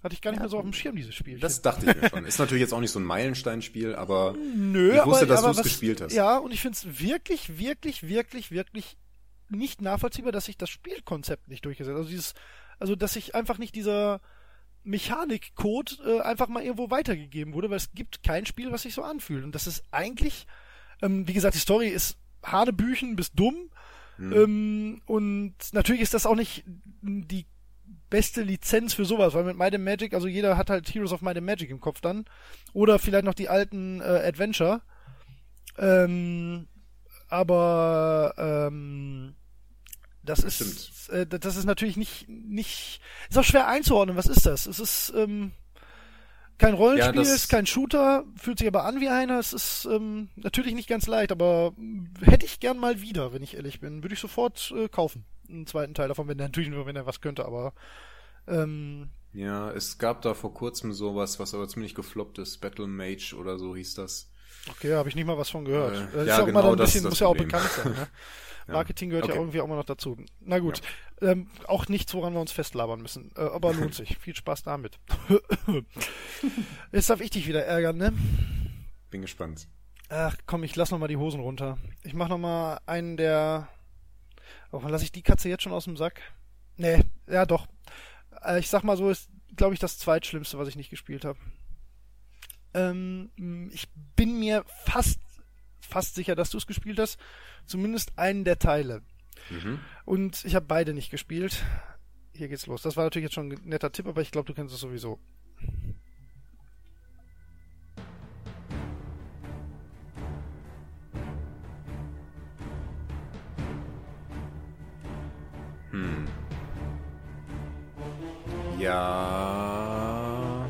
hatte ich gar nicht mehr so auf dem Schirm, dieses Spiel. das dachte ich mir schon. Ist natürlich jetzt auch nicht so ein Meilensteinspiel, aber Nö, Ich wusste, aber, dass du es gespielt hast. Ja, und ich finde es wirklich, wirklich, wirklich, wirklich nicht nachvollziehbar, dass sich das Spielkonzept nicht durchgesetzt hat. Also dieses, also dass sich einfach nicht dieser Mechanikcode äh, einfach mal irgendwo weitergegeben wurde, weil es gibt kein Spiel, was sich so anfühlt. Und das ist eigentlich, ähm, wie gesagt, die Story ist Hanebüchen bis dumm. Hm. Ähm, und natürlich ist das auch nicht die beste Lizenz für sowas, weil mit Might and Magic, also jeder hat halt Heroes of Might and Magic im Kopf dann. Oder vielleicht noch die alten äh, Adventure. Ähm, aber ähm, das ist äh, das ist natürlich nicht nicht ist auch schwer einzuordnen. Was ist das? Es ist ähm, kein Rollenspiel, Ja, ist kein Shooter, fühlt sich aber an wie einer. Es ist ähm, natürlich nicht ganz leicht, aber hätte ich gern mal wieder, wenn ich ehrlich bin, würde ich sofort äh, kaufen. Einen zweiten Teil davon, wenn er natürlich nur, wenn er was könnte, aber ähm, Ja, es gab da vor kurzem sowas, was aber ziemlich gefloppt ist. Battle Mage oder so hieß das. okay, habe ich nicht mal was von gehört. Äh, das ja, ist auch genau immer dann ein ist bisschen, muss ja auch bekannt sein, ne? Ja. Marketing gehört ja Okay. irgendwie auch immer noch dazu. Na gut, ähm, auch nichts, woran wir uns festlabern müssen, äh, aber lohnt sich. Viel Spaß damit. Jetzt darf ich dich wieder ärgern, ne? Bin gespannt. Ach komm, ich lass noch mal die Hosen runter. Ich mach noch mal einen der. Oh, lass ich die Katze jetzt schon aus dem Sack? Nee, ja doch. Äh, ich sag mal so, ist, glaube ich, das zweitschlimmste, was ich nicht gespielt habe. Ähm, ich bin mir fast, fast sicher, dass du es gespielt hast. Zumindest einen der Teile. Mhm. Und ich habe beide nicht gespielt. Hier geht's los. Das war natürlich jetzt schon ein netter Tipp, aber ich glaube, du kennst es sowieso. Hm. Ja.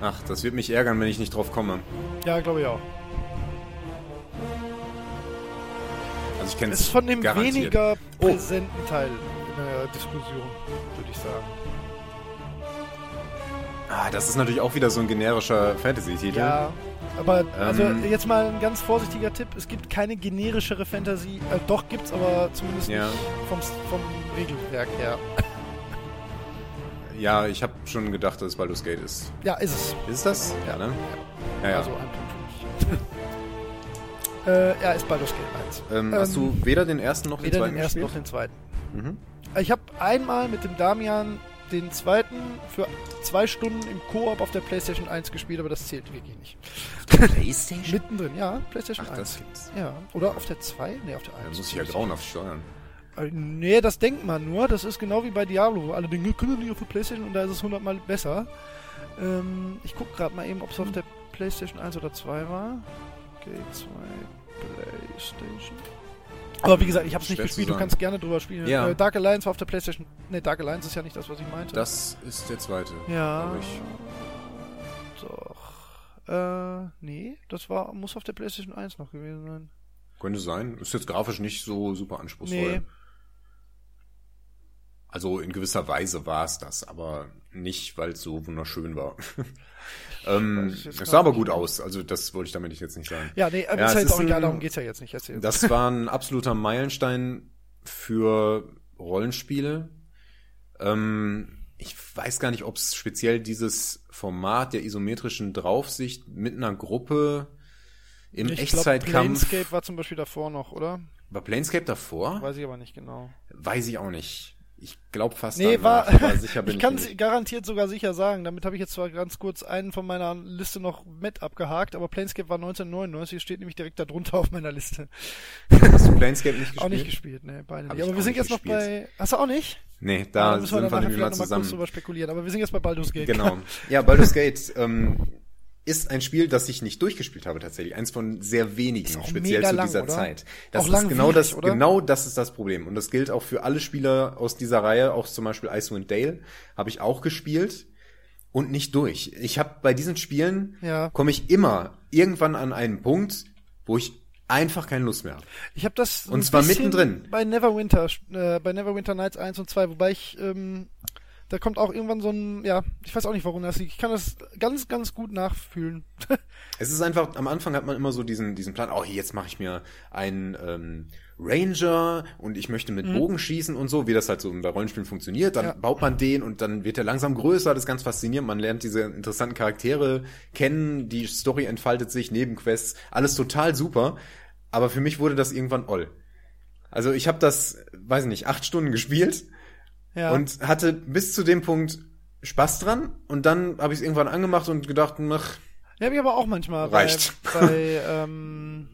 Ach, das wird mich ärgern, wenn ich nicht drauf komme. Ja, glaube ich auch. Also ich kenne Es ist von dem garantiert. weniger Oh. präsenten Teil in der Diskussion, würde ich sagen. Ah, das ist natürlich auch wieder so ein generischer Fantasy-Titel. Ja, aber also Ähm. jetzt mal ein ganz vorsichtiger Tipp: Es gibt keine generischere Fantasy, äh, doch gibt's, aber zumindest Ja. nicht vom, vom Regelwerk her. Ja, ich habe schon gedacht, dass es Baldur's Gate ist. Ja, ist es. Ist es das? Ja, ne? Ja, ja. Also ein Punkt für mich. äh, ja, ist Baldur's Gate 1. ähm, hast ähm, du weder den ersten noch den Weder zweiten den ersten noch gespielt? den zweiten. Mhm. Ich habe einmal mit dem Damian den zweiten für zwei Stunden im Koop auf der PlayStation 1 gespielt, aber das zählt wirklich nicht. Playstation? Mittendrin, ja, PlayStation Ach, 1. das gibt's. Ja, oder auf der 2? Nee, auf der 1. Da muss ich ja grauenhaft steuern. Äh, Nee, das denkt man nur. Das ist genau wie bei Diablo. Alle denken, können nicht auf der Playstation und da ist es hundertmal besser. Ähm, ich guck gerade mal eben, ob es auf der Playstation 1 oder 2 war. Gate 2 Playstation. Aber wie gesagt, ich habe es nicht gespielt. Du kannst gerne drüber spielen. Ja. Äh, Dark Alliance war auf der Playstation. Ne, Dark Alliance ist ja nicht das, was ich meinte. Das ist der zweite. ja. Doch. Äh, nee, das war, muss auf der Playstation 1 noch gewesen sein. Könnte sein. Ist jetzt grafisch nicht so super anspruchsvoll. Nee. Also in gewisser Weise war es das, aber nicht, weil es so wunderschön war. ähm, gar sah aber gut aus. Also das wollte ich damit jetzt nicht sagen. Ja, nee, aber Ja, ist ist auch egal, darum geht's ja jetzt nicht. Erzähl. Das war ein absoluter Meilenstein für Rollenspiele. Ähm, ich weiß gar nicht, ob es speziell dieses Format der isometrischen Draufsicht mit einer Gruppe im ich glaub, Echtzeitkampf. Planescape war zum Beispiel davor noch, oder? war Planescape davor? Weiß ich aber nicht genau. Weiß ich auch nicht. Ich glaube fast Nee, danach, war. aber sicher bin ich ich, kann es garantiert sogar sicher sagen. Damit habe ich jetzt zwar ganz kurz einen von meiner Liste noch mit abgehakt, aber Planescape war 1999, es steht nämlich direkt da drunter auf meiner Liste. Hast du Planescape nicht gespielt? Auch nicht gespielt, ne, beide Hab nicht. ich Aber wir sind jetzt noch gespielt. bei. Hast du auch nicht? Nee, da Ja, müssen wir sind wir nämlich mal noch mal kurz zusammen. drüber spekulieren. Aber wir sind jetzt bei Baldur's Gate. Genau. Ja, Baldur's Gate ähm, ist ein Spiel, das ich nicht durchgespielt habe tatsächlich. Eins von sehr wenigen, speziell zu lang, dieser oder? Zeit. Das Auch ist genau das, oder? genau das ist das Problem. Und das gilt auch für alle Spieler aus dieser Reihe, auch zum Beispiel Icewind Dale, habe ich auch gespielt und nicht durch. Ich habe bei diesen Spielen Ja. komme ich immer irgendwann an einen Punkt, wo ich einfach keine Lust mehr habe. Ich habe das Und zwar mittendrin. bei Neverwinter, äh, bei Neverwinter Nights 1 und 2, wobei ich, ähm, da kommt auch irgendwann so ein, ja, ich weiß auch nicht, warum das liegt. Ich kann das ganz, ganz gut nachfühlen. Es ist einfach, am Anfang hat man immer so diesen, diesen Plan, oh, jetzt mache ich mir einen ähm, Ranger und ich möchte mit Bogen schießen und so, wie das halt so bei Rollenspielen funktioniert. Dann Ja. baut man den und dann wird er langsam größer, das ist ganz faszinierend. Man lernt diese interessanten Charaktere kennen, die Story entfaltet sich, Nebenquests, alles total super. Aber für mich wurde das irgendwann oll. Also ich habe das, weiß ich nicht, acht Stunden gespielt ja. und hatte bis zu dem Punkt Spaß dran und dann habe ich es irgendwann angemacht und gedacht, ach, Ja, hab ich aber auch manchmal Reicht. bei, bei, ähm,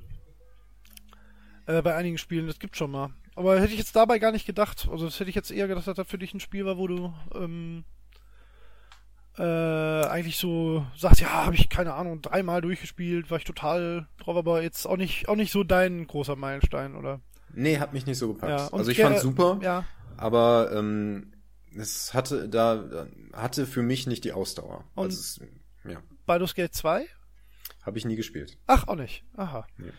äh, bei einigen Spielen, das gibt schon mal. Aber hätte ich jetzt dabei gar nicht gedacht. Also das hätte ich jetzt eher gedacht, dass das für dich ein Spiel war, wo du ähm, äh, eigentlich so sagst, ja, habe ich keine Ahnung, dreimal durchgespielt, war ich total drauf, aber jetzt auch nicht, auch nicht so dein großer Meilenstein, oder? Nee, hat mich nicht so gepackt. Ja, also ich fand's super, Ja, aber ähm, es hatte da hatte für mich nicht die Ausdauer. Und- also es, ja, Baldur's Gate 2? habe ich nie gespielt. Ach, auch nicht. Aha. Nee.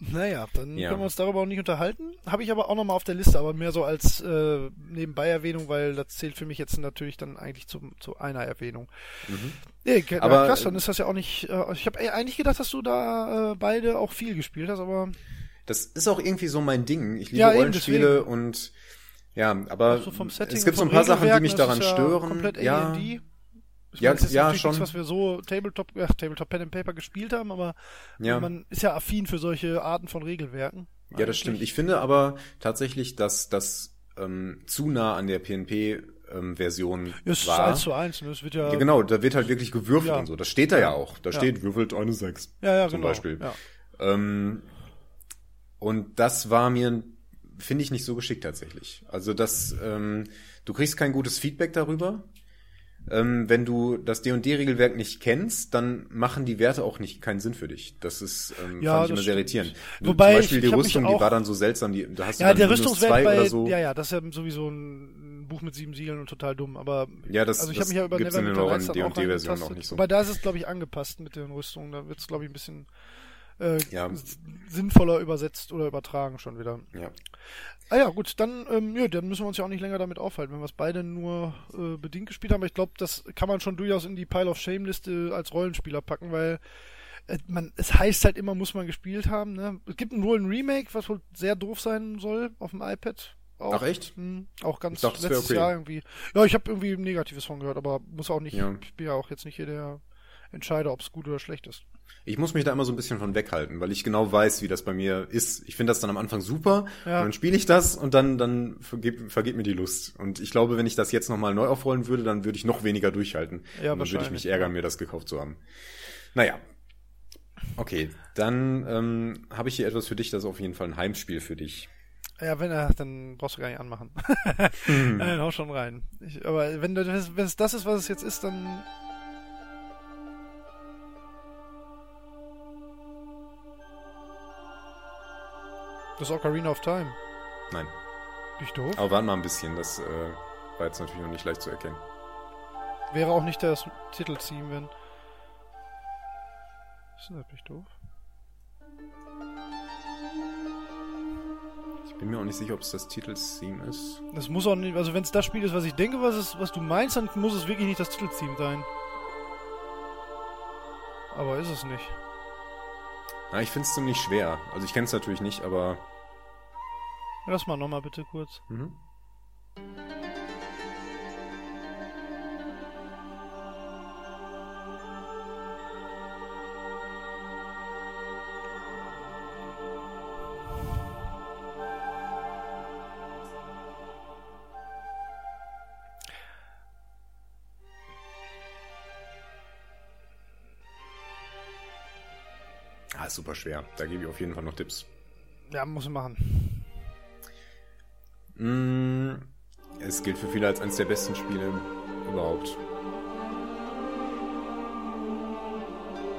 Naja, dann Ja. können wir uns darüber auch nicht unterhalten. Habe ich aber auch nochmal auf der Liste, aber mehr so als äh, Nebenbei-Erwähnung, weil das zählt für mich jetzt natürlich dann eigentlich zu, zu einer Erwähnung. Nee, ke- Aber, aber, krass, dann ist das ja auch nicht. Äh, ich habe eigentlich gedacht, dass du da äh, beide auch viel gespielt hast, aber Das ist auch irgendwie so mein Ding. Ich liebe Ja, Rollenspiele und ja, aber so vom Setting es gibt so ein paar Sachen, die mich das daran ja stören. Komplett ja. Ich Ja, meine, das ist ja, schon. Nichts, was wir so Tabletop, ja, Tabletop Pen and Paper gespielt haben, aber Ja. man ist ja affin für solche Arten von Regelwerken. ja, das eigentlich. stimmt. Ich finde aber tatsächlich, dass das ähm, zu nah an der PNP-Version Ja, es ist war. 1 zu 1, ne? Es wird ja, Ja, genau, da wird halt wirklich gewürfelt Ja. und so. Das steht da ja, auch. Da steht, würfelt eine 6. ja, ja, zum genau. Beispiel. Ja. Ähm, und das war mir, finde ich, nicht so geschickt tatsächlich. Also das, ähm, du kriegst kein gutes Feedback darüber. Ähm, wenn du das D&D-Regelwerk nicht kennst, dann machen die Werte auch nicht keinen Sinn für dich. Das ist, ähm, Ja, fand ich immer sehr irritierend. Wobei Zum Beispiel ich- die Rüstung, die auch- war dann so seltsam, die, da hast du Ja, dann der Rüstungswert zwei bei, oder so. ja, ja, das ist ja sowieso ein Buch mit sieben Siegeln und total dumm, aber Ja, das- also ich habe mich ja über Neverwinter Nights auch auch nicht so. Aber da ist es, glaube ich, angepasst mit den Rüstungen, da wird es, glaube ich, ein bisschen äh, Ja. sinnvoller übersetzt oder übertragen schon wieder. Ja. Ah ja, gut, dann, ähm, ja, dann müssen wir uns ja auch nicht länger damit aufhalten, wenn wir es beide nur äh, bedingt gespielt haben. Aber ich glaube, das kann man schon durchaus in die Pile of Shame-Liste als Rollenspieler packen, weil äh, man, es heißt halt immer, muss man gespielt haben. Ne? Es gibt wohl ein Remake, was wohl sehr doof sein soll auf dem iPad. Auch. Ach, echt? Hm, auch ganz dachte, letztes okay. Jahr irgendwie. Ja, ich habe irgendwie Negatives von gehört, aber muss auch nicht, Ja. ich bin ja auch jetzt nicht hier der Entscheider, ob es gut oder schlecht ist. Ich muss mich da immer so ein bisschen von weghalten, weil ich genau weiß, wie das bei mir ist. Ich finde das dann am Anfang super, Ja. und dann spiele ich das und dann, dann vergeht, vergeht mir die Lust. Und ich glaube, wenn ich das jetzt nochmal neu aufrollen würde, dann würde ich noch weniger durchhalten. Ja, und dann würde ich mich ärgern, mir das gekauft zu haben. Naja. Okay, dann ähm, habe ich hier etwas für dich, das ist auf jeden Fall ein Heimspiel für dich. Ja, wenn er, dann brauchst du gar nicht anmachen. Nein, hau schon rein. Ich, aber wenn, das- wenn es das ist, was es jetzt ist, dann. Das ist Ocarina of Time. Nein, Bin ich doof? aber warte mal ein bisschen, das äh, war jetzt natürlich noch nicht leicht zu erkennen. Wäre auch nicht das Titeltheme, wenn. Ist denn das bin ich doof? Ich bin mir auch nicht sicher, ob es das Titeltheme ist. Das muss auch nicht, also wenn es das Spiel ist, was ich denke, was, es, was du meinst, dann muss es wirklich nicht das Titeltheme sein. Aber ist es nicht. Na, ich finde es ziemlich schwer. Also ich kenne es natürlich nicht, aber Lass mal nochmal bitte kurz. mhm. Ist super schwer. Da gebe ich auf jeden Fall noch Tipps. Ja, muss ich machen. Mm, es gilt für viele als eines der besten Spiele überhaupt.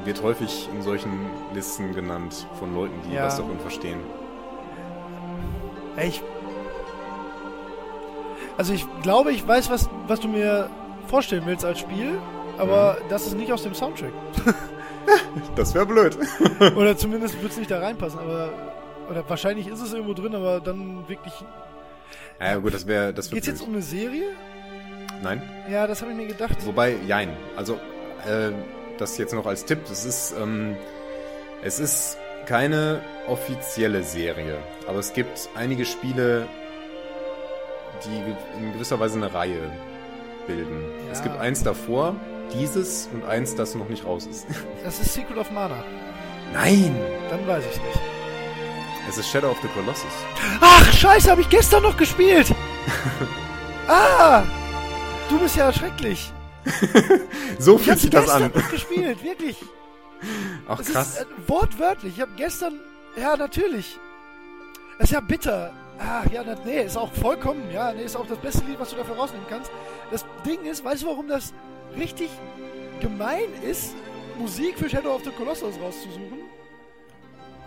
Wird häufig in solchen Listen genannt von Leuten, die Ja. was davon verstehen. Ich. Also ich glaube, ich weiß, was, was du mir vorstellen willst als Spiel, aber das ist nicht aus dem Soundtrack. Das wäre blöd. Oder zumindest wird es nicht da reinpassen, aber. Oder wahrscheinlich ist es irgendwo drin, aber dann wirklich. ja gut, das wäre das wär Geht's jetzt blöd. um eine Serie? Nein? Ja, das habe ich mir gedacht. Wobei, jein. Also, äh, das jetzt noch als Tipp. Das ist, ähm, es ist keine offizielle Serie. Aber es gibt einige Spiele, die in gewisser Weise eine Reihe bilden. Ja. Es gibt eins davor, dieses und eins, das noch nicht raus ist. Das ist Secret of Mana. Nein! Dann weiß ich nicht. Es ist Shadow of the Colossus. Ach, scheiße, habe ich gestern noch gespielt. ah! Du bist ja schrecklich. So Ich fühlt habe sich das gestern an. noch gespielt, wirklich. Ach Es krass. ist äh, wortwörtlich. Ich habe gestern, ja natürlich. Das ist ja bitter. Ah, ja, das, nee, ist auch vollkommen, ja, nee, ist auch das beste Lied, was du dafür rausnehmen kannst. Das Ding ist, weißt du, warum das richtig gemein ist, Musik für Shadow of the Colossus rauszusuchen?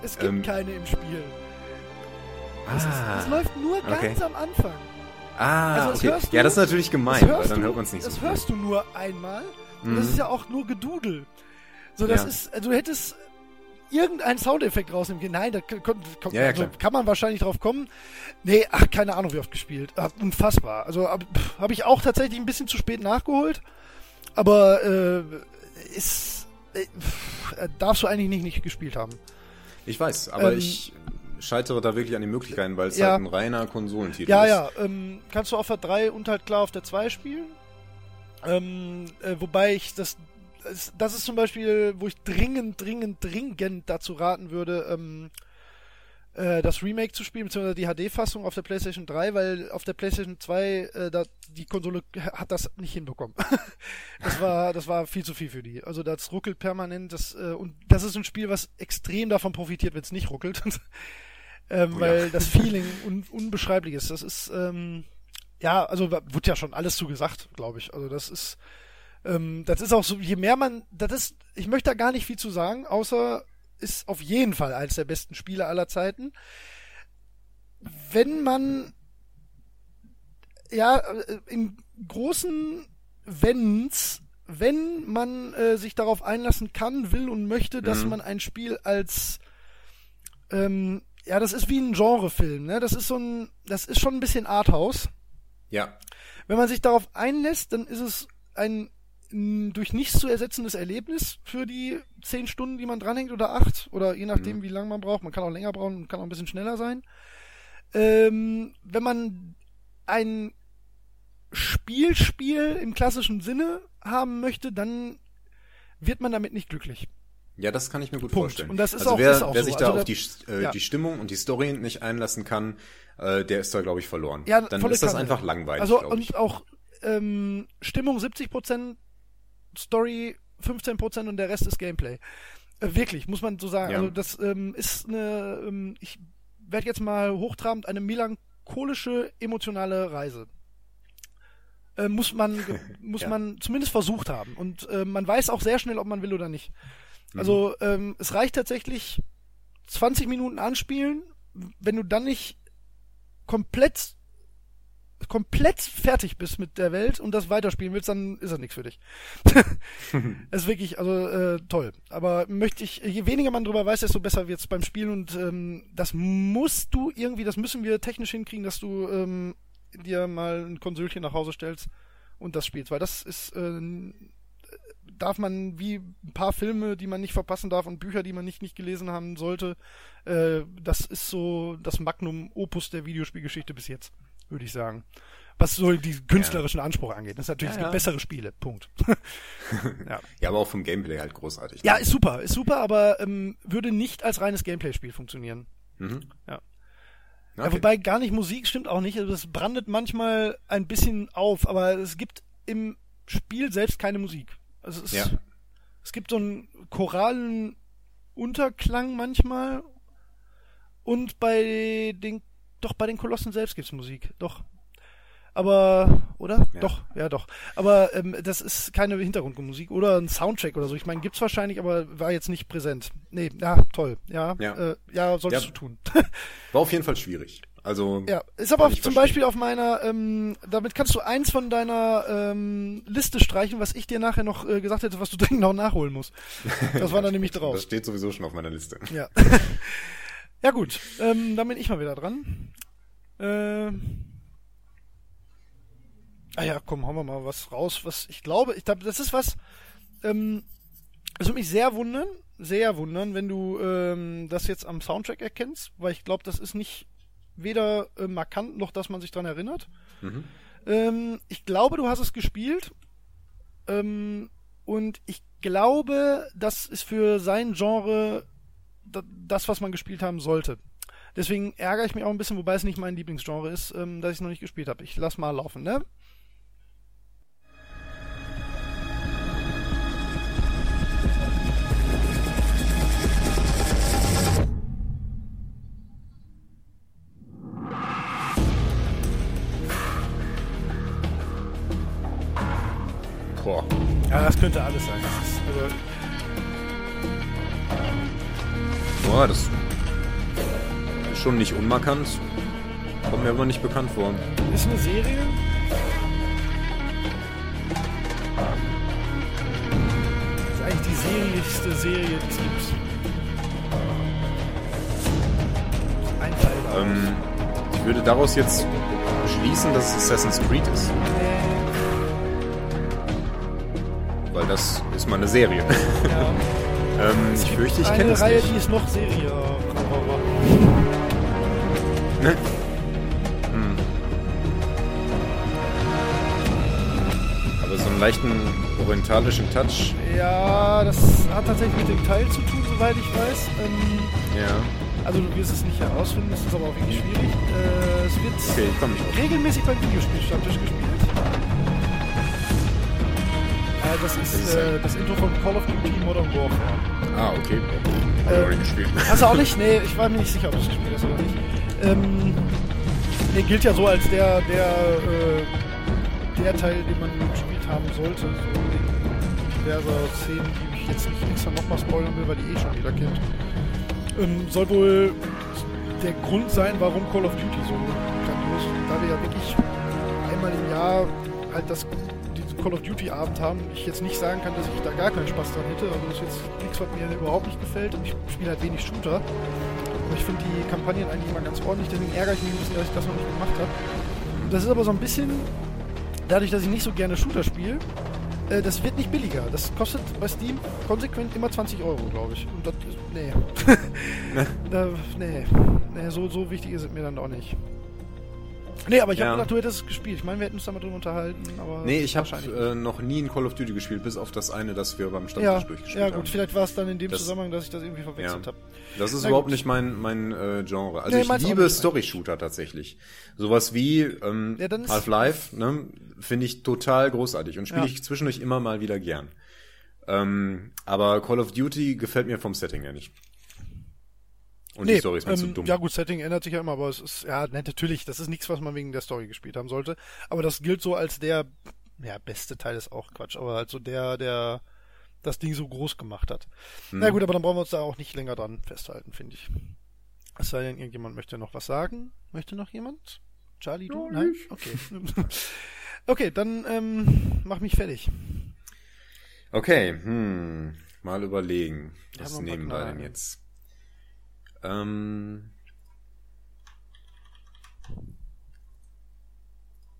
Es gibt Ähm. keine im Spiel. Das, ist, Ah. das läuft nur ganz okay. am Anfang. Ah, Also das okay. du- ja, das ist natürlich gemein, weil dann hört man es nicht so Das viel. hörst du nur einmal. Und das Mhm. ist ja auch nur Gedudel. So, das Ja. ist, du hättest, irgendeinen Soundeffekt rausnehmen. Nein, da kann, kann, Ja, ja, also kann man wahrscheinlich drauf kommen. Nee, ach, keine Ahnung, wie oft gespielt. Ah, unfassbar. Also habe hab ich auch tatsächlich ein bisschen zu spät nachgeholt. Aber äh, ist äh, darfst du eigentlich nicht, nicht gespielt haben. Ich weiß, aber Ähm, ich scheitere da wirklich an den Möglichkeiten, weil es Ja. halt ein reiner Konsolentitel Ja, ist. ja, ähm, kannst du auf der 3 und halt klar auf der 2 spielen. Ähm, äh, wobei ich das, das, das ist zum Beispiel, wo ich dringend, dringend, dringend dazu raten würde, ähm, äh, das Remake zu spielen, beziehungsweise die HD-Fassung auf der PlayStation 3, weil auf der PlayStation 2 äh, da, die Konsole hat das nicht hinbekommen. das war, das war viel zu viel für die. Also das ruckelt permanent, das äh, und das ist ein Spiel, was extrem davon profitiert, wenn es nicht ruckelt. ähm, Oh ja. weil das Feeling un unbeschreiblich ist. Das ist ähm, ja, also wurde ja schon alles zu gesagt, glaube ich. Also das ist ähm, das ist auch so, je mehr man, das ist, ich möchte da gar nicht viel zu sagen, außer ist auf jeden Fall eines der besten Spiele aller Zeiten. Wenn man ja äh, in großen Wenns, wenn man äh, sich darauf einlassen kann, will und möchte, dass Mhm. man ein Spiel als ähm, ja, das ist wie ein Genrefilm, ne? Das ist so ein, das ist schon ein bisschen Arthouse. Ja, Wenn man sich darauf einlässt, dann ist es ein durch nichts zu ersetzendes Erlebnis für die zehn Stunden, die man dranhängt oder acht oder je nachdem, wie lange man braucht. Man kann auch länger brauchen kann auch ein bisschen schneller sein. Ähm, wenn man ein Spielspiel im klassischen Sinne haben möchte, dann wird man damit nicht glücklich. Ja, das kann ich mir gut Punkt. vorstellen. Und das ist also auch- wer, ist auch wer so. sich da Also auf die, äh, ja. die Stimmung und die Story nicht einlassen kann, äh, der ist da, glaube ich, verloren. Ja, Dann ist das Kanne. einfach langweilig, Also und auch ähm, Stimmung 70%, Story 15% und der Rest ist Gameplay. Äh, wirklich, muss man so sagen. Ja. Also das ähm, ist eine, ähm, ich werde jetzt mal hochtrabend, eine melancholische, emotionale Reise. Äh, muss man, muss Ja. man zumindest versucht haben. Und äh, man weiß auch sehr schnell, ob man will oder nicht. Mhm. Also ähm, es reicht tatsächlich 20 Minuten anspielen, wenn du dann nicht komplett komplett fertig bist mit der Welt und das weiterspielen willst, dann ist das nichts für dich. Es ist wirklich, also äh, toll. Aber möchte ich, je weniger man drüber weiß, desto besser wird's beim Spielen und ähm, das musst du irgendwie, das müssen wir technisch hinkriegen, dass du ähm, dir mal ein Konsolchen nach Hause stellst und das spielst, weil das ist äh, darf man wie ein paar Filme, die man nicht verpassen darf und Bücher, die man nicht nicht gelesen haben sollte, äh, das ist so das Magnum Opus der Videospielgeschichte bis jetzt, würde ich sagen. Was so die künstlerischen Anspruch angeht. Das ist natürlich, Ja, es gibt ja. bessere Spiele. Punkt. ja. Ja, aber auch vom Gameplay halt großartig. ja, ist super, ist super, aber ähm, würde nicht als reines Gameplay-Spiel funktionieren. Mhm. Ja. Okay. Ja, wobei gar nicht Musik stimmt auch nicht. Also es brandet manchmal ein bisschen auf, aber es gibt im Spiel selbst keine Musik. Also es, Ja. es gibt so einen choralen Unterklang manchmal und bei den doch bei den Kolossen selbst gibt's Musik. Doch. Aber, oder? Ja. Doch, ja doch. Aber ähm, das ist keine Hintergrundmusik oder ein Soundtrack oder so. Ich meine, gibt's wahrscheinlich, aber war jetzt nicht präsent. Nee, ja, toll. Ja, Ja. Äh, ja solltest Ja. du tun. War auf jeden Fall schwierig. Also, Ja, ist aber zum verstehen. Beispiel auf meiner, ähm, damit kannst du eins von deiner ähm, Liste streichen, was ich dir nachher noch äh, gesagt hätte, was du dringend noch nachholen musst. Das war dann nämlich das drauf. steht sowieso schon auf meiner Liste. Ja. Ja gut, ähm, dann bin ich mal wieder dran. Ähm. Ah ja, komm, hauen wir mal was raus, was ich glaube, ich glaube, das ist was, ähm, es würde mich sehr wundern, sehr wundern, wenn du ähm, das jetzt am Soundtrack erkennst, weil ich glaube, das ist nicht weder äh, markant noch, dass man sich dran erinnert. Mhm. Ähm, ich glaube, du hast es gespielt. Ähm, und ich glaube, das ist für sein Genre das, was man gespielt haben sollte. Deswegen ärgere ich mich auch ein bisschen, wobei es nicht mein Lieblingsgenre ist, ähm, dass ich es noch nicht gespielt habe. Ich lass mal laufen, ne? Boah. Ja, das könnte alles sein. Das ist, also, Boah, das ist schon nicht unmarkant. Kommt mir aber nicht bekannt vor. Ist eine Serie? Das ist eigentlich die seriösste Serie, die es gibt. Ein Teil ähm, ich würde daraus jetzt schließen, dass es Assassin's Creed ist. Weil das ist mal eine Serie. Ja. ähm, ich fürchte, ich kenne es Reihe, nicht. die ist noch Serie. Ne? Hm. Aber so einen leichten orientalischen Touch. Ja, das hat tatsächlich mit dem Teil zu tun, soweit ich weiß. Ähm, Ja. also du wirst es nicht herausfinden, das ist aber auch wirklich schwierig. Äh, es wird Okay, regelmäßig beim Videospielstammtisch gespielt. Das ist, ist äh, das Intro von Call of Duty Modern Warfare. Ah, okay. Hab ich noch nicht gespielt. Hast du auch nicht? Nee, ich war mir nicht sicher, ob du es gespielt hast oder nicht. Ähm, nee, gilt ja so als der, der, äh, der Teil, den man gespielt haben sollte. So wegen diverser Szenen, die ich jetzt nicht extra nochmal spoilern will, weil die eh schon jeder kennt. Ähm, soll wohl der Grund sein, warum Call of Duty so grandios ist. Da wir ja wirklich einmal im Jahr halt das Call of Duty Abend haben, ich jetzt nicht sagen kann, dass ich da gar keinen Spaß dran hätte. Also das ist jetzt nichts, was mir überhaupt nicht gefällt. Und ich spiele halt wenig Shooter. Aber ich finde die Kampagnen eigentlich immer ganz ordentlich, deswegen ärgere ich mich ein bisschen, dass ich das noch nicht gemacht habe. Das ist aber so ein bisschen, dadurch, dass ich nicht so gerne Shooter spiele, äh, das wird nicht billiger. Das kostet bei Steam konsequent immer 20 Euro, glaube ich. Und das ist, nee. da, nee. Nee, so, so wichtig ist es mir dann doch nicht. Nee, aber ich Ja. habe gedacht, du hättest es gespielt. Ich meine, wir hätten uns da mal drüber unterhalten, aber. Nee, ich habe äh, noch nie ein Call of Duty gespielt, bis auf das eine, das wir beim Stammtisch ja, durchgespielt ja, haben. gut, vielleicht war es dann in dem Das- Zusammenhang, dass ich das irgendwie verwechselt Ja. habe. Das ist Na überhaupt gut. nicht mein, mein äh, Genre. Also Nee, ich liebe. Story-Shooter tatsächlich. Sowas wie ähm, Ja, Half-Life, ne, finde ich total großartig und spiele Ja. ich zwischendurch immer mal wieder gern. Ähm, aber Call of Duty gefällt mir vom Setting her nicht. Und die Story ist mir zu ähm, dumm. Ja gut, Setting ändert sich ja immer, aber es ist, ja, ne, natürlich, das ist nichts, was man wegen der Story gespielt haben sollte. Aber das gilt so als der, ja, beste Teil ist auch Quatsch, aber halt so der, der das Ding so groß gemacht hat. Hm. Na gut, aber dann brauchen wir uns da auch nicht länger dran festhalten, finde ich. Es sei denn, irgendjemand möchte noch was sagen. Möchte noch jemand? Charlie, du? Nein? Okay. okay, dann ähm, mach mich fertig. Okay, hm, mal überlegen. Was nehmen wir denn jetzt? Ähm,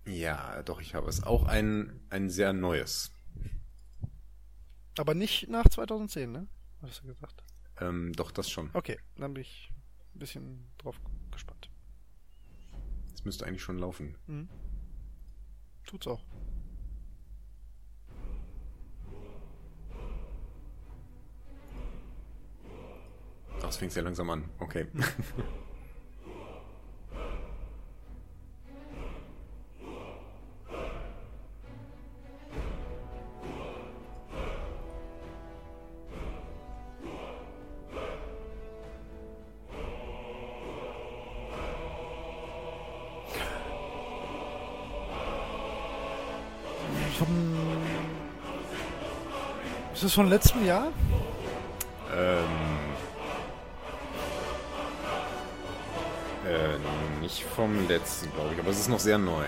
ja, doch, ich habe es. Auch ein, ein sehr neues. Aber nicht nach 2010, ne? Hast du gesagt? Ähm, doch, das schon. Okay, dann bin ich ein bisschen drauf gespannt. Das müsste eigentlich schon laufen. Tut's auch. Es fängt sehr langsam an. Okay. Ist das von letztem Jahr? Nicht vom letzten, glaube ich, aber es ist noch sehr neu.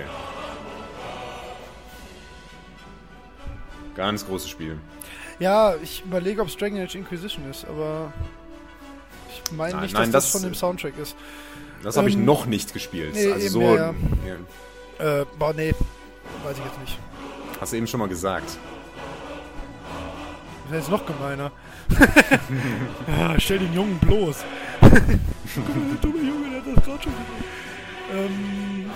Ganz großes Spiel. Ja, ich überlege, ob es Dragon Age Inquisition ist, aber ich meine nicht, nein, dass das, das- von dem Soundtrack ist. Das habe ich Ähm, noch nicht gespielt. nee, also so, ja, ja. Äh, boah, nee, weiß ich jetzt nicht. Hast du eben schon mal gesagt. Das ist noch gemeiner. ja, stell den Jungen bloß. Guck mal, der dumme Junge, der hat das gerade schon gesagt. Ähm,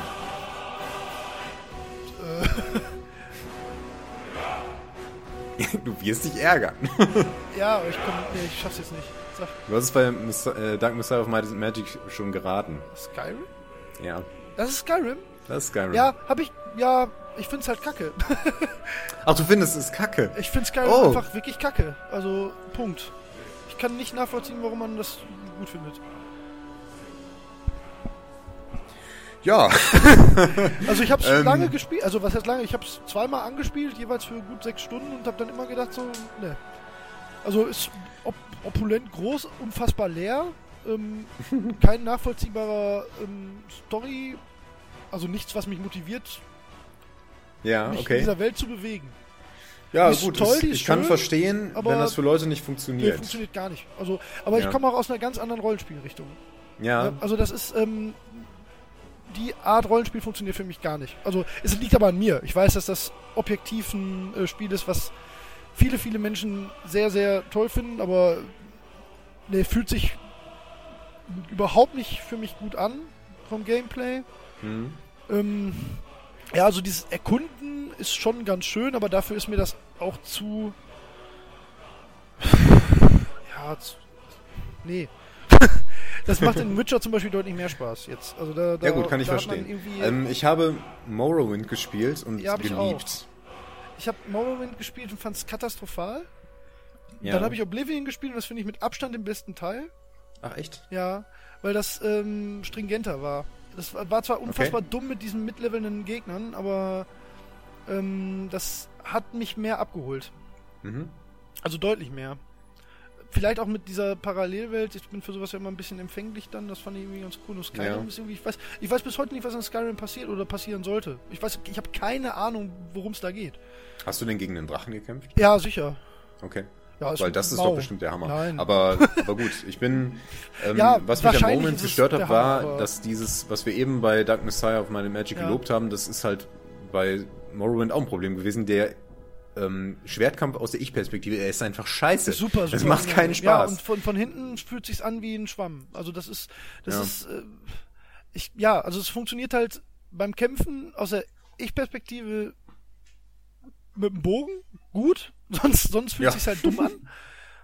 Du wirst dich ärgern. ja, aber ich komm, nee, ich schaff's jetzt nicht. Sag, Du hast es bei Miss- äh, Dark Messiah of Might and Magic schon geraten. Skyrim? Ja, Das ist Skyrim? das ist Skyrim. Ja, hab ich, ja, ich find's halt kacke. Ach, du findest es kacke. Ich finde Skyrim Oh. einfach wirklich kacke. Also, Punkt. Ich kann nicht nachvollziehen, warum man das gut findet. Ja. Also ich habe es Ähm. lange gespielt, also was heißt lange? Ich habe es zweimal angespielt, jeweils für gut sechs Stunden und habe dann immer gedacht so, ne. Also ist op opulent groß, unfassbar leer, ähm, kein nachvollziehbarer ähm, Story, also nichts, was mich motiviert, Ja, mich in okay. dieser Welt zu bewegen. Ja, ist gut, toll, ist ich kann schön, verstehen, aber- wenn das für Leute nicht Nee, funktioniert. funktioniert gar nicht. Also, aber ich Ja. komme auch aus einer ganz anderen Rollenspielrichtung. Ja. Also das ist, ähm, die Art Rollenspiel funktioniert für mich gar nicht. Also es liegt aber an mir. Ich weiß, dass das objektiv ein äh, Spiel ist, was viele, viele Menschen sehr, sehr toll finden, aber ne, fühlt sich überhaupt nicht für mich gut an vom Gameplay. Hm. Ähm, ja, also dieses Erkunden ist schon ganz schön, aber dafür ist mir das auch zu. Ja, zu, nee. das macht in Witcher zum Beispiel deutlich mehr Spaß jetzt. Also da, da, Ja gut, kann ich verstehen. Ähm, ich habe Morrowind gespielt und Ja, hab ich geliebt. Ich habe Morrowind gespielt und fand es katastrophal. Ja. Dann habe ich Oblivion gespielt und das finde ich mit Abstand den besten Teil. Ach echt? Ja, weil das ähm, stringenter war. Das war war zwar unfassbar dumm mit diesen mitlevelnden Gegnern, aber ähm, das hat mich mehr abgeholt. Mhm. Also deutlich mehr. Vielleicht auch mit dieser Parallelwelt. Ich bin für sowas ja immer ein bisschen empfänglich dann. Das fand ich irgendwie ganz cool. Und Skyrim Ja. ist irgendwie, ich weiß, ich weiß bis heute nicht, was in Skyrim passiert oder passieren sollte. Ich weiß, ich habe keine Ahnung, worum es da geht. Hast du denn gegen den Drachen gekämpft? Ja, sicher. Okay. Ja, Weil das ist mau. doch bestimmt der Hammer. Nein. Aber, aber gut, ich bin. Ähm, Ja, was mich am Moment gestört hat, war, dass dieses, was wir eben bei Dark Messiah auf meine Magic Ja. gelobt haben, das ist halt bei Morrowind auch ein Problem gewesen. Der ähm, Schwertkampf aus der Ich-Perspektive, er ist einfach scheiße. Super, super. Das macht keinen Ja, Spaß. und von, von hinten fühlt sich's an wie ein Schwamm. Also das ist, das Ja. ist, äh, ich, ja, also es funktioniert halt beim Kämpfen aus der Ich-Perspektive mit dem Bogen gut, sonst, sonst fühlt Ja. sich's halt dumm an.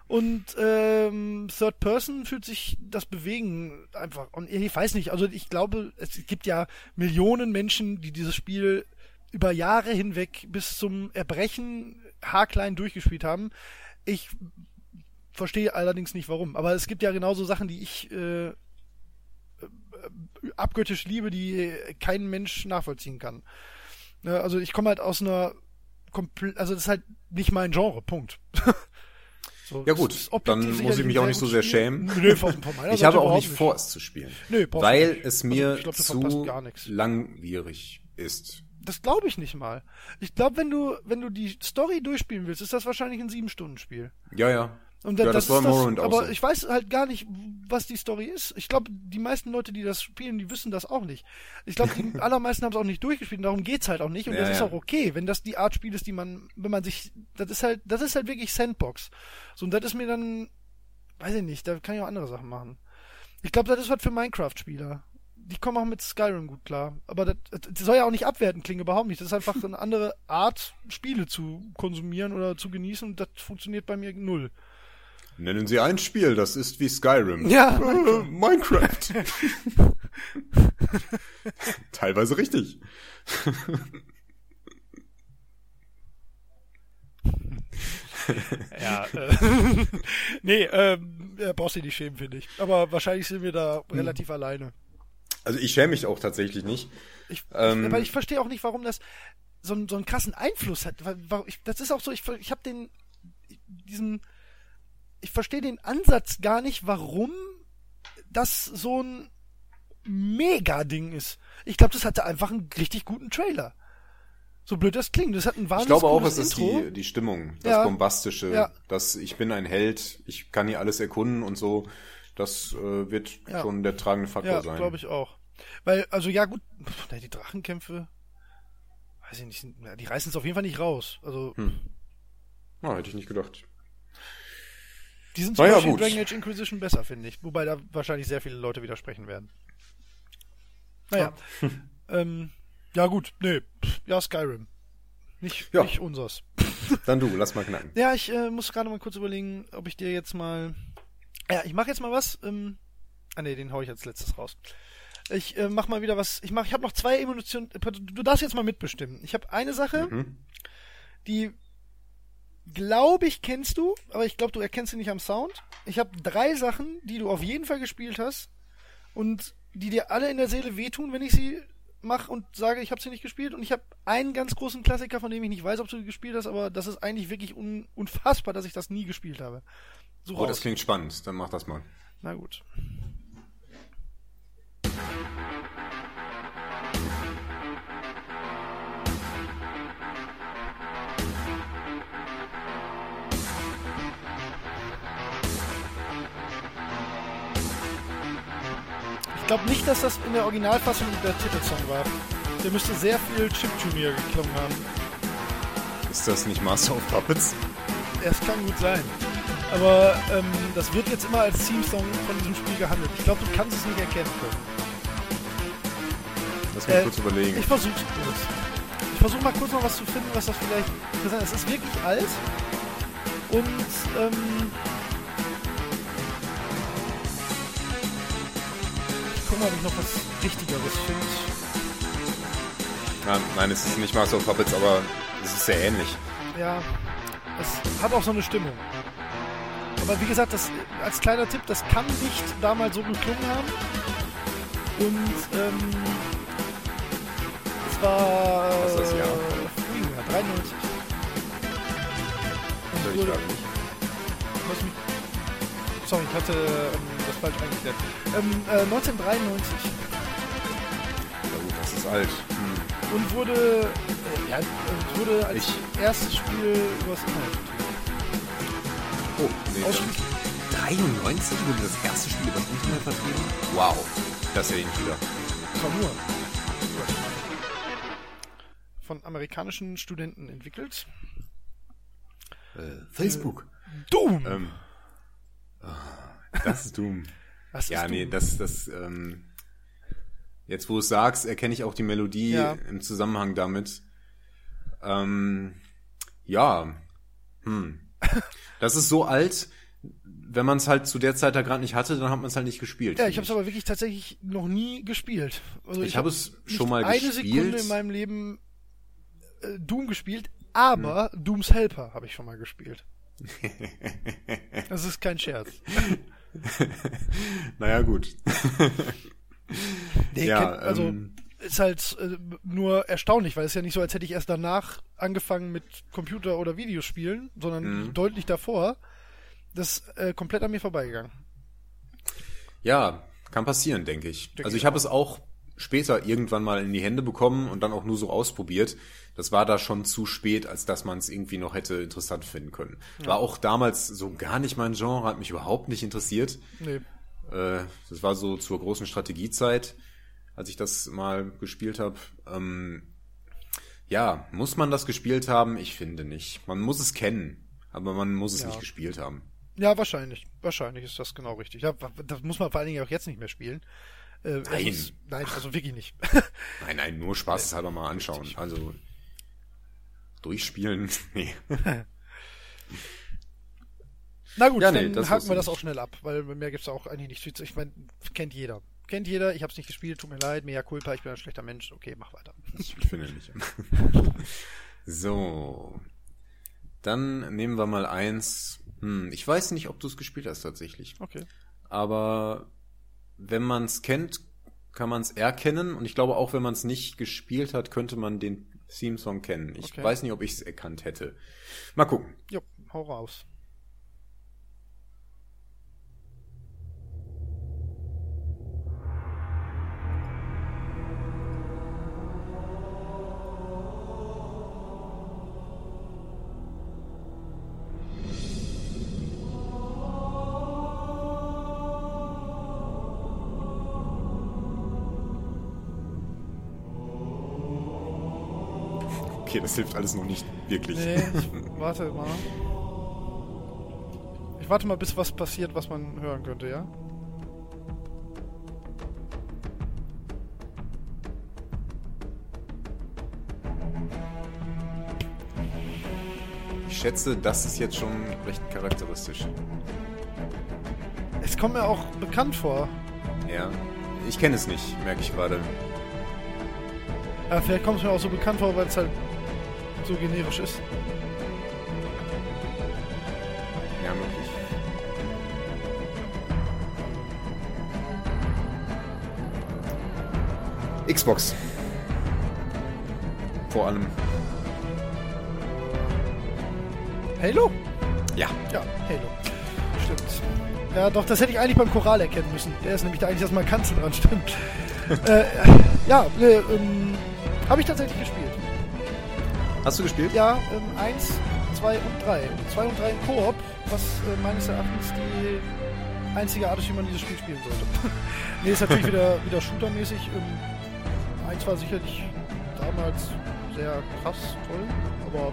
Und ähm, Third Person fühlt sich das Bewegen einfach. Und ich weiß nicht, also ich glaube, es gibt ja Millionen Menschen, die dieses Spiel über Jahre hinweg bis zum Erbrechen haarklein durchgespielt haben. Ich verstehe allerdings nicht warum. Aber es gibt ja genauso Sachen, die ich äh, äh, abgöttisch liebe, die kein Mensch nachvollziehen kann. Ne, also ich komme halt aus einer komple- also das ist halt nicht mein Genre, Punkt. So, Ja gut, dann muss ich mich auch nicht so sehr schämen. Nö, von, von Ich habe auch nicht vor, es zu spielen. Nö, weil nicht. es mir Also, glaub, zu langwierig ist. Das glaube ich nicht mal. Ich glaube, wenn du, wenn du die Story durchspielen willst, ist das wahrscheinlich ein Sieben-Stunden-Spiel. Ja, ja. Und Ja, da- das war ist Morrowind auch Aber so. ich weiß halt gar nicht, was die Story ist. Ich glaube, die meisten Leute, die das spielen, die wissen das auch nicht. Ich glaube, die allermeisten haben es auch nicht durchgespielt und darum geht's halt auch nicht. Und Ja, das ist ja. auch okay, wenn das die Art Spiel ist, die man, wenn man sich, das ist halt, das ist halt wirklich Sandbox. So, und das ist mir dann, weiß ich nicht, da kann ich auch andere Sachen machen. Ich glaube, das ist was für Minecraft-Spieler. Die kommen auch mit Skyrim gut klar. Aber das, das soll ja auch nicht abwerten klingen, überhaupt nicht. Das ist einfach eine andere Art, Spiele zu konsumieren oder zu genießen und das funktioniert bei mir null. Nennen Sie ein Spiel, das ist wie Skyrim. Ja, Äh, Minecraft. Teilweise richtig. Ja, äh, nee, ähm, ja, brauchst du nicht schämen, finde ich. Aber wahrscheinlich sind wir da Hm. relativ alleine. Also ich schäme mich auch tatsächlich nicht. Ich, Ähm. ich, aber ich verstehe auch nicht, warum das so, einen- so einen krassen Einfluss hat. Ich, das ist auch so, ich, ich habe den, diesen, ich verstehe den Ansatz gar nicht, warum das so ein Mega-Ding ist. Ich glaube, das hatte einfach einen richtig guten Trailer. So blöd das klingt, das hat ein Ich wahnsinnig glaube auch, es ist die, die Stimmung, das Ja. Bombastische, Ja. dass ich bin ein Held, ich kann hier alles erkunden und so. Das äh, wird Ja. schon der tragende Faktor Ja, sein. glaube ich auch. Weil, also ja gut, na, die Drachenkämpfe, weiß ich nicht, na, die reißen es auf jeden Fall nicht raus. Also, Hm. Ja, hätte ich nicht gedacht. die sind zum Na ja, Beispiel gut. Dragon Age Inquisition besser, finde ich. Wobei da wahrscheinlich sehr viele Leute widersprechen werden. Naja. ähm, ja gut, nee, ja, Skyrim. Nicht, Ja. nicht unsers. Dann du, lass mal knacken. Ja, ich äh, muss gerade mal kurz überlegen, ob ich dir jetzt mal. Ja, ich mache jetzt mal was. Ähm, ah nee, den hau ich als letztes raus. Ich äh, mach mal wieder was. Ich mach, ich habe noch zwei Emotionen. Du darfst jetzt mal mitbestimmen. Ich habe eine Sache, Mhm. die glaube ich kennst du, aber ich glaube du erkennst sie nicht am Sound. Ich habe drei Sachen, die du auf jeden Fall gespielt hast und die dir alle in der Seele wehtun, wenn ich sie mache und sage, ich habe sie nicht gespielt. Und ich habe einen ganz großen Klassiker, von dem ich nicht weiß, ob du gespielt hast, aber das ist eigentlich wirklich un unfassbar, dass ich das nie gespielt habe. So Oh, raus. das klingt spannend, dann mach das mal. Na gut. glaube nicht, dass das in der Originalfassung der Titelsong war. Der müsste sehr viel Chiptune hier geklungen haben. Ist das nicht Master of Puppets? Es kann gut sein. Aber ähm, das wird jetzt immer als Theme-Song von diesem Spiel gehandelt. Ich glaube, du kannst es nicht erkennen können. Lass mich Äh, kurz überlegen. Ich versuch's kurz. Ich versuche mal kurz noch was zu finden, was das vielleicht interessant ist. Es ist wirklich alt. Und ähm, ich guck mal, ob ich noch was Richtigeres finde. Nein, nein, es ist nicht Master of Puppets, aber es ist sehr ähnlich. Ja, es hat auch so eine Stimmung. Aber wie gesagt, das als kleiner Tipp, das kann nicht damals so geklungen haben. Und ähm, es war Was ist das Jahr? äh, früher, 93. Und ich wurde-. Was mich, sorry, ich hatte ähm, das falsch eingestellt. Ähm, äh, 1993 Ja gut, das ist alt. Hm. und wurde, äh, ja, wurde als Ich- erstes Spiel übers Internet vertrieben. Oh, nee, Ausschließlich 93 wurde das erste Spiel über das Internet vertrieben? Wow, das sehe ich nicht wieder. Nur. Von amerikanischen Studenten entwickelt. Äh, Facebook. Doom! Ähm, ah, das ist Doom. Was ja, ist nee, Doom? das, das, ähm, jetzt wo du es sagst, erkenne ich auch die Melodie Ja. im Zusammenhang damit. Ähm, ja, hm. Das ist so alt, wenn man es halt zu der Zeit da gerade nicht hatte, dann hat man es halt nicht gespielt. Ja, ich habe es aber wirklich tatsächlich noch nie gespielt. Also Ich habe hab es schon mal eine gespielt. Sekunde in meinem Leben äh, Doom gespielt, aber Hm. Dooms Helper habe ich schon mal gespielt. Das ist kein Scherz. naja, gut. Nee, Ja, kennt, also ähm, ist halt äh, nur erstaunlich, weil es ist ja nicht so, als hätte ich erst danach angefangen mit Computer- oder Videospielen, sondern Mhm. deutlich davor. Das ist äh, komplett an mir vorbeigegangen. Ja, kann passieren, denke ich. Denke also ich habe es auch später irgendwann mal in die Hände bekommen und dann auch nur so ausprobiert. Das war da schon zu spät, als dass man es irgendwie noch hätte interessant finden können. War auch damals so gar nicht mein Genre, hat mich überhaupt nicht interessiert. Nee. Äh, das war so zur großen Strategiezeit, als ich das mal gespielt habe. Ähm, ja, muss man das gespielt haben? Ich finde nicht. Man muss es kennen, aber man muss es Ja. nicht gespielt haben. Ja, wahrscheinlich. Wahrscheinlich ist das genau richtig. Ja, das muss man vor allen Dingen auch jetzt nicht mehr spielen. Äh, Nein. Ist, nein, also wirklich nicht. Nein, nein, nur spaßeshalber mal anschauen. Also durchspielen, nee. Na gut, Ja, nee, dann haken wir ich das nicht. auch schnell ab, weil mehr gibt's auch eigentlich nicht. Ich meine, kennt jeder. Kennt jeder, ich hab's nicht gespielt, tut mir leid, mea culpa, ich bin ein schlechter Mensch. Okay, mach weiter. Ich finde nicht. so. Dann nehmen wir mal eins. Hm, ich weiß nicht, ob du es gespielt hast tatsächlich. Okay. Aber wenn man es kennt, kann man es erkennen. Und ich glaube, auch wenn man es nicht gespielt hat, könnte man den Theme-Song kennen. Ich Okay. weiß nicht, ob ich es erkannt hätte. Mal gucken. Jo, hau raus. Das hilft alles noch nicht wirklich. Nee, ich warte mal. Ich warte mal, bis was passiert, was man hören könnte, ja? Ich schätze, das ist jetzt schon recht charakteristisch. Es kommt mir auch bekannt vor. Ja. Ich kenne es nicht, merke ich gerade. Aber vielleicht kommt es mir auch so bekannt vor, weil es halt so generisch ist. Ja, möglich. Xbox. Vor allem. Halo? Ja. Ja, Halo. Stimmt. Ja, doch, das hätte ich eigentlich beim Choral erkennen müssen. Der ist nämlich da eigentlich das Markantste dran, stimmt. äh, ja, äh, ähm, habe ich tatsächlich gespielt. Hast du gespielt? Ja, ähm, eins, zwei und drei. Zwei und drei in Koop, was äh, meines Erachtens die einzige Art ist, wie man dieses Spiel spielen sollte. nee, ist natürlich wieder, wieder shootermäßig. Ähm, eins war sicherlich damals sehr krass, toll, aber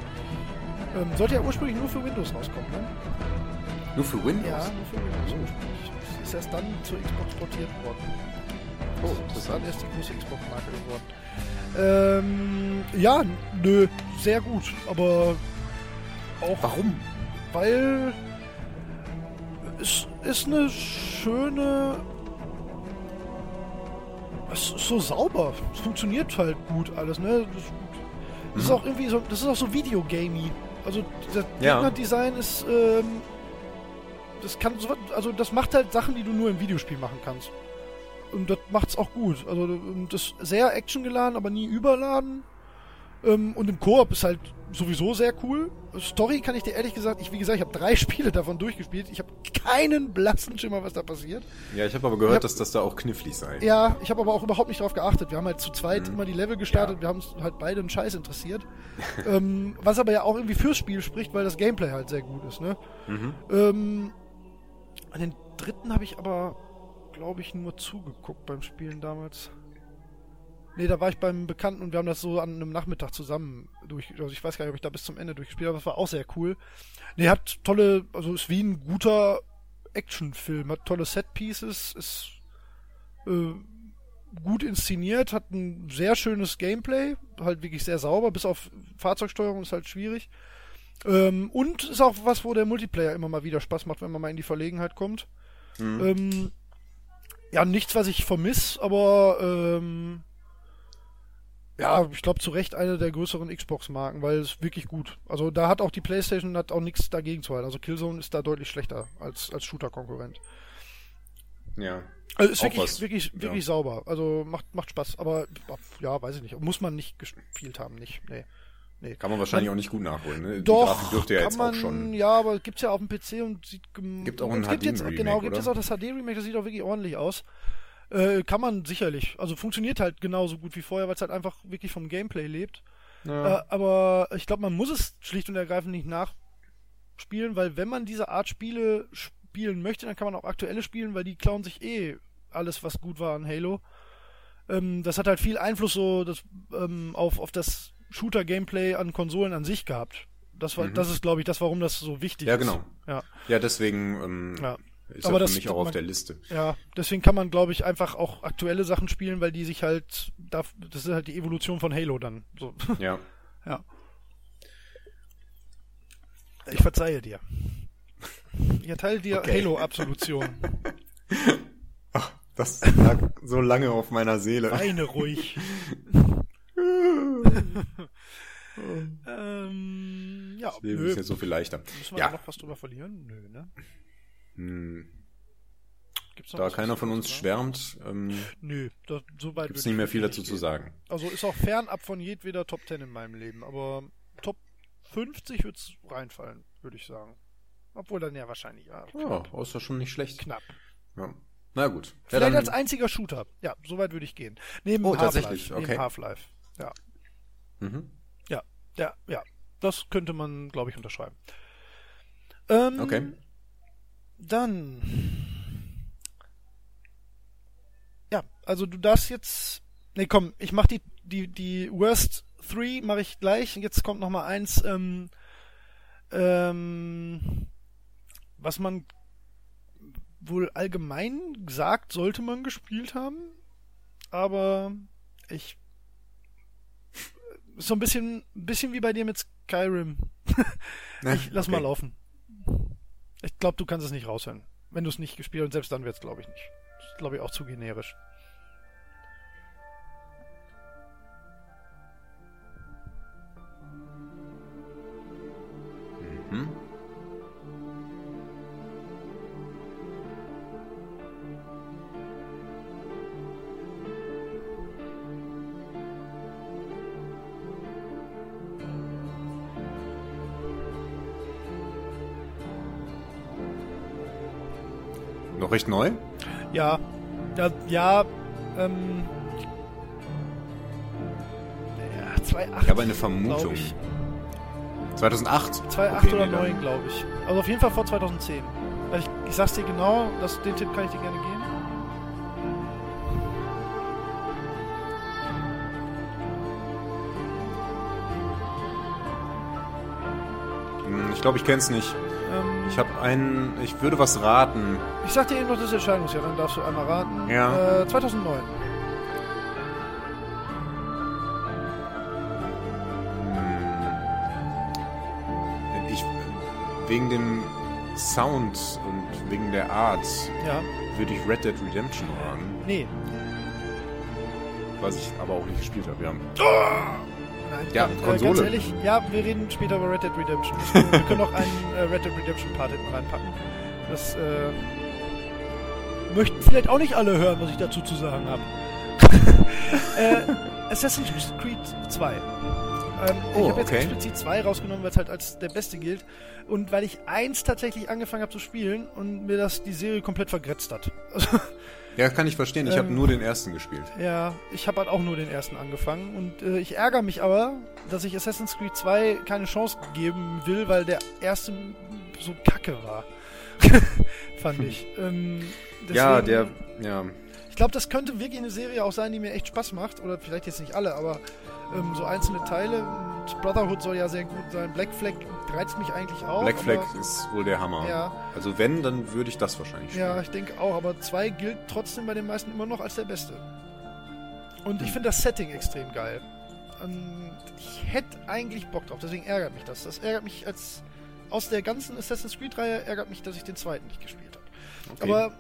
ähm, sollte ja ursprünglich nur für Windows rauskommen, ne? Nur für Windows? Ja, nur für Windows ursprünglich. Ist erst dann zur Xbox portiert worden. Oh, Das ist dann erst die große Xbox-Marke geworden. Ähm, ja, nö, sehr gut, aber auch Warum? weil es ist eine schöne. Es ist so sauber. Es funktioniert halt gut alles, ne? Das, ist Mhm. auch irgendwie so. Das ist auch so Videogamey. Also das Ja. Gegnerdesign ist. Ähm, das kann so, also das macht halt Sachen, die du nur im Videospiel machen kannst. Und das macht's auch gut. Also ähm, das ist sehr actiongeladen, aber nie überladen. Ähm, und im Koop ist halt sowieso sehr cool. Story kann ich dir ehrlich gesagt, ich wie gesagt, ich habe drei Spiele davon durchgespielt. Ich habe keinen blassen Schimmer, was da passiert. Ja, ich habe aber gehört, Ja. dass das da auch knifflig sei. Ja, ich habe aber auch überhaupt nicht drauf geachtet. Wir haben halt zu zweit Mhm. immer die Level gestartet. Ja. Wir haben uns halt beide einen Scheiß interessiert. ähm, was aber ja auch irgendwie fürs Spiel spricht, weil das Gameplay halt sehr gut ist. Ne? Mhm. Ähm, an den dritten habe ich aber, glaube ich, nur zugeguckt beim Spielen damals. Nee, da war ich beim Bekannten und wir haben das so an einem Nachmittag zusammen durch. Also ich weiß gar nicht, ob ich da bis zum Ende durchgespielt habe, aber das war auch sehr cool. Nee, hat tolle, also ist wie ein guter Actionfilm, hat tolle Setpieces, ist äh, gut inszeniert, hat ein sehr schönes Gameplay, halt wirklich sehr sauber, bis auf Fahrzeugsteuerung ist halt schwierig. Ähm, und ist auch was, wo der Multiplayer immer mal wieder Spaß macht, wenn man mal in die Verlegenheit kommt. Mhm. Ähm, ja, nichts, was ich vermisse, aber ähm, ja, ich glaube zu Recht eine der größeren Xbox-Marken, weil es wirklich gut. Also da hat auch die PlayStation hat auch nichts dagegen zu halten. Also Killzone ist da deutlich schlechter als als Shooter-Konkurrent. Ja. Also ist wirklich was, wirklich ja. wirklich sauber. Also macht macht Spaß. Aber ja, weiß ich nicht. Muss man nicht gespielt haben, nicht. Nee. Nee. Kann man wahrscheinlich auch nicht gut nachholen. Ne? Die Doch, Grafik dürfte ja kann jetzt man, auch schon. Ja, aber gibt's ja auf dem PC und sieht... Gibt auch ein es gibt jetzt, HD-Remake, Genau, gibt jetzt auch das HD-Remake, das sieht auch wirklich ordentlich aus. Äh, kann man sicherlich. Also funktioniert halt genauso gut wie vorher, weil es halt einfach wirklich vom Gameplay lebt. Ja. Äh, aber ich glaube, man muss es schlicht und ergreifend nicht nachspielen, weil wenn man diese Art Spiele spielen möchte, dann kann man auch aktuelle spielen, weil die klauen sich eh alles, was gut war an Halo. Ähm, das hat halt viel Einfluss so das, ähm, auf, auf das Shooter-Gameplay an Konsolen an sich gehabt. Das war, Mhm. das ist, glaube ich, das, warum das so wichtig Ja, ist. genau. Ja, Ja, deswegen ähm, ja. ist Aber er das- für mich auch auf man- der Liste. Ja, deswegen kann man, glaube ich, einfach auch aktuelle Sachen spielen, weil die sich halt, das ist halt die Evolution von Halo dann. So. Ja. Ja. Ich verzeihe dir. Ich erteile dir Okay. Halo-Absolution. Das lag so lange auf meiner Seele. Weine ruhig. ähm, ja, Das Leben nö. ist jetzt so viel leichter. Müssen wir Ja. da noch was drüber verlieren? Nö, ne? Hm, da keiner von uns schwärmt, ähm, Nö, da, so weit gibt's nicht mehr viel dazu nicht zu gehen. sagen. Also ist auch fernab von jedweder Top 10 in meinem Leben, aber Top 50 wird's reinfallen, würde ich sagen. Obwohl dann ja wahrscheinlich ja, Ja, oh, ist doch schon nicht schlecht. knapp. Ja. Na gut. Ja, Vielleicht dann, als einziger Shooter. Ja, so weit würde ich gehen. Neben Oh, Half-Life. tatsächlich, okay. Neben Half-Life. Ja. mhm. Ja, ja, ja. Das könnte man, glaube ich, unterschreiben. Ähm, Okay. Dann. Ja, also du darfst jetzt. Nee, komm, ich mach die, die, die Worst 3 mache ich gleich. Jetzt kommt noch mal eins, ähm, ähm, was man wohl allgemein sagt, sollte man gespielt haben. Aber ich. So ein bisschen, bisschen wie bei dir mit Skyrim. Ich lass mal Okay. laufen. Ich glaube, du kannst es nicht raushören. Wenn du es nicht gespielt hast, und selbst dann wird es, glaube ich, nicht. Das ist, glaube ich, auch zu generisch. Recht neu? Ja, ja, ja, ähm. Ja, 2.8. Ich habe eine Vermutung. ich. 2008? 2.8 Okay, oder nee, dann- 9, glaube ich. Also auf jeden Fall vor 2010. Weil ich, ich sag's dir genau, das, den Tipp kann ich dir gerne geben. Hm, Ich glaube, ich kenn's nicht. Ich habe einen, ich würde was raten. ich sag dir eben noch das Erscheinungsjahr, dann darfst du einmal raten. Ja. Äh, 2009. Ich, wegen dem Sound und wegen der Art Ja. würde ich Red Dead Redemption raten, Nee. was ich aber auch nicht gespielt habe. Ja. Nein, Ja, äh, Konsole. Ganz ehrlich, ja, wir reden später über Red Dead Redemption. wir können auch einen äh, Red Dead Redemption Part hinten reinpacken. Das äh, möchten vielleicht auch nicht alle hören, was ich dazu zu sagen habe. äh, Assassin's Creed 2. Ähm, Oh, ich habe jetzt okay. explizit 2 rausgenommen, weil es halt als der beste gilt. Und weil ich eins tatsächlich angefangen habe zu spielen und mir das die Serie komplett vergrätzt hat. ja, kann ich verstehen. Ich habe Ähm, nur den ersten gespielt. Ja, ich habe halt auch nur den ersten angefangen und äh, ich ärgere mich aber, dass ich Assassin's Creed 2 keine Chance geben will, weil der erste so kacke war. Fand ich. Ähm, Ja, deswegen- der, ja. Ich glaube, das könnte wirklich eine Serie auch sein, die mir echt Spaß macht. Oder vielleicht jetzt nicht alle, aber ähm, so einzelne Teile. Und Brotherhood soll ja sehr gut sein. Black Flag reizt mich eigentlich auch. Black Flag ist wohl der Hammer. Ja. Also wenn, dann würde ich das wahrscheinlich spielen. Ja, ich denke auch, aber 2 gilt trotzdem bei den meisten immer noch als der beste. Und Hm. ich finde das Setting extrem geil. Und ich hätte eigentlich Bock drauf, deswegen ärgert mich das. Das ärgert mich als. Aus der ganzen Assassin's Creed-Reihe ärgert mich, dass ich den zweiten nicht gespielt habe. Okay. Aber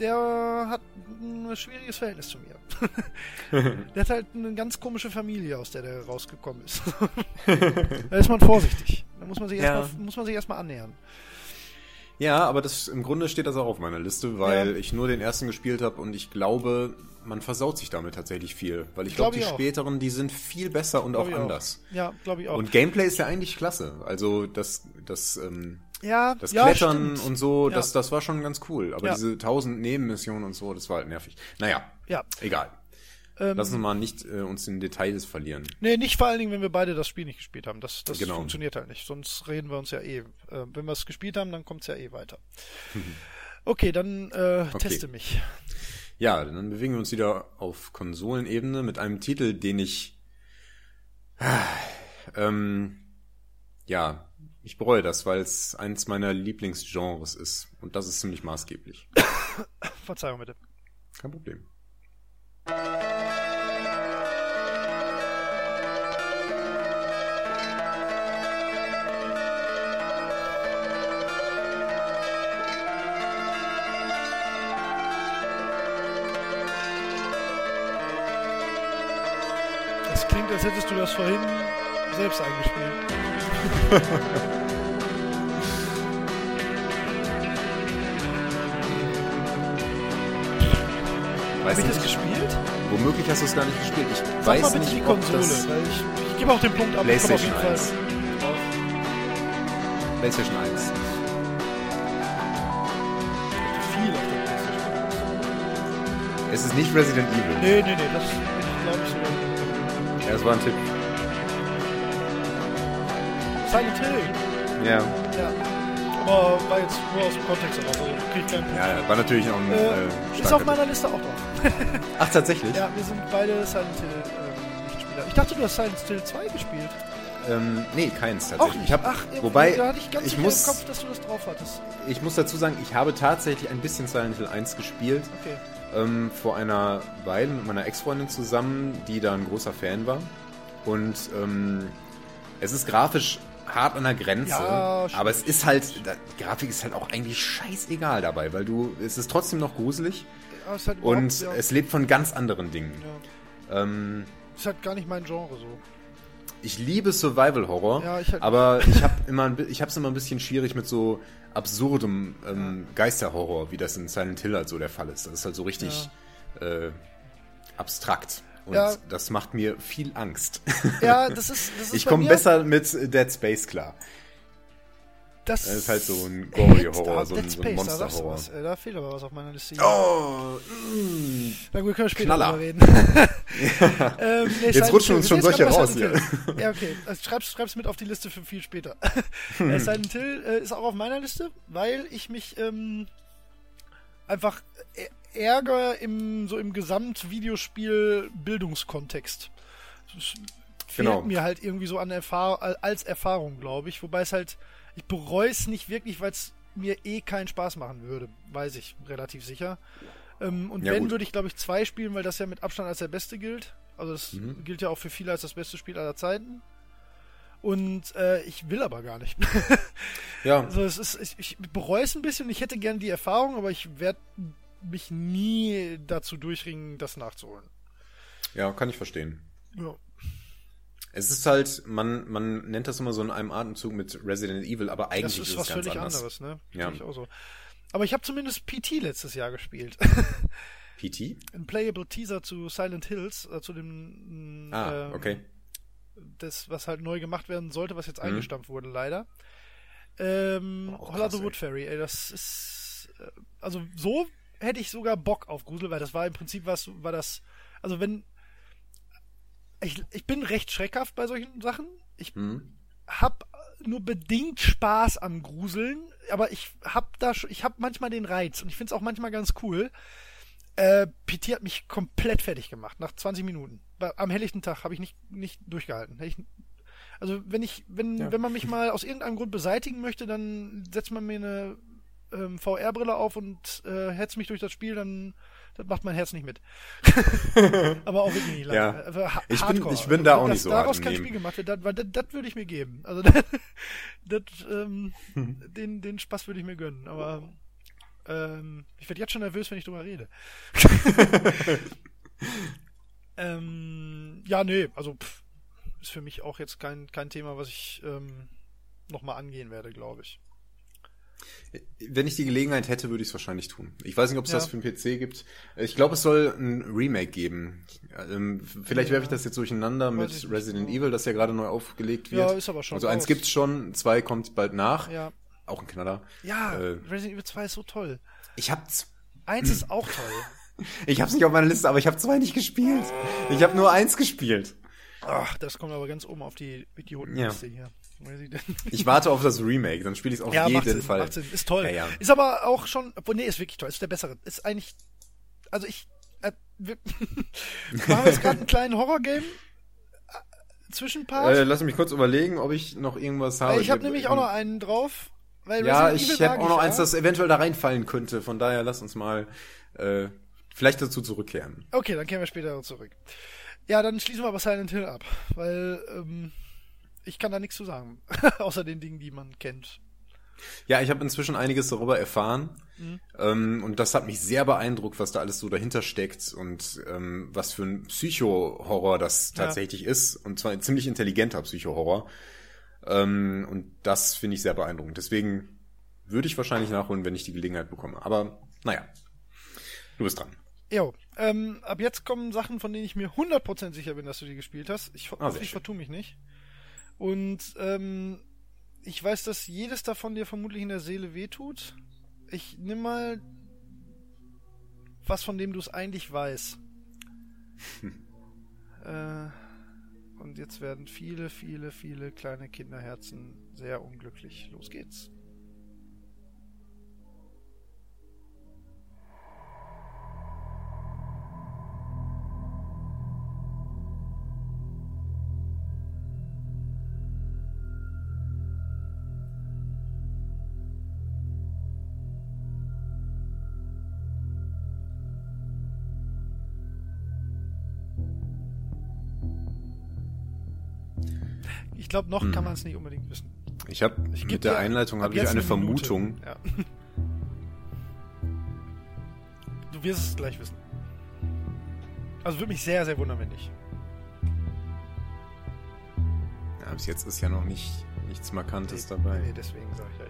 der hat ein schwieriges Verhältnis zu mir. der hat halt eine ganz komische Familie, aus der der rausgekommen ist. da ist man vorsichtig. Da muss man sich Ja. erstmal erstmal annähern. Ja, aber das im Grunde steht das auch auf meiner Liste, weil Ja. ich nur den ersten gespielt habe und ich glaube, man versaut sich damit tatsächlich viel. Weil ich glaube, Glaub die auch. späteren, die sind viel besser und Glaub auch anders. Ja, glaube ich auch. Und Gameplay ist ja eigentlich klasse. Also das, das, ähm, ja, das ja, Klettern stimmt. und so, Ja. das, das war schon ganz cool. Aber Ja. diese tausend Nebenmissionen und so, das war halt nervig. Naja, Ja. egal. Ähm, Lass uns mal nicht äh, uns in Details verlieren. nee, nicht vor allen Dingen, wenn wir beide das Spiel nicht gespielt haben. Das, das Genau. funktioniert halt nicht. Sonst reden wir uns ja eh. Äh, wenn wir es gespielt haben, dann kommt es ja eh weiter. Okay, dann äh, teste mich. Ja, dann bewegen wir uns wieder auf Konsolenebene mit einem Titel, den ich ähm, ja, ich bereue das, weil es eins meiner Lieblingsgenres ist und das ist ziemlich maßgeblich. Verzeihung bitte. Kein Problem. Es klingt, als hättest du das vorhin selbst eingespielt. Habe ich das nicht, gespielt? womöglich hast du es gar nicht gespielt. Ich Sag weiß mal bitte nicht, die ob Konsole, das ich, ich gebe auch den Punkt ab. ich komme auf jeden Fall PlayStation drauf. PlayStation 1. Viel auf der Playstation. Es ist nicht Resident Evil. Nee, nee, nee, das glaube ich sogar. Ja, es war ein Tipp. Silent Hill. Ja. Ja. Aber war jetzt nur aus dem Kontext heraus. Also krieg ich keinen Punkt. Ja, war natürlich auch ein Äh, äh, ist auf meiner Liste auch drauf. Ach, tatsächlich? Ja, wir sind beide Silent Hill ähm, Nichtspieler. Ich dachte, du hast Silent Hill 2 gespielt. Ähm, nee, keins Auch tatsächlich. nicht. Ich hab, Ach, irgendwie, wobei, da hatte ich ganz ich muss, im Kopf, dass du das drauf hattest. ich muss dazu sagen, ich habe tatsächlich ein bisschen Silent Hill 1 gespielt. Okay. Ähm, vor einer Weile mit meiner Ex-Freundin zusammen, die da ein großer Fan war. Und ähm, es ist grafisch hart an der Grenze, Ja, aber es ist halt, die Grafik ist halt auch eigentlich scheißegal dabei, weil du, es ist trotzdem noch gruselig Ja, ist halt und ja, es lebt von ganz anderen Dingen. Ähm, Ist halt gar nicht mein Genre so. ich liebe Survival Horror, ich halt- aber ich habe immer, ich habe es immer ein bisschen schwierig mit so absurdem ähm, Geisterhorror, wie das in Silent Hill halt so der Fall ist. Das ist halt so richtig äh, abstrakt und Ja. das macht mir viel Angst. Ja, das ist. Das ist ich komme besser mit Dead Space klar. Das, Das ist halt so ein gory Hit- Horror, ah, so ein, so ein da Monster-Horror. was, ey, Da fehlt aber was auf meiner Liste. hier. Oh, mm. Na gut, können wir später Knaller. drüber reden. ähm, nee, Jetzt rutschen uns schon solche raus Hill. Ja, okay. Also schreib's, schreib's mit auf die Liste für viel später. äh, Silent Hill äh, ist auch auf meiner Liste, weil ich mich ähm, einfach ä- ärger im, so im Gesamt-Videospiel-Bildungskontext. Das fehlt Genau. mir halt irgendwie so an Erfahr als Erfahrung, glaube ich. Wobei es halt, ich bereue es nicht wirklich, weil es mir eh keinen Spaß machen würde. Weiß ich, relativ sicher. Ähm, und Ja, wenn, gut. würde ich, glaube ich, zwei spielen, weil das ja mit Abstand als der beste gilt. Also das Mhm. gilt ja auch für viele als das beste Spiel aller Zeiten. Und äh, ich will aber gar nicht. Ja, Also es ist, ich, ich bereue es ein bisschen und ich hätte gern die Erfahrung, aber ich werde mich nie dazu durchringen, das nachzuholen. ja, kann ich verstehen. Ja. Es ist halt, man, man nennt das immer so in einem Atemzug mit Resident Evil, aber Das eigentlich ist ist, was es ganz völlig anders. anderes, ne? Ja. Ich auch so. Aber ich habe zumindest PT letztes Jahr gespielt. PT? Ein Playable Teaser zu Silent Hills, äh, zu dem Ah, ähm, okay. das, was halt neu gemacht werden sollte, was jetzt Mhm. eingestampft wurde, leider. Ähm, Holla krass, the ey. Wood Fairy, ey, das ist. Äh, also so hätte ich sogar Bock auf Grusel, weil das war im Prinzip was, war das. Also wenn. Ich, ich bin recht schreckhaft bei solchen Sachen. Ich Hm. hab nur bedingt Spaß am Gruseln, aber ich hab da schon, ich hab manchmal den Reiz und ich find's auch manchmal ganz cool. Äh, PT hat mich komplett fertig gemacht, nach 20 Minuten. Am helllichten Tag habe ich nicht, nicht durchgehalten. Ich, also wenn ich, wenn, Ja. wenn man mich mal aus irgendeinem Grund beseitigen möchte, dann setzt man mir eine ähm, VR-Brille auf und äh, hetzt mich durch das Spiel, dann das macht mein Herz nicht mit. Aber auch wirklich nicht lange. Ja. Also Ich bin- ich bin da Also, auch nicht so Daraus kein. Spiel gemacht wird, das, weil das, das würde ich mir geben. Also das, ähm, den, den Spaß würde ich mir gönnen. Aber ähm, ich werde jetzt schon nervös, wenn ich drüber rede. ähm, ja, nee, also pff, ist für mich auch jetzt kein, kein Thema, was ich ähm, nochmal angehen werde, glaube ich. Wenn ich die Gelegenheit hätte, würde ich es wahrscheinlich tun. Ich weiß nicht, ob es Ja. das für den PC gibt. Ich glaube, es soll ein Remake geben. Ähm, vielleicht Ja. werfe ich das jetzt durcheinander Weiß mit Resident genau. Evil, das ja gerade neu aufgelegt wird. Ja, ist aber schon Also eins raus. gibt's schon, zwei kommt bald nach. Ja, Auch ein Knaller. ja Äh. Resident Evil 2 ist so toll. Ich hab's. Eins ist auch toll. Ich hab's nicht auf meiner Liste, aber ich habe zwei nicht gespielt. Ich habe nur eins gespielt. Ach, das kommt aber ganz oben auf die Idiotenliste hier. Resident Ich warte auf das Remake, dann spiele ich es auf Ja, jeden Sinn, Fall. Sinn. Ist toll. Ja, ja. Ist aber auch schon, obwohl, nee, ist wirklich toll. Ist der bessere. Ist eigentlich, also ich, äh, wir, wir haben jetzt gerade einen kleinen Horror-Game äh, Zwischenpart. Äh, lass mich kurz überlegen, ob ich noch irgendwas habe. ich habe nämlich auch noch einen drauf. Weil Ja, ich habe auch noch ja. eins, das eventuell da reinfallen könnte. Von daher lass uns mal äh, vielleicht dazu zurückkehren. Okay, dann kehren wir später zurück. Ja, dann schließen wir aber Silent Hill ab, weil ähm, ich kann da nichts zu sagen, außer den Dingen, die man kennt. Ja, ich habe inzwischen einiges darüber erfahren. Mhm. Ähm, und das hat mich sehr beeindruckt, was da alles so dahinter steckt und ähm, was für ein Psycho-Horror das Ja. tatsächlich ist. Und zwar ein ziemlich intelligenter Psycho-Horror. Ähm, und das finde ich sehr beeindruckend. Deswegen würde ich wahrscheinlich nachholen, wenn ich die Gelegenheit bekomme. Aber naja, du bist dran. Jo, ähm, ab jetzt kommen Sachen, von denen ich mir 100% sicher bin, dass du die gespielt hast. Ich, ho Ah, ich vertue mich nicht. Und ähm, ich weiß, dass jedes davon dir vermutlich in der Seele wehtut. Ich nimm mal was, von dem du es eigentlich weißt. äh, und jetzt werden viele, viele, viele kleine Kinderherzen sehr unglücklich. Los geht's. Ich glaube, noch Hm. kann man es nicht unbedingt wissen. Ich habe mit der Einleitung ab habe ich eine Minute. Vermutung. Ja. Du wirst es gleich wissen. Also würde mich sehr, sehr wundern, wenn nicht. Ja, bis jetzt ist ja noch nicht nichts Markantes Nee, dabei. Nee, deswegen sage ich ja,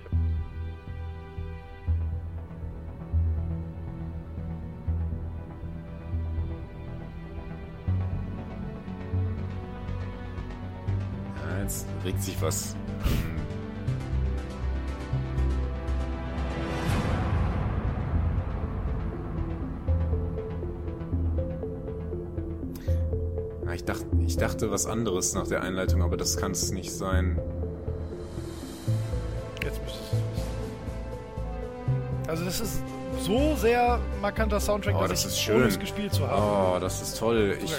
regt sich was. Ich, dacht, ich dachte was anderes nach der Einleitung, aber das kann es nicht sein. Jetzt müsstest du es wissen. Also das ist so sehr markanter Soundtrack, oh, dass das ich ist schön. gespielt zu haben. Oh, das ist toll. Ich,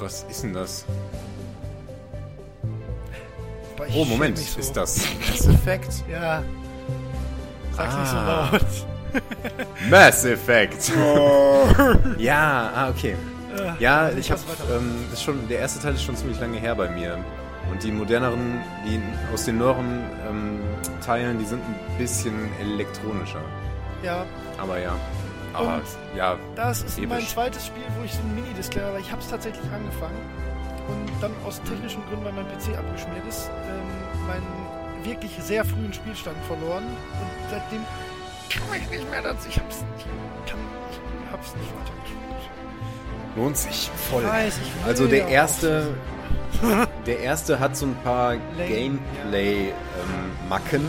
was ist denn das? Oh, Moment, so. ist das Mass Effect? Ja. Sag's Ah. nicht so laut. Mass Effect! ja, ah, okay. Äh, Ja, ich weiter. ähm, ist schon, der erste Teil ist schon ziemlich lange her bei mir. Und die moderneren, die aus den neueren ähm, Teilen, die sind ein bisschen elektronischer. Ja, Aber ja. Aber Und- ja, das ist Episch. mein zweites Spiel, wo ich so ein Mini-Disclaimer, aber ich habe es tatsächlich angefangen und dann aus technischen Gründen, weil mein PC abgeschmiert ist, ähm, meinen wirklich sehr frühen Spielstand verloren und seitdem komme ich nicht mehr dazu. Ich hab's nicht, kann, ich hab's nicht weitergespielt. lohnt sich voll. Ich weiß, ich Also der erste, der erste hat so ein paar Gameplay-Macken.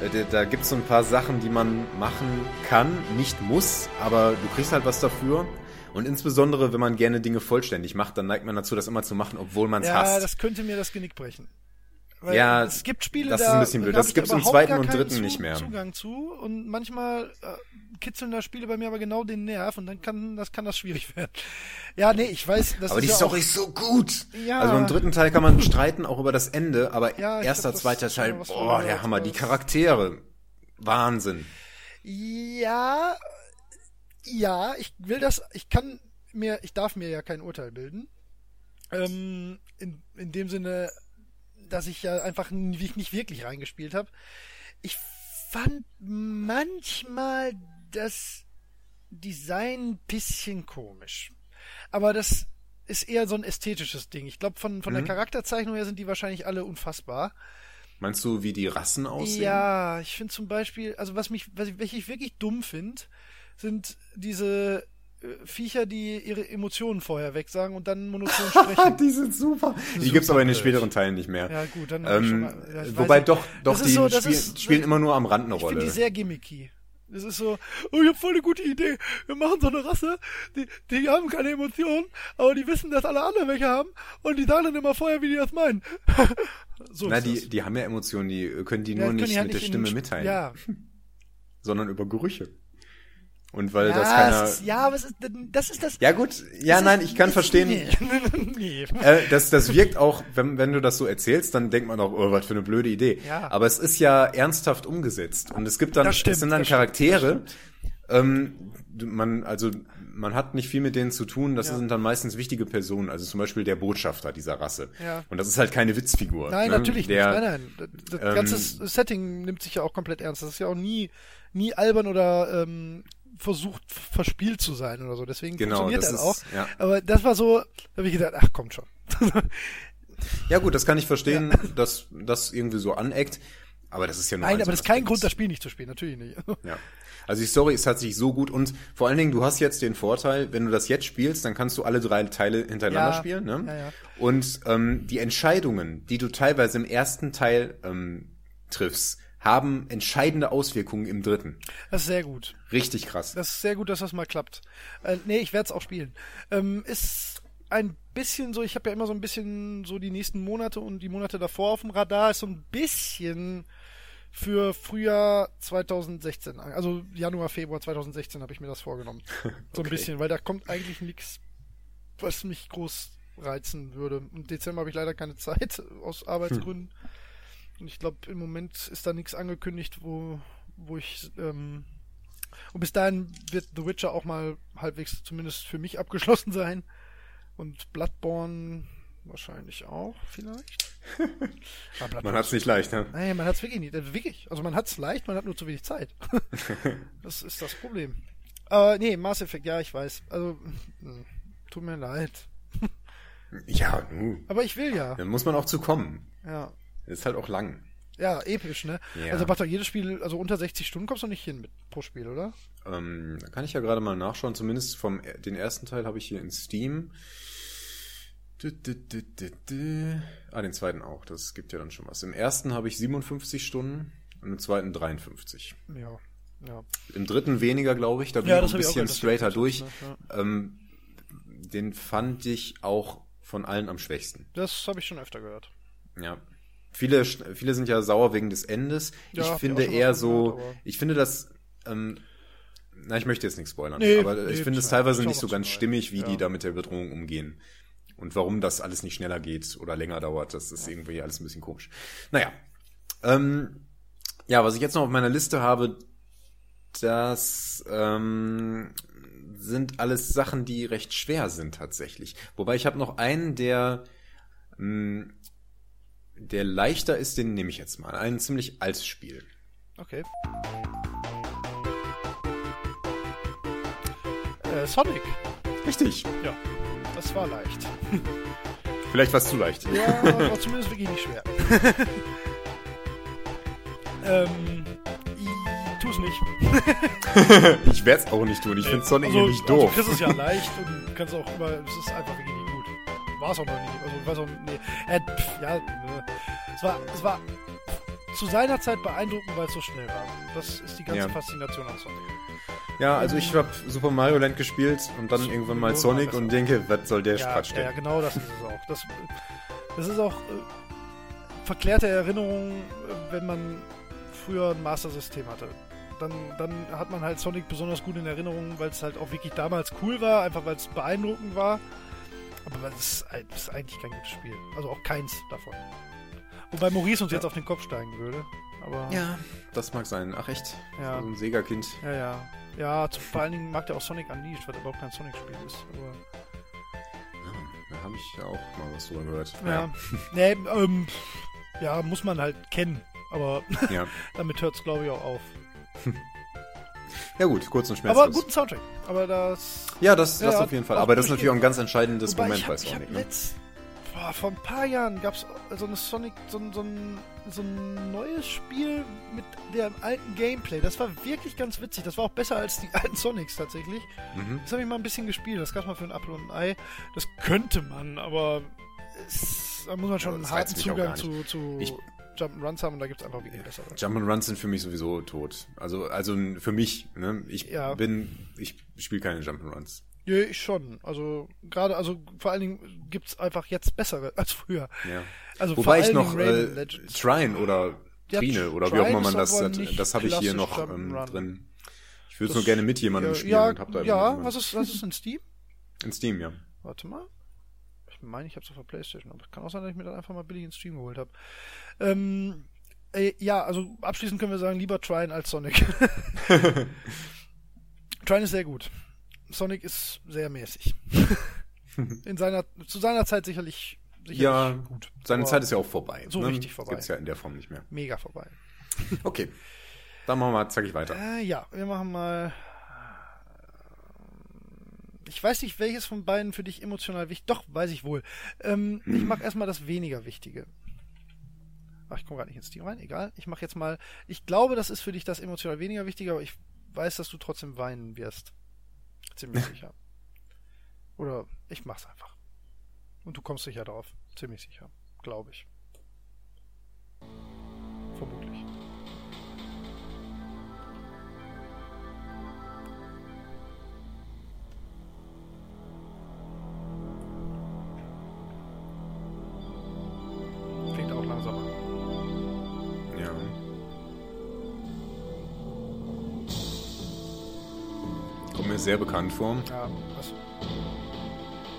da da gibt es so ein paar Sachen, die man machen kann, nicht muss, aber du kriegst halt was dafür. Und insbesondere, wenn man gerne Dinge vollständig macht, dann neigt man dazu, das immer zu machen, obwohl man es Ja, hasst. das könnte mir das Genick brechen. Weil Ja, es gibt Spiele, das ist da ein bisschen blöd. da Das ich gibt's im zweiten und dritten Zu- nicht mehr. Zugang zu und manchmal äh, kitzeln da Spiele bei mir aber genau den Nerv und dann kann das kann das schwierig werden. Ja, nee, ich weiß, das aber ist die ja Story ist so gut. Ja. Also im dritten Teil kann man streiten, auch über das Ende, aber Ja, erster, glaub, zweiter Teil, boah, der Hammer, die. Charaktere. Wahnsinn. Ja, ja, ich will das, ich kann mir, ich darf mir ja kein Urteil bilden. Ähm, in, in dem Sinne, dass ich ja einfach nicht wirklich reingespielt habe. Ich fand manchmal das Design ein bisschen komisch. Aber das ist eher so ein ästhetisches Ding. Ich glaube, von, von der Mhm. Charakterzeichnung her sind die wahrscheinlich alle unfassbar. Meinst du, wie die Rassen aussehen? Ja, ich finde zum Beispiel, also was mich, was ich, welche ich wirklich dumm finde, sind diese äh, Viecher, die ihre Emotionen vorher wegsagen und dann monoton sprechen. die sind super. Die Super gibt's aber in den späteren Teilen nicht mehr. ja gut, dann ich Ähm, mal, ich wobei weiß doch, doch, die so, das spielen, ist- spielen immer nur am Rand eine nicht. Ich finde Rolle. die sehr gimmicky. Das ist so, oh, ich habe voll eine gute Idee. Wir machen so eine Rasse, die, die haben keine Emotionen, aber die wissen, dass alle anderen welche haben und die sagen dann immer vorher, wie die das meinen. so Na, die, das. die haben ja Emotionen, die können die Ja, nur können nicht die halt mit der in Stimme mitteilen, Ja, sondern über Gerüche. Und weil ja, das keiner. ist, ja, aber ist, das ist das. Ja gut, ja nein, ich kann verstehen. Nee. Äh, das, das wirkt auch, wenn, wenn du das so erzählst, dann denkt man auch, oh, was für eine blöde Idee. Ja. Aber es ist ja ernsthaft umgesetzt. Und es gibt dann, stimmt, es sind dann Charaktere, ähm, man, also man hat nicht viel mit denen zu tun, das Ja. sind dann meistens wichtige Personen, also zum Beispiel der Botschafter dieser Rasse. Ja. Und das ist halt keine Witzfigur. Nein, ne? natürlich der, nicht. Nein, nein. Das, das ähm, ganze Setting nimmt sich ja auch komplett ernst. Das ist ja auch nie, nie albern oder ähm, versucht verspielt zu sein oder so. Deswegen Genau, funktioniert das das, ist- auch. ja. Aber das war so, da habe ich gedacht, ach kommt schon. Ja gut, das kann ich verstehen, dass das irgendwie so aneckt. Aber das ist ja nur Nein, ein aber das ist kein. Grund, das Spiel nicht zu spielen. Natürlich nicht. Ja. Also die Story ist tatsächlich so gut und vor allen Dingen, du hast jetzt den Vorteil, wenn du das jetzt spielst, dann kannst du alle drei Teile hintereinander Ja. spielen. Ne? Ja, ja. Und ähm, die Entscheidungen, die du teilweise im ersten Teil ähm, triffst, haben entscheidende Auswirkungen im dritten. Das ist sehr gut. Richtig krass. Das ist sehr gut, dass das mal klappt. Äh, nee, ich werde es auch spielen. Ähm, ist ein bisschen so, ich habe ja immer so ein bisschen so die nächsten Monate und die Monate davor auf dem Radar, ist so ein bisschen für Frühjahr 2016, also Januar, Februar 2016 habe ich mir das vorgenommen. So ein Okay. bisschen, weil da kommt eigentlich nichts, was mich groß reizen würde. Im Dezember habe ich leider keine Zeit aus Arbeitsgründen. Und ich glaube, im Moment ist da nichts angekündigt, wo, wo ich ähm, und bis dahin wird The Witcher auch mal halbwegs zumindest für mich abgeschlossen sein. Und Bloodborne wahrscheinlich auch, vielleicht. Aber Bloodborne Man hat's nicht leicht, ne? Nein, man hat's wirklich nicht. äh, Wirklich. Also man hat's leicht, man hat nur zu wenig Zeit. das ist das Problem. Aber nee, Mass Effect, ja, ich weiß. Also, mh, tut mir leid. Ja, nu. Aber ich will ja. Dann muss man auch zu kommen. Ja. Ist halt auch lang. Ja, episch, ne? Ja. Also macht doch jedes Spiel, also unter 60 Stunden kommst du nicht hin mit pro Spiel, oder? Ähm, da kann ich ja gerade mal nachschauen. Zumindest vom den ersten Teil habe ich hier in Steam. Du, du, du. Ah, den zweiten auch. Das gibt ja dann schon was. Im ersten habe ich 57 Stunden und im zweiten 53. Ja. Ja. Im dritten weniger, glaube ich. Da bin Ja, ich ein ich bisschen dass straighter durch. ne? Ähm, den fand ich auch von allen am schwächsten. Das habe ich schon öfter gehört. Ja. Viele, viele sind ja sauer wegen des Endes. Ja, ich finde eher so, gehört, ich finde das, ähm, na, ich möchte jetzt nichts spoilern, Nee, aber nee, ich finde es teilweise nicht so ganz stimmig, wie Ja. die da mit der Bedrohung umgehen. Und warum das alles nicht schneller geht oder länger dauert, das ist irgendwie alles ein bisschen komisch. Naja. Ähm, ja, was ich jetzt noch auf meiner Liste habe, das ähm, sind alles Sachen, die recht schwer sind tatsächlich. Wobei ich habe noch einen, der mh, der leichter ist, den nehme ich jetzt mal. Ein ziemlich altes Spiel. Okay. Äh, Sonic. Richtig. Ja, das war leicht. Vielleicht war es zu leicht. Ja, war zumindest wirklich nicht schwer. ähm, ich tu's nicht. Ich werde es auch nicht tun. Ich finde Sonic also, nicht Also, doof. du kriegst es ja leicht und kannst auch immer, es ist einfach wirklich. War es auch noch nicht. Also, ich weiß auch, nee. Äh, pff, ja, äh, es war, es war zu seiner Zeit beeindruckend, weil es so schnell war. Das ist die ganze Ja. Faszination an Sonic. Ja, also ich habe Super Mario Land gespielt und dann irgendwann mal Sonic und denke, was soll der Ja, ja, denn? ja, genau das ist es auch. Das, das ist auch äh, verklärte Erinnerungen, wenn man früher ein Master-System hatte. Dann, dann hat man halt Sonic besonders gut in Erinnerung, weil es halt auch wirklich damals cool war, einfach weil es beeindruckend war. Aber es ist, eigentlich kein gutes Spiel. Also auch keins davon. Wobei Maurice uns jetzt auf den Kopf steigen würde. Aber Ja, das mag sein. Ach echt? Ja. So ein Sega-Kind. ja. ja. Ja, zu, vor allen Dingen mag der auch Sonic Unleashed, weil überhaupt kein Sonic-Spiel ist. Aber Ja, da habe ich ja auch mal was drüber gehört. Ja. nee, ähm, ja, muss man halt kennen. Aber Ja. damit hört es, glaube ich, auch auf. ja gut, kurz und schmerzlos. Aber guten Soundtrack. Aber das. Ja, das, das Ja, auf jeden Fall. Aber das ist natürlich auch ein ganz entscheidendes Wobei Moment bei Sonic. Ne? letzt, boah, vor ein paar Jahren gab es so eine Sonic, so, ein- so, ein, so ein neues Spiel mit dem alten Gameplay. Das war wirklich ganz witzig. Das war auch besser als die alten Sonics tatsächlich. Mhm. Das habe ich mal ein bisschen gespielt. Das gab mal für ein Apfel und ein Ei. Das könnte man, aber es, da muss man schon Aber einen harten Zugang zu, zu Ich- Jump'n'Runs haben und da gibt es einfach wirklich bessere. Jump'n'Runs sind für mich sowieso tot. Also, also für mich, ne? Ich Ja. bin, ich spiele keine Jump'n'Runs. Ja, ich schon. Also gerade, also vor allen Dingen gibt's einfach jetzt bessere als früher. Ja. Also vor Wobei ich noch äh. Trine oder Ja, Trine oder wie Trine auch immer man das hat, das habe ich hier noch ähm, drin. Ich würde es nur gerne mit jemandem ja, spielen ja, und hab da ja immer- was ist, was ist in Steam? in Steam, ja. Warte mal. Ich meine, ich habe es auf der Playstation, aber es kann auch sein, dass ich mir dann einfach mal billig in Stream geholt habe. Ähm, äh, ja, also abschließend können wir sagen, lieber Trine als Sonic. Trine ist sehr gut. Sonic ist sehr mäßig. in seiner, zu seiner Zeit sicherlich, sicherlich Ja, gut. Seine Aber Zeit ist ja auch vorbei. so ne? richtig vorbei. Gibt's ja in der Form nicht mehr. mega vorbei. Okay. Dann machen wir, zack ich weiter. Äh, ja, wir machen mal. Ich weiß nicht, welches von beiden für dich emotional wichtig. Doch, weiß ich wohl. Ähm, Ich mache erstmal das weniger Wichtige. Ach, ich komme gerade nicht ins Team rein. Egal. Ich mache jetzt mal. Ich glaube, das ist für dich das emotional weniger Wichtige, aber ich weiß, dass du trotzdem weinen wirst. Ziemlich sicher. Oder ich mach's einfach. Und du kommst sicher drauf. Ziemlich sicher. Glaube ich. Sehr bekannt vor. Ja, das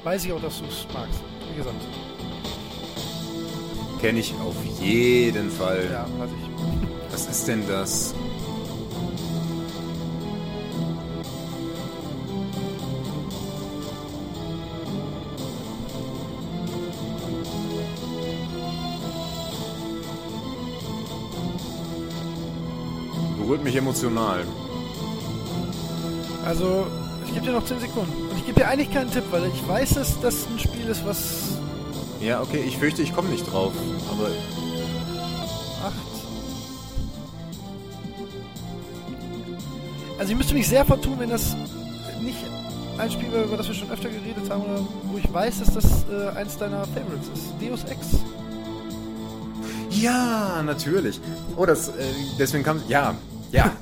weiß ich auch, dass du es magst. Wie gesagt. Kenne ich auf jeden Fall. Ja, weiß ich. Was ist denn das? Berührt mich emotional. Also, ich gebe dir noch 10 Sekunden. Und ich gebe dir eigentlich keinen Tipp, weil ich weiß, dass das ein Spiel ist, was Ja, okay, ich fürchte, ich komme nicht drauf. Aber 8. Also ich müsste mich sehr vertun, wenn das nicht ein Spiel wäre, über das wir schon öfter geredet haben, oder wo ich weiß, dass das äh, eins deiner Favorites ist. Deus Ex. ja, natürlich. Oh, das, äh, deswegen kam, ja, ja.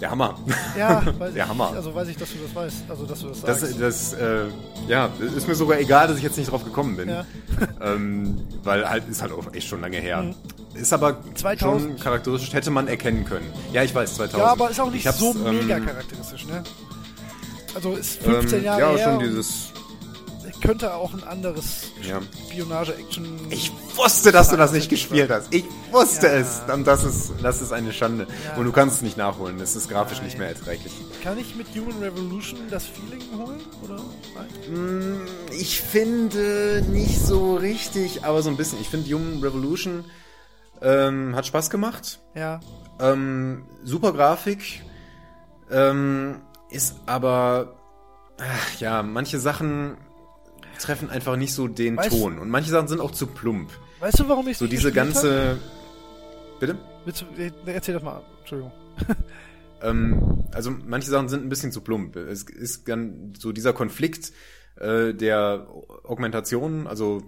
Der Hammer. Ja, Der ich, Hammer. Also weiß ich, dass du das weißt. Also, dass du das Das, sagst. das, äh, ja, ist mir sogar egal, dass ich jetzt nicht drauf gekommen bin. Ja. Ähm, weil halt, ist halt auch echt schon lange her. Ist aber 2000. schon charakteristisch, hätte man erkennen können. Ja, ich weiß, 2000. ja, aber ist auch nicht so ähm, mega charakteristisch, ne? Also ist 15 ähm, Jahre Ja, her schon und dieses, könnte auch ein anderes ja. Spionage-Action... Ich wusste, dass du das nicht gespielt hast. Ich wusste Ja. es. Und das ist, das ist eine Schande. Ja. Und du kannst es nicht nachholen. Es ist grafisch Nein. nicht mehr erträglich. Kann ich mit Human Revolution das Feeling holen? Oder? Nein? Mm, Ich finde nicht so richtig, aber so ein bisschen. Ich finde Human Revolution ähm, hat Spaß gemacht. Ja. Ähm, super Grafik. Ähm, ist aber, ach, ja, manche Sachen treffen einfach nicht so den Weißt- Ton. Und manche Sachen sind auch zu plump. Weißt du, warum ich So diese ganze. Bitte? Willst du, äh, erzähl das mal. Entschuldigung. Ähm, also manche Sachen sind ein bisschen zu plump. Es ist dann so dieser Konflikt äh, der Augmentation, also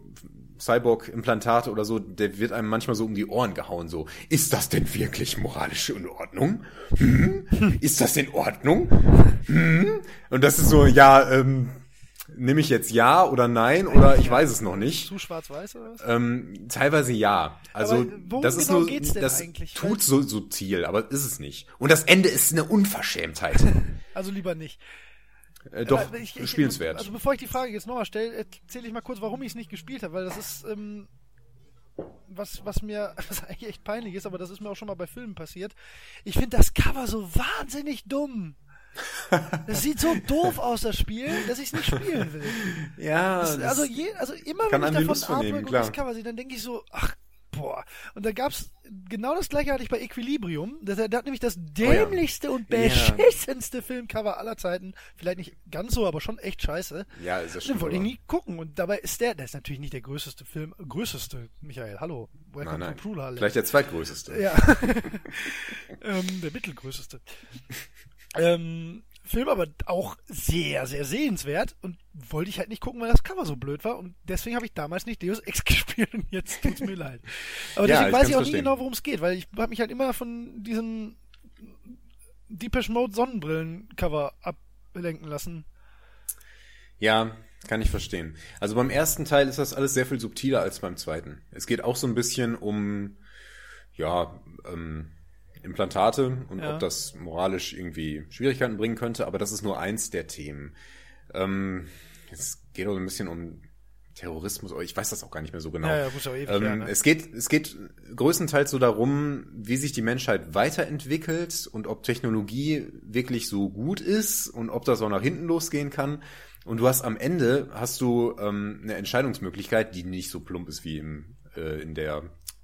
Cyborg-Implantate oder so, der wird einem manchmal so um die Ohren gehauen. So, ist das denn wirklich moralisch in Ordnung? Hm? Ist das in Ordnung? Hm? Und das ist so, ja, ähm, nehme ich jetzt ja oder nein oder ich weiß es noch nicht. Zu schwarz-weiß oder was? Ähm, teilweise ja. Also worum das ist genau nur, geht's denn das eigentlich? tut so subtil, aber ist es nicht. Und das Ende ist eine Unverschämtheit. Also lieber nicht. äh, doch ich- ich- spielenswert. Also bevor ich die Frage jetzt nochmal stelle, erzähle ich mal kurz, warum ich es nicht gespielt habe, weil das ist ähm, was, was mir was eigentlich echt peinlich ist, aber das ist mir auch schon mal bei Filmen passiert. Ich finde das Cover so wahnsinnig dumm. Das sieht so doof aus, das Spiel, dass ich es nicht spielen will. ja, Das, das- also, je, also immer wenn ich Lust davon Artwork und das Cover sehe, dann denke ich so, ach, boah. Und da gab's genau das gleiche hatte ich bei Equilibrium. Der, der hat nämlich das dämlichste und Ja. beschissenste Filmcover aller Zeiten. Vielleicht nicht ganz so, aber schon echt scheiße. ja, ist ja Den schon. wollte ich nie gucken. Und dabei ist der, der ist natürlich nicht der größte Film, größte, Michael, hallo. Welcome Nein, nein. to Prulhalle. Vielleicht der zweitgrößte. Ja. ähm, der mittelgrößeste. Ähm, Film aber auch sehr, sehr sehenswert und wollte ich halt nicht gucken, weil das Cover so blöd war und deswegen habe ich damals nicht Deus Ex gespielt und jetzt tut's mir leid. Aber Ja, deswegen ich weiß ich auch nie verstehen. genau, worum es geht, weil ich habe mich halt immer von diesem Deepesh Mode Sonnenbrillen-Cover ablenken lassen. Ja, kann ich verstehen. Also beim ersten Teil ist das alles sehr viel subtiler als beim zweiten. Es geht auch so ein bisschen um, ja, ähm, Implantate und Ja. ob das moralisch irgendwie Schwierigkeiten bringen könnte, aber das ist nur eins der Themen. Ähm, es geht auch ein bisschen um Terrorismus, ich weiß das auch gar nicht mehr so genau. Ja, ja, gut, aber ewig Ähm, her, ne? Es geht, es geht größtenteils so darum, wie sich die Menschheit weiterentwickelt und ob Technologie wirklich so gut ist und ob das auch nach hinten losgehen kann. Und du hast am Ende hast du ähm, eine Entscheidungsmöglichkeit, die nicht so plump ist wie im, äh, in der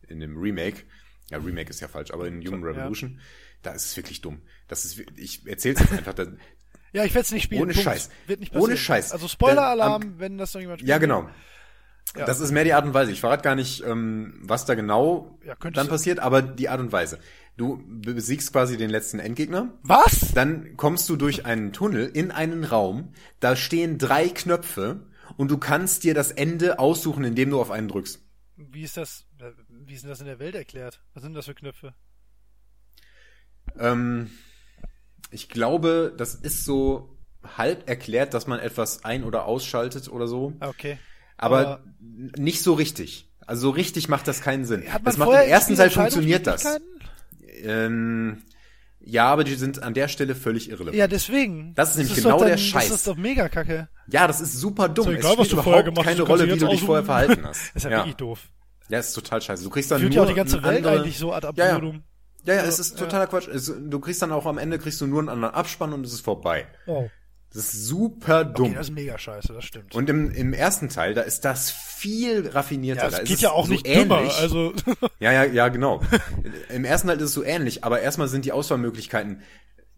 in dem Remake. Ja, Remake ist ja falsch, aber in Human Ja. Revolution, da ist es wirklich dumm. Das ist, ich erzähl's jetzt einfach. Da, Ja, ich werde es nicht spielen. Ohne Punkt. Scheiß. Wird nicht Ohne passieren. Scheiß. Also Spoiler-Alarm, wenn das noch jemand spielt. ja, genau. Ja. Das ist mehr die Art und Weise. Ich verrate gar nicht, ähm, was da genau Ja, dann passiert, aber die Art und Weise. Du besiegst quasi den letzten Endgegner. Was? Dann kommst du durch einen Tunnel in einen Raum. Da stehen drei Knöpfe und du kannst dir das Ende aussuchen, indem du auf einen drückst. Wie ist das, äh, wie ist denn das in der Welt erklärt? Was sind das für Knöpfe? Ähm, ich glaube, das ist so halb erklärt, dass man etwas ein- oder ausschaltet oder so. Ah, okay. Aber, Aber- nicht so richtig. Also so richtig macht das keinen Sinn. Das macht im ersten Teil funktioniert das. Ähm, ja, aber die sind an der Stelle völlig irrelevant. Ja, deswegen. Das ist nämlich doch genau dann, der Scheiß. Das ist doch mega kacke. Ja, das ist super dumm. Ist doch egal, es was spielt du vorher überhaupt gemacht hast, keine Rolle, wie du dich vorher verhalten hast. Das ist ja, ja. wirklich doof. Ja, ist total scheiße. Du kriegst dann Führt ja nur auch die ganze Welt andere, eigentlich so ad Ja, ja. absurdum. Ja, ja, es Also, ist totaler Quatsch. Es, du kriegst dann auch am Ende kriegst du nur einen anderen Abspann und es ist vorbei. Oh. Das ist super dumm. Okay, das ist mega scheiße, das stimmt. und im, im ersten Teil, da ist das viel raffinierter. ja, da es ist geht ja auch so nicht ähnlich. dümmer, also. Ja, ja, ja, genau. Im ersten Teil ist es so ähnlich, aber erstmal sind die Auswahlmöglichkeiten,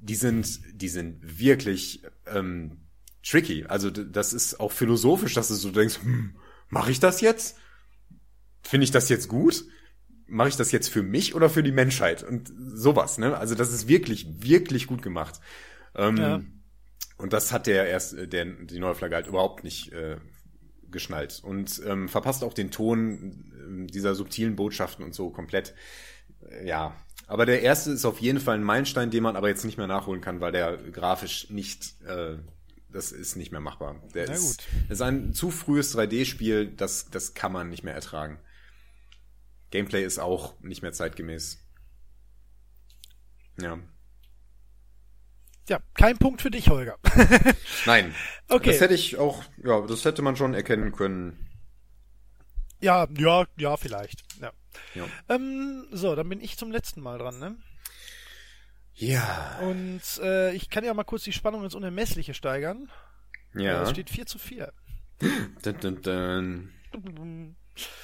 die sind, die sind wirklich ähm, tricky. Also das ist auch philosophisch, dass du so denkst, hm, mache ich das jetzt? Finde ich das jetzt gut? Mache ich das jetzt für mich oder für die Menschheit? Und sowas, ne? Also das ist wirklich, wirklich gut gemacht. Ähm, Ja. Und das hat der erst, äh, der, die neue Flagge halt überhaupt nicht äh, geschnallt. Und ähm, verpasst auch den Ton ähm, dieser subtilen Botschaften und so komplett. Äh, ja, Aber der erste ist auf jeden Fall ein Meilenstein, den man aber jetzt nicht mehr nachholen kann, weil der grafisch nicht, äh, das ist nicht mehr machbar. Der Na ist, gut. ist ein zu frühes 3D-Spiel, das, das kann man nicht mehr ertragen. Gameplay ist auch nicht mehr zeitgemäß. Ja. Ja, kein Punkt für dich, Holger. Nein. Okay. Das hätte ich auch, ja, das hätte man schon erkennen können. ja, ja, ja, vielleicht. Ja. Ja. Ähm, so, dann bin ich zum letzten Mal dran, ne? Ja. Und äh, ich kann ja mal kurz die Spannung ins Unermessliche steigern. Ja. Es steht 4 zu 4. Dun, dun, dun.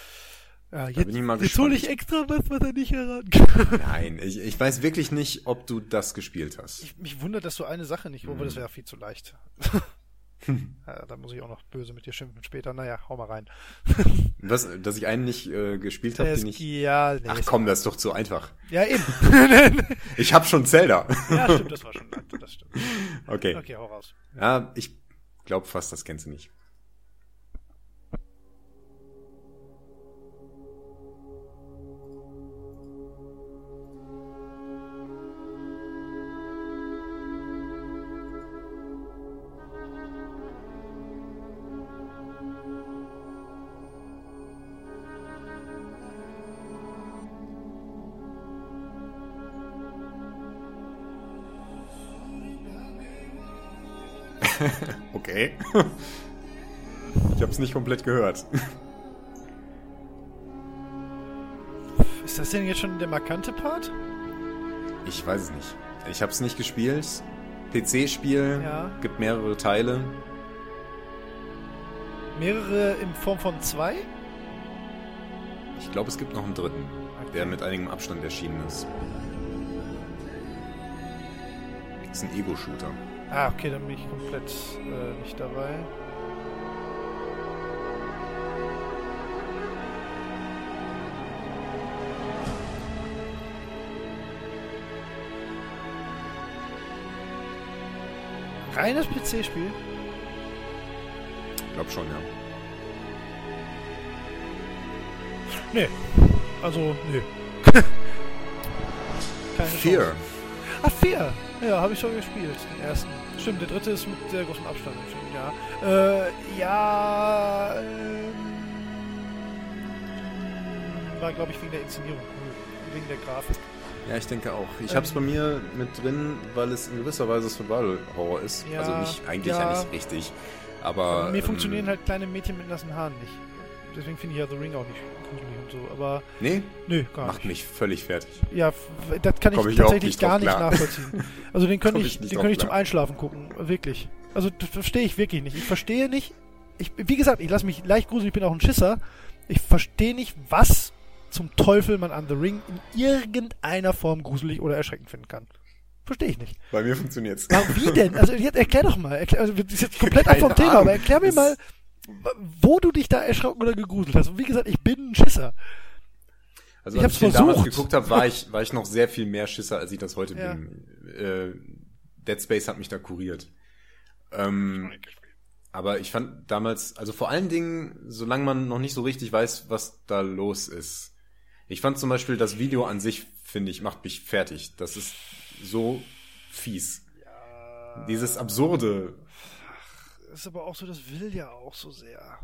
Ja, bin jetzt, ich mal jetzt hole ich extra was, was er nicht erraten kann. Nein, ich, ich weiß wirklich nicht, ob du das gespielt hast. Ich, mich wundert, dass du eine Sache nicht, wobei Mhm. das wäre viel zu leicht. ja, da muss ich auch noch böse mit dir schimpfen später. Naja, hau mal rein. Was, dass ich einen nicht äh, gespielt habe, den ich. ja, nee, Ach komm, das ist doch zu einfach. Ja, eben. Ich hab schon Zelda. ja, stimmt, das war schon. Das stimmt. Okay. Okay, hau raus. Ja, ich glaube fast, das kennst du nicht. Okay. Ich habe es nicht komplett gehört. Ist das denn jetzt schon der markante Part? Ich weiß es nicht. Ich habe es nicht gespielt. PC-Spiel, Ja. gibt mehrere Teile. Mehrere in Form von zwei? Ich glaube, es gibt noch einen dritten, der mit einigem Abstand erschienen ist. Das ist ein Ego-Shooter. Ah, okay, dann bin ich komplett äh, nicht dabei. Reines PC-Spiel? Ich glaube schon, ja. Nee. Also, nee. Keine Fear. Chance. Ah, Fear. Ja, habe ich schon gespielt, den ersten. Stimmt, der dritte ist mit sehr großem Abstand ja. Äh, ja, ähm, war, glaube ich, wegen der Inszenierung cool. Wegen der Grafik. Ja, ich denke auch. Ich Ähm. habe es bei mir mit drin, weil es in gewisser Weise Survival Horror ist. Ja, also nicht eigentlich ja. ja. nicht richtig. Aber Mir ähm, funktionieren halt kleine Mädchen mit nassen Haaren nicht. Deswegen finde ich ja The Ring auch nicht gruselig und so. Aber, Nee, nö, gar macht nicht. mich völlig fertig. Ja, das kann ich ich tatsächlich nicht gar nicht klar. nachvollziehen. Also den könnte ich, ich den könnte ich zum. Einschlafen gucken, wirklich. Also das verstehe ich wirklich nicht. Ich verstehe nicht. Ich, wie gesagt, ich lasse mich leicht gruseln, ich bin auch ein Schisser. Ich verstehe nicht, was zum Teufel man an The Ring in irgendeiner Form gruselig oder erschreckend finden kann. Verstehe ich nicht. Bei mir funktioniert's. Warum, wie denn? Also jetzt erklär doch mal. Erklär, also, das ist jetzt komplett ab vom Thema, aber erklär mir mal, wo du dich da erschrocken oder gegruselt hast. Und wie gesagt, ich bin ein Schisser. Also Ich als ich den damals versucht. geguckt habe, war ich, war ich noch sehr viel mehr Schisser, als ich das heute Ja. bin. Äh, Dead Space hat mich da kuriert. Ähm, aber ich fand damals, also vor allen Dingen, solange man noch nicht so richtig weiß, was da los ist. Ich fand zum Beispiel das Video an sich, finde ich, macht mich fertig. Das ist so fies. Dieses absurde. Das ist aber auch so, das will ja auch so sehr.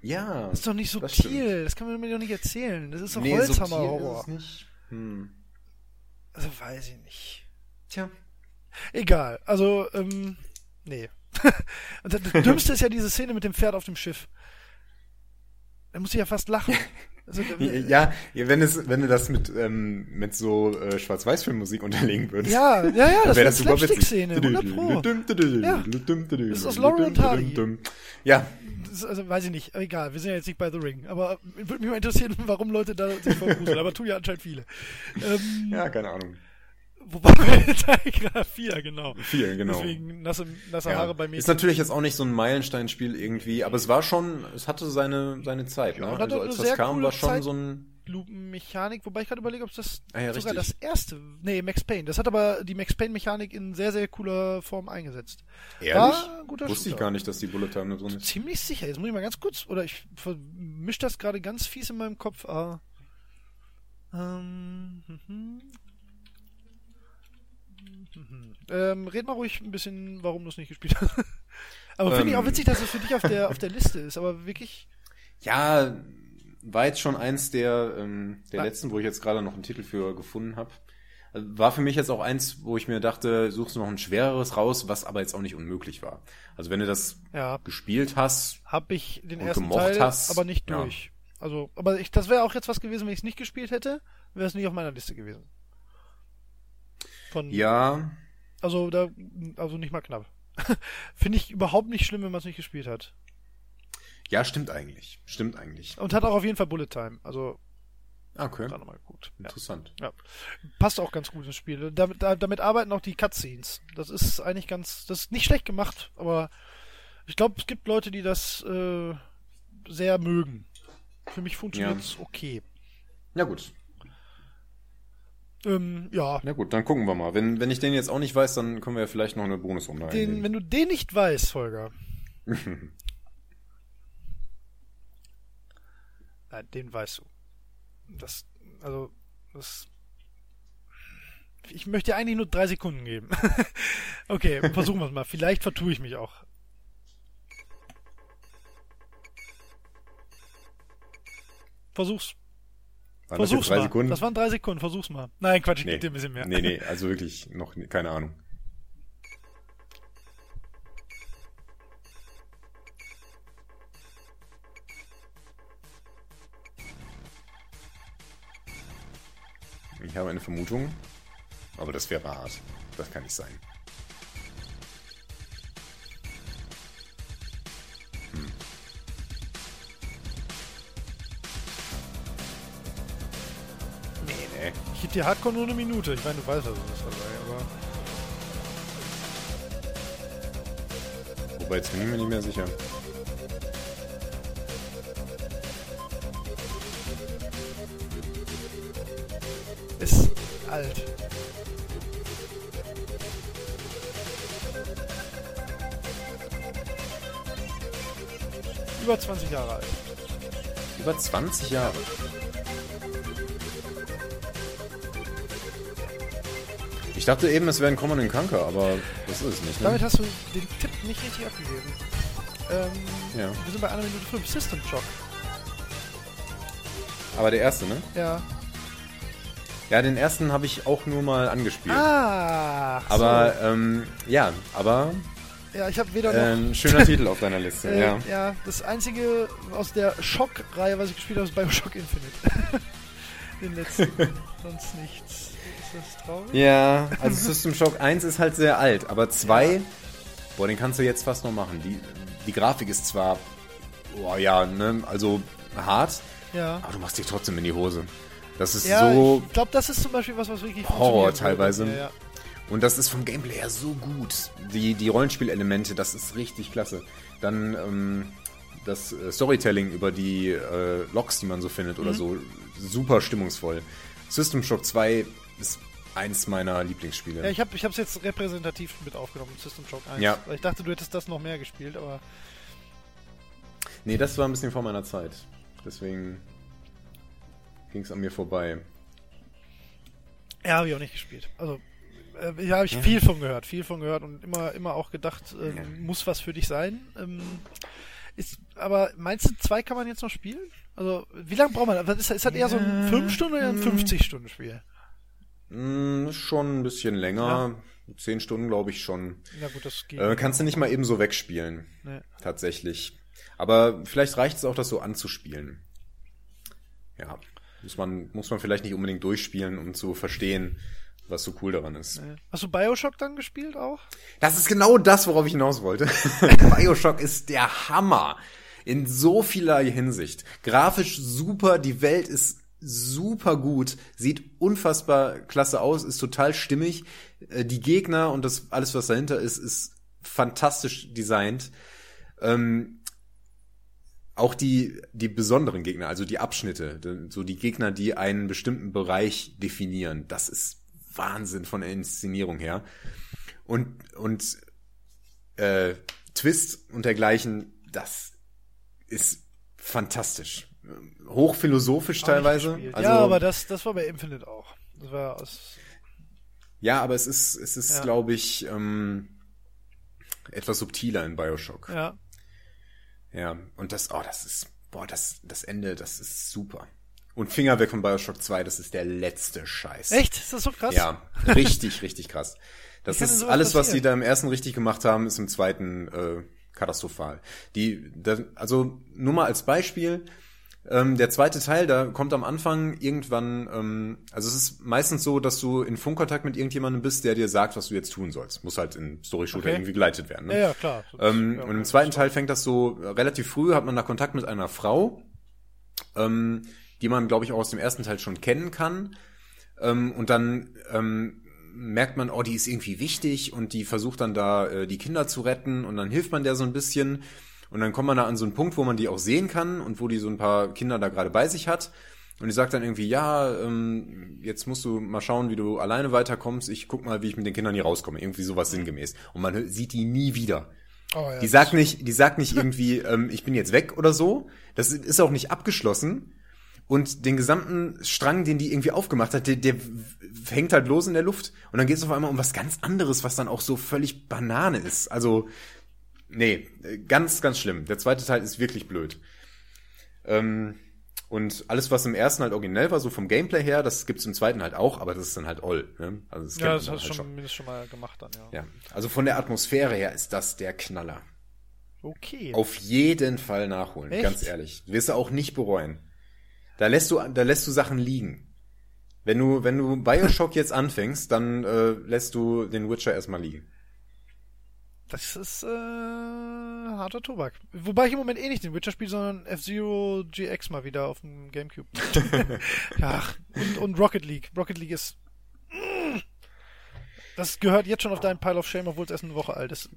Ja. Das ist doch nicht Das subtil. Das, kann man mir doch nicht erzählen. Das ist doch Nee, Holzhammer-Horror. Hm. Also weiß ich nicht. Tja. Egal. Also, ähm, nee. Und das, das Dümmste ist ja diese Szene mit dem Pferd auf dem Schiff. Da muss ich ja fast lachen. Also, Ja, ja, wenn es, wenn du das mit, ähm, mit so äh, Schwarz-Weiß-Filmmusik unterlegen würdest. ja, ja, ja, das wäre das super witzig. Slapstick-Szene. 100 Pro. Ja. Das ist aus Laurel und Hardy. Ja, Das also, weiß ich nicht. Egal, wir sind ja jetzt nicht bei The Ring. Aber würde mich mal interessieren, warum Leute da sich vergruseln. Aber tun ja anscheinend viele. Ähm, ja, keine Ahnung. Wobei gerade vier, genau. Vier, genau. Deswegen nasse, nasse Ja. Haare bei mir. Ist natürlich jetzt auch nicht so ein Meilensteinspiel irgendwie, aber es war schon, es hatte seine, seine Zeit, Ja, ne? und hat Also als das kam, war schon Zeit. so ein, Lupenmechanik, wobei ich gerade überlege, ob es das Ah ja, sogar richtig. das erste, nee, Max Payne. Das hat aber die Max Payne Mechanik in sehr, sehr cooler Form eingesetzt. ehrlich? War ein guter Wusste ich Shooter. gar nicht, dass die Bullet Time da drin ist. Ziemlich sicher. Jetzt muss ich mal ganz kurz, oder ich vermische das gerade ganz fies in meinem Kopf. Ah. Ähm, mhm. Ähm, red mal ruhig ein bisschen, warum du es nicht gespielt hast. aber finde ich auch Ähm. witzig, dass es für dich auf der, auf der Liste ist, aber wirklich. Ja, war jetzt schon eins der, ähm, der Ah. letzten, wo ich jetzt gerade noch einen Titel für gefunden habe. War für mich jetzt auch eins, wo ich mir dachte, suchst du noch ein schwereres raus, was aber jetzt auch nicht unmöglich war. Also wenn du das Ja, gespielt hast, hab ich den ersten Teil, hast, aber nicht ja. durch. Also, aber ich, das wäre auch jetzt was gewesen, wenn ich es nicht gespielt hätte, wäre es nicht auf meiner Liste gewesen. Von, ja, Also da, also nicht mal knapp. Finde ich überhaupt nicht schlimm, wenn man es nicht gespielt hat. ja, stimmt eigentlich. Stimmt eigentlich. Und hat auch auf jeden Fall Bullet Time. Also Ah, Okay, da nochmal geguckt. Ja. interessant. Ja. Passt auch ganz gut ins Spiel. Damit, da, damit arbeiten auch die Cutscenes. Das ist eigentlich ganz, das ist nicht schlecht gemacht, aber ich glaube, es gibt Leute, die das äh, sehr mögen. Für mich funktioniert es okay. Ja gut, Ähm, ja, na gut, dann gucken wir mal. Wenn, wenn ich den jetzt auch nicht weiß, dann können wir ja vielleicht noch eine Bonusrunde den, wenn du den nicht weißt, Holger. Nein, den weißt du. Das, also, das. Ich möchte dir eigentlich nur drei Sekunden geben. okay, versuchen wir es mal. Vielleicht vertue ich mich auch. Versuch's. Waren das Versuch's drei mal. Sekunden? Das waren drei Sekunden. Versuch's mal. Nein, Quatsch, ich nee. gebe dir ein bisschen mehr. nee, nee, also wirklich noch keine Ahnung. Ich habe eine Vermutung, aber das wäre hart. Das kann nicht sein. Ich gebe dir Hardcore nur eine Minute. Ich meine, du weißt also was dabei, aber. Wobei, jetzt bin ich mir nicht mehr sicher. Ist alt. Über 20 Jahre alt. Über 20 Jahre. Ich dachte eben, es wäre ein Common Conquer, aber das ist es nicht. Damit Ne? hast du den Tipp nicht richtig abgegeben. Ähm, Ja. Wir sind bei einer Minute 5. System Shock. Aber der erste, ne? Ja. Ja, den ersten habe ich auch nur mal angespielt. Ah! aber ähm, ja, aber So. Ja, ich habe weder äh, noch. ein schöner Titel auf deiner Liste. Äh, ja. ja. das einzige aus der Schock-Reihe, was ich gespielt habe, ist Bioshock Infinite. den letzten. Sonst nichts. Ist das traurig? Ja, also System Shock 1 ist halt sehr alt, aber 2, boah, den kannst du jetzt fast noch machen. Die, die Grafik ist zwar, boah, ja, ne, also hart, Ja. aber du machst dich trotzdem in die Hose. Das ist Ja, so, ich glaube, das ist zum Beispiel was, was wirklich Horror teilweise. Ja, ja. und das ist vom Gameplay her so gut. Die, die Rollenspielelemente, das ist richtig klasse. Dann ähm, das äh, Storytelling über die äh, Logs, die man so findet Mhm. oder so, super stimmungsvoll. System Shock 2 ist eins meiner Lieblingsspiele. Ja, ich habe es jetzt repräsentativ mit aufgenommen, System Shock 1. Ja. Weil ich dachte, du hättest das noch mehr gespielt, aber Nee, das war ein bisschen vor meiner Zeit. Deswegen ging es an mir vorbei. ja, habe ich auch nicht gespielt. Also, äh, ja, habe ich viel von gehört, viel von gehört und immer, immer auch gedacht, ähm, Ja. muss was für dich sein. Ähm, ist, aber meinst du, zwei kann man jetzt noch spielen? Also, wie lange braucht man? Ist, ist das eher so ein 5-Stunden- oder ein 50-Stunden-Spiel? Hm, schon ein bisschen länger. Zehn Stunden, glaube ich schon. Na gut, das geht. Äh, kannst du nicht mal eben so wegspielen. Nee. Tatsächlich. Aber vielleicht reicht es auch, das so anzuspielen. Ja. Muss man, muss man vielleicht nicht unbedingt durchspielen, um zu verstehen, was so cool daran ist. Nee. Hast du Bioshock dann gespielt auch? Das ist genau das, worauf ich hinaus wollte. Bioshock ist der Hammer. In so vielerlei Hinsicht. Grafisch super, die Welt ist super gut, sieht unfassbar klasse aus, ist total stimmig. Äh, Die Gegner und das alles, was dahinter ist, ist fantastisch designt. Ähm, auch die, die besonderen Gegner, also die Abschnitte, so die Gegner, die einen bestimmten Bereich definieren, das ist Wahnsinn von der Inszenierung her. Und, und äh, Twist und dergleichen, das ist fantastisch. Hochphilosophisch teilweise. Also, ja, aber das, das war bei Infinite auch. Das war aus. Ja, aber es ist, es ist, Ja. glaube ich, ähm, etwas subtiler in Bioshock. Ja. Ja, und das, oh, das ist, boah, das, das Ende, das ist super. Und Finger weg von Bioshock 2, das ist der letzte Scheiß. Echt? Ist das so krass? Ja, richtig, richtig krass. Das ist alles, was die da im ersten richtig gemacht haben, ist im zweiten äh, katastrophal. Die, da, also nur mal als Beispiel, ähm, der zweite Teil, da kommt am Anfang irgendwann, ähm, also es ist meistens so, dass du in Funkkontakt mit irgendjemandem bist, der dir sagt, was du jetzt tun sollst. Muss halt in Story-Shooter Okay. irgendwie geleitet werden. Ne? Ja, ja, klar. Ähm, ja, und im zweiten Teil fängt das so äh, relativ früh, hat man da Kontakt mit einer Frau, ähm, die man, glaube ich, auch aus dem ersten Teil schon kennen kann. Ähm, und dann ähm, merkt man, oh, die ist irgendwie wichtig und die versucht dann da äh, die Kinder zu retten und dann hilft man der so ein bisschen. Und dann kommt man da an so einen Punkt, wo man die auch sehen kann und wo die so ein paar Kinder da gerade bei sich hat. Und die sagt dann irgendwie, ja, ähm, jetzt musst du mal schauen, wie du alleine weiterkommst. Ich guck mal, wie ich mit den Kindern hier rauskomme. Irgendwie sowas sinngemäß. Und man sieht die nie wieder. Oh, ja. Die sagt nicht, die sagt nicht irgendwie, ähm, ich bin jetzt weg oder so. Das ist auch nicht abgeschlossen. Und den gesamten Strang, den die irgendwie aufgemacht hat, der, der hängt halt los in der Luft. Und dann geht es auf einmal um was ganz anderes, was dann auch so völlig Banane ist. Also, nee, ganz, ganz schlimm. Der zweite Teil ist wirklich blöd. Ähm, und alles, was im ersten halt originell war, so vom Gameplay her, das gibt's im zweiten halt auch, aber das ist dann halt all. Ne? Also das ja, das hast du halt schon, mindestens schon mal gemacht dann, ja. Ja, also von der Atmosphäre her ist das der Knaller. Okay. Auf jeden Fall nachholen, Echt? ganz ehrlich. Wirst du auch nicht bereuen. Da lässt du, da lässt du Sachen liegen. Wenn du, wenn du Bioshock jetzt anfängst, dann äh, lässt du den Witcher erstmal liegen. Das ist äh, harter Tobak. Wobei ich im Moment eh nicht den Witcher spiele, sondern F-Zero GX mal wieder auf dem Gamecube. ja, und, und Rocket League. Rocket League ist. Mm. Das gehört jetzt schon auf deinen Pile of Shame, obwohl es erst eine Woche alt ist.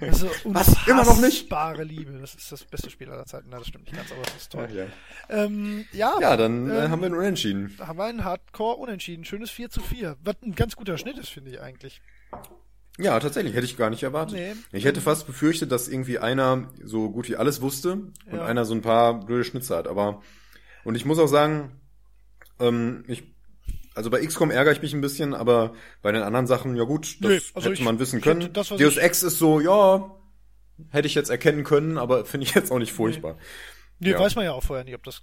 Das ist Was? Immer noch nicht? unfassbare Liebe. Das ist das beste Spiel aller Zeiten. Na, das stimmt nicht ganz, aber das ist toll. ja. Ähm, ja, ja, dann äh, Ähm, haben wir einen Unentschieden. haben wir einen Hardcore unentschieden. Schönes 4 zu 4. Was ein ganz guter Schnitt ist, finde ich eigentlich. Ja, tatsächlich, hätte ich gar nicht erwartet. Nee. Ich hätte fast befürchtet, dass irgendwie einer so gut wie alles wusste und Ja. einer so ein paar blöde Schnitzer hat. Aber und ich muss auch sagen, ähm, ich also bei XCOM ärgere ich mich ein bisschen, aber bei den anderen Sachen, ja gut, das Nee, also hätte ich- man wissen können. hätte das, Deus Ex ist so, ja, hätte ich jetzt erkennen können, aber finde ich jetzt auch nicht furchtbar. Nee, Ja. weiß man ja auch vorher nicht, ob das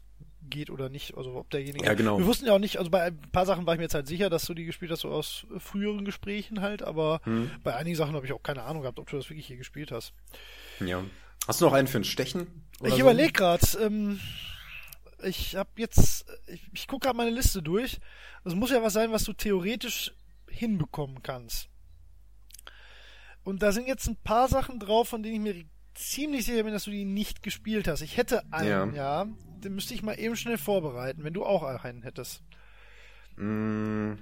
geht oder nicht. Also ob derjenige. Ja, genau. Wir wussten ja auch nicht, also bei ein paar Sachen war ich mir jetzt halt sicher, dass du die gespielt hast, so aus früheren Gesprächen halt, aber Hm. bei einigen Sachen habe ich auch keine Ahnung gehabt, ob du das wirklich hier gespielt hast. Ja. Hast du noch einen für ein Stechen? ich so? überlege gerade, ähm, ich habe jetzt, ich, ich gucke gerade meine Liste durch. Das muss ja was sein, was du theoretisch hinbekommen kannst. Und da sind jetzt ein paar Sachen drauf, von denen ich mir ziemlich sicher bin, dass du die nicht gespielt hast. Ich hätte einen, ja. Den müsste ich mal eben schnell vorbereiten, wenn du auch einen hättest. Mm,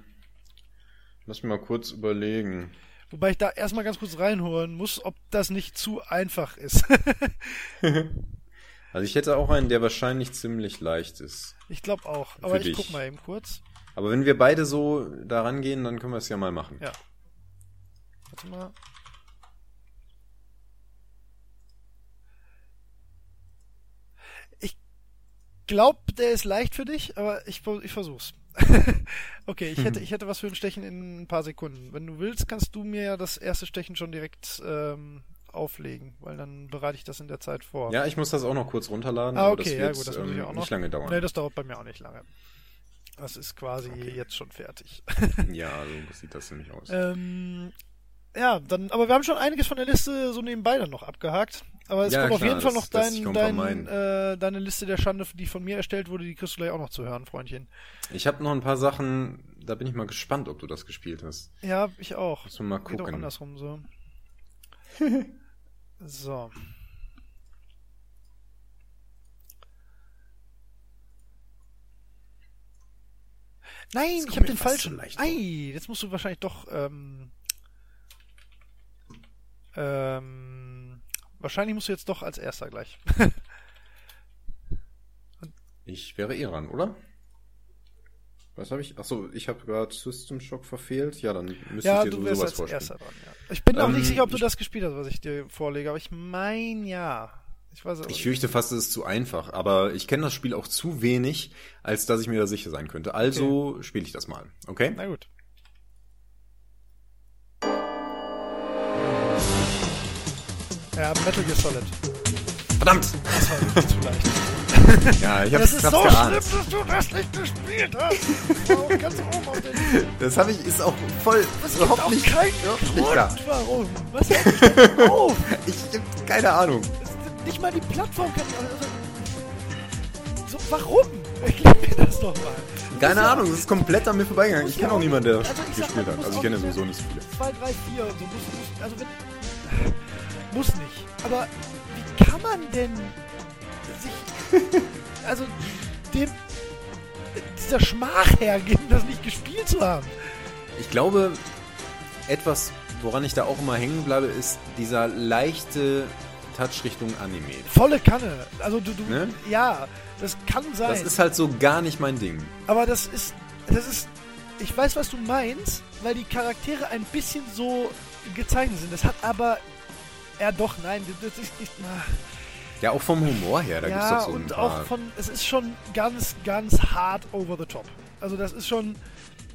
lass mich mal kurz überlegen. Wobei ich da erstmal ganz kurz reinholen muss, ob das nicht zu einfach ist. Also ich hätte auch einen, der wahrscheinlich ziemlich leicht ist. ich glaube auch. Aber ich dich. guck mal eben kurz. Aber wenn wir beide so da rangehen, dann können wir es ja mal machen. Ja. Warte mal. Glaube, der ist leicht für dich, aber ich, ich versuch's. okay, ich hätte, ich hätte was für ein Stechen in ein paar Sekunden. Wenn du willst, kannst du mir ja das erste Stechen schon direkt ähm, auflegen, weil dann bereite ich das in der Zeit vor. Ja, ich muss das auch noch kurz runterladen. ah, aber okay, das ja gut, das muss ich ähm, auch noch. nicht lange dauern. Nee, das dauert bei mir auch nicht lange. Das ist quasi jetzt schon fertig. Ja, so sieht das nämlich aus. Ähm, ja, dann, aber wir haben schon einiges von der Liste so nebenbei dann noch abgehakt. Aber es Ja, kommt auf klar, jeden Fall noch dein, dein, äh, deine Liste der Schande, die von mir erstellt wurde, die kriegst du gleich auch noch zu hören, Freundchen. Ich habe noch ein paar Sachen, da bin ich mal gespannt, ob du das gespielt hast. Ja, ich auch. Wir mal Geht auch gucken. andersrum so. so. Nein, ich habe den falschen. so. Ei, jetzt musst du wahrscheinlich doch. Ähm, ähm, wahrscheinlich musst du jetzt doch als erster gleich. Ich wäre eh ran, oder? Was habe ich? Achso, ich habe gerade System Shock verfehlt. Ja, dann müsste ja, ich dir sowas als vorstellen. erster dran. Ja. Ich bin auch Ähm, nicht sicher, ob du ich- das gespielt hast, was ich dir vorlege, aber ich mein ja. Ich weiß Ich fürchte fast, es ist zu einfach, aber ich kenne das Spiel auch zu wenig, als dass ich mir da sicher sein könnte. Also spiele ich das mal, okay? Na gut. Ja, Metal Gear Solid. Verdammt! Das war wirklich zu leicht. Ja, ich Das hab's, ist hab's so geahnt. schlimm, dass du das nicht gespielt hast. Das ganz oben auf der. Das habe ich, ist auch voll, Es gibt überhaupt auch nicht, keinen überhaupt nicht Grund, klar. warum. Was dich denn auf? Ich hab keine Ahnung. Das ist Nicht mal die Plattform kann also, so, Warum? Erklär mir das doch mal. Keine Ja. Ahnung, das ist komplett an mir vorbeigegangen. Ich kenne auch niemanden, der also ich sag gespielt mal, hat. Also ich auch kenne nicht sowieso nicht so viele. 2, 3, 4 und so also wenn, muss nicht. Aber wie kann man denn sich also dem dieser Schmach hergeben, das nicht gespielt zu haben? Ich glaube, etwas, woran ich da auch immer hängen bleibe, ist dieser leichte Touch Richtung Anime. Volle Kanne. Also du, du Ne? ja, das kann sein. Das ist halt so gar nicht mein Ding. Aber das ist, das ist, ich weiß, was du meinst, weil die Charaktere ein bisschen so gezeichnet sind. Das hat aber, ja doch, nein, das ist, ich, na, Ja, auch vom Humor her, da ja, gibt's doch so ein und paar... auch von, es ist schon ganz, ganz hart over the top. Also das ist schon,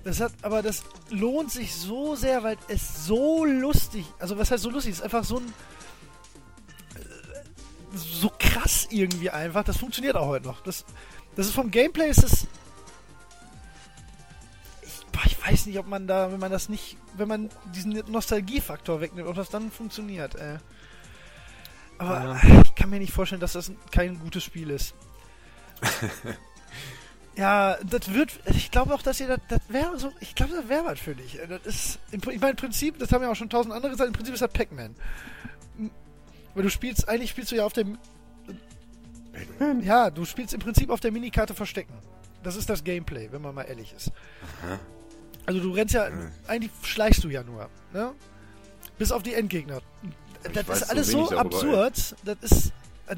das hat, aber das lohnt sich so sehr, weil es so lustig, also was heißt so lustig, es ist einfach so ein, äh, so krass irgendwie einfach, das funktioniert auch heute noch. Das, das ist vom Gameplay ist es, boah, ich weiß nicht, ob man da, wenn man das nicht, wenn man diesen Nostalgiefaktor wegnimmt, ob das dann funktioniert, ey. Aber ich kann mir nicht vorstellen, dass das kein gutes Spiel ist. ja, das wird. Ich glaube auch, dass ihr das, das wäre so. Ich glaube, das wäre was für dich. Das ist. Ich meine, im Prinzip, das haben ja auch schon tausend andere gesagt, im Prinzip ist das Pac-Man. M- Weil du spielst, eigentlich spielst du ja auf dem. Ja, du spielst im Prinzip auf der Minikarte Verstecken. Das ist das Gameplay, wenn man mal ehrlich ist. Also du rennst ja, eigentlich schleichst du ja nur, ne? Bis auf die Endgegner. Das weiß ist alles so darüber, absurd. Das ist, äh,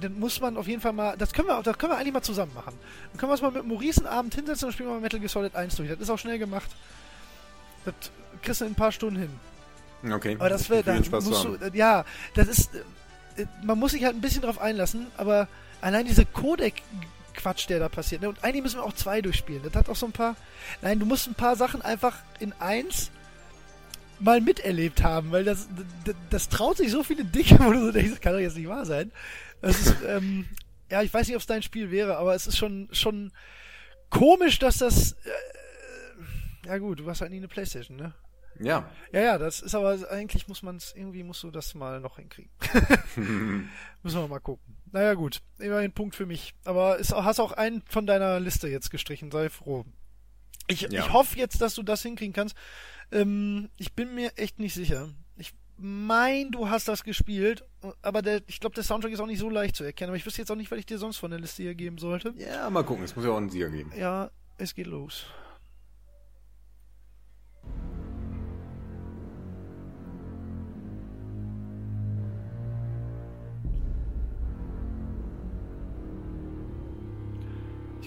dann muss man auf jeden Fall mal, das können wir, das können wir eigentlich mal zusammen machen. Dann können wir uns mal mit Maurice einen Abend hinsetzen und spielen mal Metal Gear Solid 1 durch. Das ist auch schnell gemacht. Das kriegst du in ein paar Stunden hin. Okay, Aber das wäre, Viel da Spaß zu musst du, äh, ja, das ist, äh, man muss sich halt ein bisschen drauf einlassen, aber allein diese Codec-Quatsch, der da passiert, ne? und eigentlich müssen wir auch zwei durchspielen. Das hat auch so ein paar, nein, du musst ein paar Sachen einfach in eins mal miterlebt haben, weil das, das, das traut sich so viele Dinge, wo du so denkst, das kann doch jetzt nicht wahr sein. Das ist, ähm, ja, ich weiß nicht, ob es dein Spiel wäre, aber es ist schon, schon komisch, dass das, äh, ja gut, du hast halt nie eine Playstation, ne? Ja, Ja, ja, das ist aber eigentlich muss man es irgendwie musst du das mal noch hinkriegen. Müssen wir mal gucken. Naja, gut. Immerhin Punkt für mich. Aber ist, hast auch einen von deiner Liste jetzt gestrichen. Sei froh. Ich, Ja. ich hoffe jetzt, dass du das hinkriegen kannst. Ähm, ich bin mir echt nicht sicher. Ich mein, du hast das gespielt, aber der, ich glaube, der Soundtrack ist auch nicht so leicht zu erkennen. Aber ich wüsste jetzt auch nicht, was ich dir sonst von der Liste hier geben sollte. ja, mal gucken, es muss ja auch einen Sieger geben. Ja, es geht los.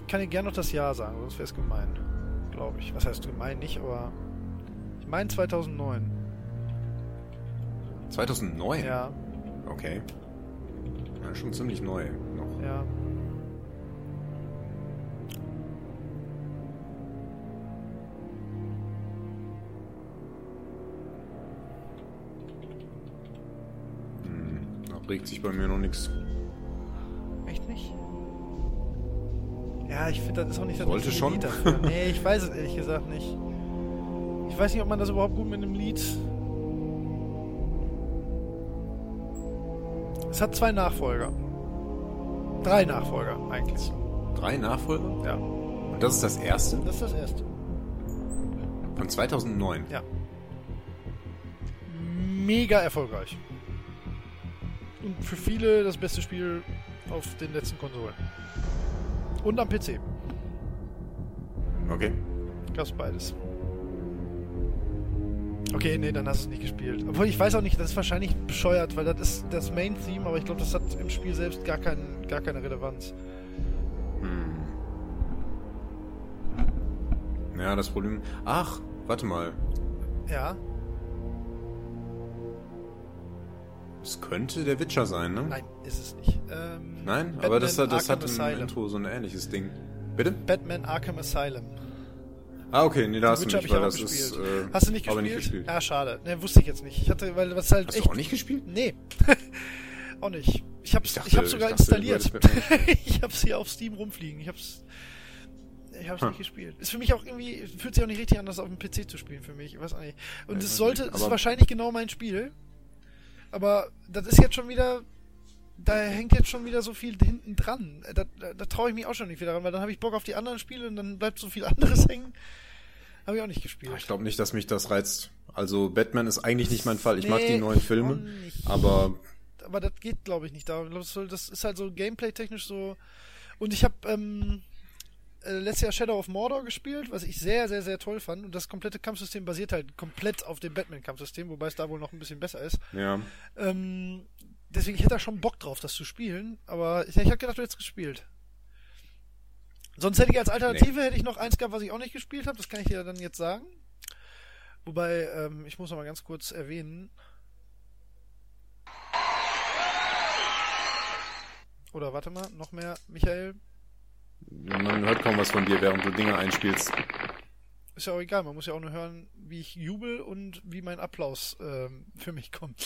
Kann dir gerne noch das Jahr sagen, sonst wäre es gemein. Glaube ich. Was heißt gemein nicht, aber. Ich meine 2009. 2009? Ja, Okay. Ja, schon ziemlich neu noch. ja. Da regt sich bei mir noch nichts. Ja, ich finde, das ist auch nicht das Sollte schon. Lied dafür. Nee, ich weiß es ehrlich gesagt nicht. Ich weiß nicht, ob man das überhaupt gut mit einem Lied. Es hat zwei Nachfolger. Drei Nachfolger, eigentlich. Drei Nachfolger? Ja, Und das ist das erste das ist das erste. von 2009. Ja. Mega erfolgreich. Und für viele das beste Spiel auf den letzten Konsolen. Und am PC. Okay. Gab's beides. Okay, nee, dann hast du es nicht gespielt. Obwohl ich weiß auch nicht, das ist wahrscheinlich bescheuert, weil das ist das Main-Theme, aber ich glaube, das hat im Spiel selbst gar, kein, gar keine Relevanz. Hm. Ja, das Problem. Ach, warte mal. Ja, Es könnte der Witcher sein, ne? nein, ist es nicht. Ähm, Nein? Batman aber das, hat- das hat im Asylum. Intro so ein ähnliches Ding. Bitte? Batman Arkham Asylum. Ah, okay, nee, da hast du nicht, weil ich das ist. gespielt. Äh, Hast du nicht gespielt? nicht gespielt. Ja, schade. Ne, wusste ich jetzt nicht. Ich hatte, weil was halt Hast echt. du auch nicht gespielt? Nee. auch nicht. Ich hab's, ich dachte- hab's sogar ich dachte, installiert. ich hab's hier auf Steam rumfliegen. Ich hab's. Ich hab's Hm. nicht gespielt. Ist für mich auch irgendwie, fühlt sich auch nicht richtig an, das auf dem PC zu spielen für mich. Ich weiß auch nicht. Und es sollte, es ist wahrscheinlich genau mein Spiel. Aber das ist jetzt schon wieder, da hängt jetzt schon wieder so viel hinten dran. Da, da, da traue ich mich auch schon nicht wieder ran, weil dann habe ich Bock auf die anderen Spiele und dann bleibt so viel anderes hängen. Habe ich auch nicht gespielt. Ich glaube nicht, dass mich das reizt. Also Batman ist eigentlich nicht mein Fall. Ich mag Nee, die neuen Filme, aber aber das geht, glaube ich, nicht Das ist halt so gameplay-technisch so. Und ich habe ähm, äh, letztes Jahr Shadow of Mordor gespielt, was ich sehr, sehr, sehr toll fand. Und das komplette Kampfsystem basiert halt komplett auf dem Batman-Kampfsystem, wobei es da wohl noch ein bisschen besser ist. ja. Ähm, deswegen, ich hätte da schon Bock drauf, das zu spielen. Aber ich, ich habe gedacht, du hättest gespielt. Sonst hätte ich als Alternative hätte ich noch eins gehabt, was ich auch nicht gespielt habe. Das kann ich dir dann jetzt sagen. Wobei, ähm, ich muss noch mal ganz kurz erwähnen. Oder warte mal, noch mehr, Michael. Man hört kaum was von dir, während du Dinge einspielst. Ist ja auch egal, man muss ja auch nur hören, wie ich jubel und wie mein Applaus ähm, für mich kommt.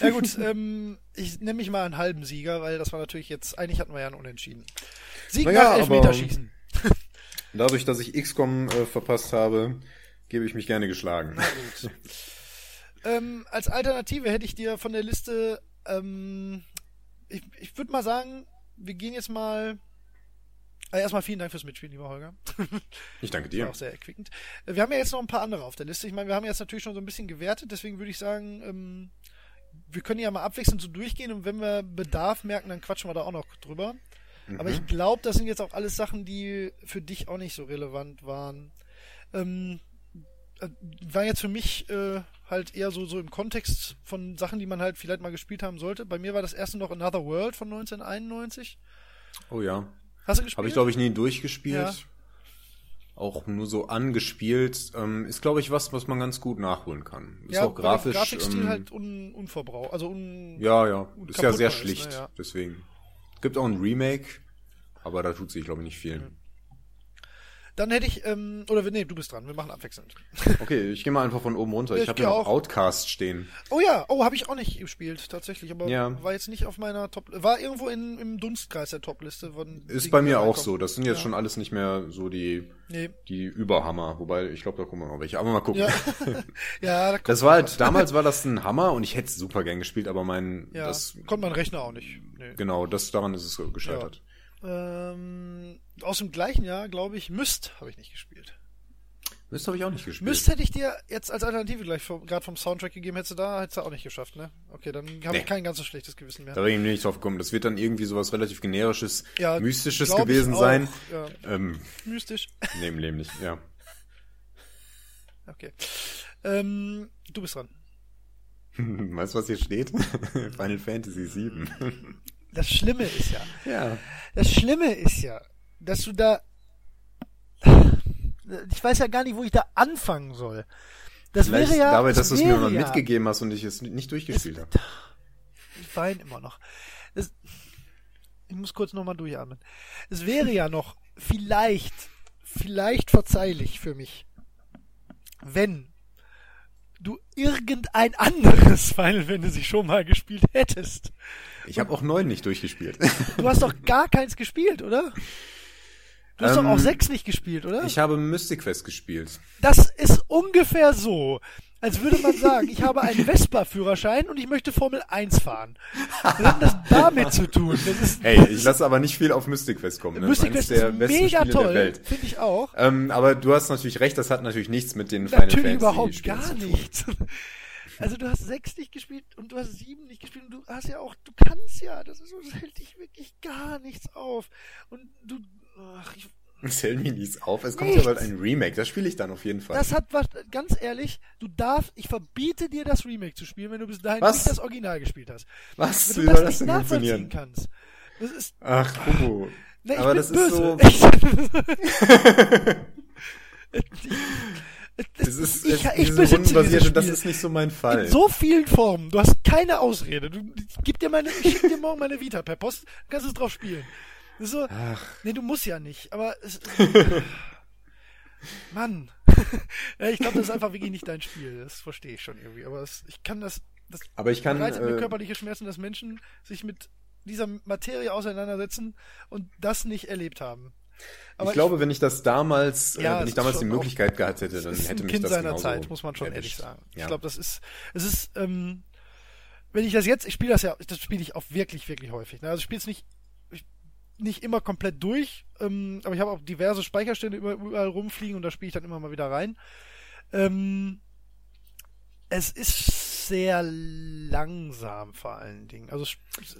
Ja gut, ähm, ich nenne mich mal einen halben Sieger, weil das war natürlich jetzt, eigentlich hatten wir ja einen Unentschieden. Sieg Naja, nach aber- Elfmeterschießen. Dadurch, dass ich XCOM äh, verpasst habe, gebe ich mich gerne geschlagen. Ähm, als Alternative hätte ich dir von der Liste, ähm, ich, ich würde mal sagen, wir gehen jetzt mal. Äh, erstmal vielen Dank fürs Mitspielen, lieber Holger. Ich danke War dir. auch sehr erquickend. Äh, Wir haben ja jetzt noch ein paar andere auf der Liste. Ich meine, wir haben jetzt natürlich schon so ein bisschen gewertet, deswegen würde ich sagen, ähm, wir können ja mal abwechselnd so durchgehen und wenn wir Bedarf merken, dann quatschen wir da auch noch drüber. Aber Mhm. ich glaube, das sind jetzt auch alles Sachen, die für dich auch nicht so relevant waren. Ähm, äh, war jetzt für mich äh, halt eher so, so im Kontext von Sachen, die man halt vielleicht mal gespielt haben sollte. Bei mir war das erste noch Another World von 1991. Oh ja. Hast du gespielt? Habe ich, glaube ich, nie durchgespielt. Ja. Auch nur so angespielt. Ähm, ist, glaube ich, was, was man ganz gut nachholen kann. Ist ja, auch grafisch. Grafikstil ähm, halt un, unverbraucht. Also un, ja, ja. Ist ja sehr ist, schlicht. ne, ja. Deswegen. Gibt auch ein Remake, aber da tut sich, glaube ich, nicht viel. Dann hätte ich, ähm, oder nee, du bist dran, wir machen abwechselnd. Okay, ich gehe mal einfach von oben runter. Ich ich habe ja auch. Outcast stehen. Oh ja, oh, habe ich auch nicht gespielt, tatsächlich, aber Ja. war jetzt nicht auf meiner Top, war irgendwo in, im Dunstkreis der Topliste. Ist bei mir auch so. Das sind jetzt Ja. schon alles nicht mehr so die, Nee. die Überhammer. Wobei, ich glaube, da kommen noch welche. Aber mal gucken. Ja. ja, da kommt Das war halt, damals war das ein Hammer und ich hätte es super gern gespielt, aber mein, Ja, das, konnte mein Rechner auch nicht. Nee. genau, das, daran ist es gescheitert. Ähm, aus dem gleichen Jahr, glaube ich, Myst habe ich nicht gespielt. Myst habe ich auch nicht gespielt. Myst hätte ich dir jetzt als Alternative gleich gerade vom Soundtrack gegeben, hättest du da, hättest du auch nicht geschafft, ne? Okay, dann habe Nee. ich kein ganz so schlechtes Gewissen mehr. Da bin ich nicht drauf gekommen. Das wird dann irgendwie sowas relativ generisches, Ja, mystisches gewesen sein. Ja, Ähm, mystisch. nee, im Leben nicht, ja. Okay. Ähm, du bist dran. weißt du, was hier steht? Final Fantasy 7. Das Schlimme ist ja, ja. das Schlimme ist ja, dass du da, ich weiß ja gar nicht, wo ich da anfangen soll. Das Vielleicht wäre ja, dabei, dass du es mir mal ja, mitgegeben hast und ich es nicht durchgespielt habe. Ich weine immer noch. Das, ich muss kurz nochmal durchatmen. Es wäre ja noch vielleicht, vielleicht verzeihlich für mich, wenn du irgendein anderes Final Fantasy schon mal gespielt hättest. Ich habe auch neun nicht durchgespielt. Du hast doch gar keins gespielt, oder? Du hast Ähm, doch auch sechs nicht gespielt, oder? Ich habe Mystic Quest gespielt. Das ist ungefähr so, als würde man sagen, ich habe einen Vespa-Führerschein und ich möchte Formel 1 fahren. Was hat das damit zu tun? Das ist, Hey, ich lasse aber nicht viel auf Mystic Quest kommen. Ne? Mystic Quest der ist mega Spiele toll, finde ich auch. Ähm, aber du hast natürlich recht, das hat natürlich nichts mit den Final Natürlich Fantasy überhaupt Spielen gar nichts. Also du hast sechs nicht gespielt und du hast sieben nicht gespielt und du hast ja auch, du kannst ja, das ist so, das hält dich wirklich gar nichts auf. Und du, ach, ich, Zähl mir nichts auf. Es kommt Nichts. ja bald ein Remake. Das spiele ich dann auf jeden Fall. das hat was, ganz ehrlich, du darfst, ich verbiete dir das Remake zu spielen, wenn du bis dahin Was? nicht das Original gespielt hast. Was? Wenn Wie du soll das das nicht denn nachvollziehen funktionieren? kannst. Das ist, Ach, Kubu. ne, ich Aber bin das ist böse. so- Ich, Es ist, ich, es, ich diese besitze rundenbasierte, dieses das Spiel. ist nicht so mein Fall. In so vielen Formen. Du hast keine Ausrede. Du, ich gib dir meine, ich schick dir morgen meine Vita per Post, kannst es drauf spielen. So, Ach, nee, du musst ja nicht, aber es, Mann. ja, ich glaube, das ist einfach wirklich nicht dein Spiel. Das verstehe ich schon irgendwie. Aber es, ich kann das, das Aber ich kann. bereitet mir Äh, körperliche Schmerzen, dass Menschen sich mit dieser Materie auseinandersetzen und das nicht erlebt haben. ich glaube, wenn ich das damals, Ja, äh, wenn es ich damals die Möglichkeit gehabt hätte, dann hätte ein mich Kind das seiner Zeit, muss man schon ehrlich sagen. Ja. Ich glaube, das ist, es ist, ähm, wenn ich das jetzt, ich spiele das ja, das spiele ich auch wirklich, wirklich häufig. Ne? Also ich spiele es nicht, ich, nicht immer komplett durch, ähm, aber ich habe auch diverse Speicherstände über, überall rumfliegen und da spiele ich dann immer mal wieder rein. Ähm, es ist sehr langsam vor allen Dingen. Also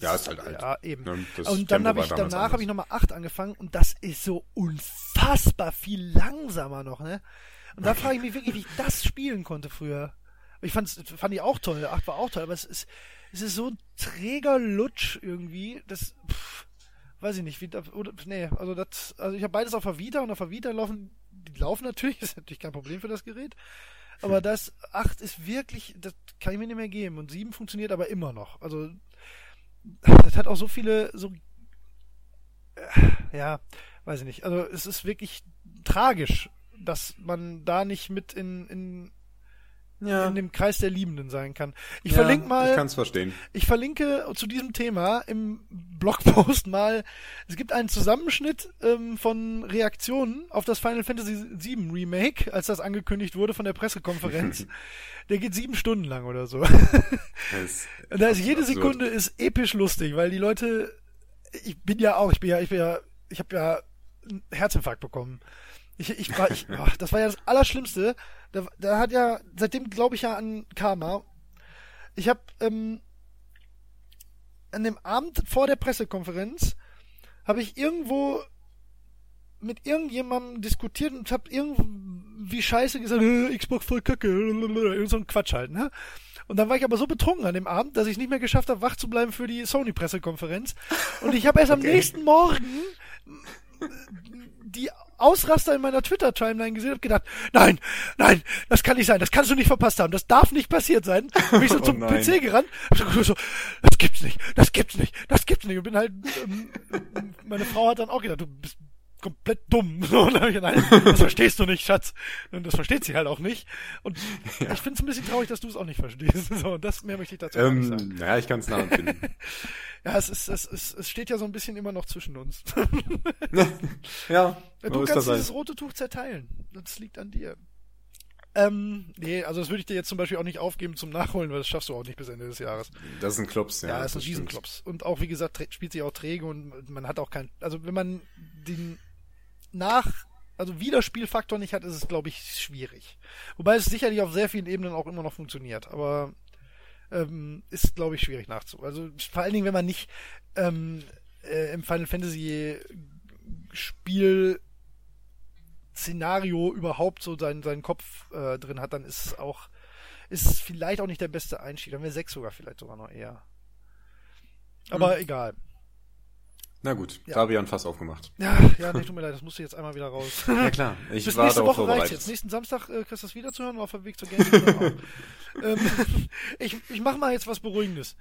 Ja, ist halt alt. Ja, eben. Ne, und dann habe ich danach habe ich nochmal 8 angefangen und das ist so unfassbar viel langsamer noch, ne? Und da frage ich mich wirklich, wie ich das spielen konnte früher. Ich fand's, fand ich auch toll, 8 war auch toll, aber es ist, es ist so ein träger Lutsch irgendwie, das, pff, weiß ich nicht, wie, da- oder, nee, also das, also ich habe beides auf der Vita und auf der Vita laufen, die laufen natürlich, ist natürlich kein Problem für das Gerät. Aber das 8 ist wirklich, das kann ich mir nicht mehr geben. Und 7 funktioniert aber immer noch. Also, das hat auch so viele, so, äh, ja, weiß ich nicht. Also, es ist wirklich tragisch, dass man da nicht mit in, in, Ja, in dem Kreis der Liebenden sein kann. Ich ja, verlinke Ich mal, kann es verstehen. ich verlinke zu diesem Thema im Blogpost mal, es gibt einen Zusammenschnitt ähm, von Reaktionen auf das Final Fantasy VII Remake, als das angekündigt wurde von der Pressekonferenz. der geht sieben Stunden lang oder so. Und da ist jede absurd. Sekunde ist episch lustig, weil die Leute, ich bin ja auch, ich bin ja, ich bin ja, ich habe ja einen Herzinfarkt bekommen. Ich, ich war, ich, ach, das war ja das Allerschlimmste. Da, da hat ja, seitdem glaube ich ja an Karma. Ich habe ähm, an dem Abend vor der Pressekonferenz habe ich irgendwo mit irgendjemandem diskutiert und habe irgendwie Scheiße gesagt, äh, Xbox voll Kacke, irgend so ein Quatsch halt, ne? Und dann war ich aber so betrunken an dem Abend, dass ich nicht mehr geschafft habe, wach zu bleiben für die Sony-Pressekonferenz. Und ich habe erst am Okay. nächsten Morgen die Ausraster in meiner Twitter-Timeline gesehen und gedacht, nein, nein, das kann nicht sein, das kannst du nicht verpasst haben, das darf nicht passiert sein. Bin ich so Oh zum nein. PC gerannt, hab so, so, das gibt's nicht, das gibt's nicht, das gibt's nicht. Und bin halt, ähm, meine Frau hat dann auch gedacht, du bist komplett dumm. Nein, das verstehst du nicht, Schatz. Und das versteht sie halt auch nicht. Und ich finde es ein bisschen traurig, dass du es auch nicht verstehst. So, und das mehr möchte ich dazu gar nicht sagen. Ähm, naja, ich kann es nachempfinden. Ja, es ist, es, es, es steht ja so ein bisschen immer noch zwischen uns. ja, Ja, du kannst dieses rote Tuch zerteilen. Das liegt an dir. Ähm, nee, also das würde ich dir jetzt zum Beispiel auch nicht aufgeben zum Nachholen, weil das schaffst du auch nicht bis Ende des Jahres. Das ist ein Klops, ja. Ja, das ist ein. Riesenklops. Und auch, wie gesagt, spielt sich auch träge und man hat auch kein, also wenn man den nach, also Wiederspielfaktor nicht hat, ist es, glaube ich, schwierig. Wobei es sicherlich auf sehr vielen Ebenen auch immer noch funktioniert, aber ähm, ist, glaube ich, schwierig nachzu. Also vor allen Dingen, wenn man nicht ähm, äh, im Final Fantasy Spiel Szenario überhaupt so seinen, seinen Kopf äh, drin hat, dann ist es auch, ist es vielleicht auch nicht der beste Einstieg. Dann wäre sechs sogar vielleicht sogar noch eher. Aber Hm. egal. Na gut, Ja. Fabian fast aufgemacht. Ja, ja, nee, tut mir leid, das musste jetzt einmal wieder raus. Ja klar, ich Bis war nächste Woche reicht vorbereitet. jetzt. Nächsten Samstag äh, kriegst du das wieder zu hören, auf dem Weg zur Gamescom ähm, ich, ich mach mal jetzt was Beruhigendes.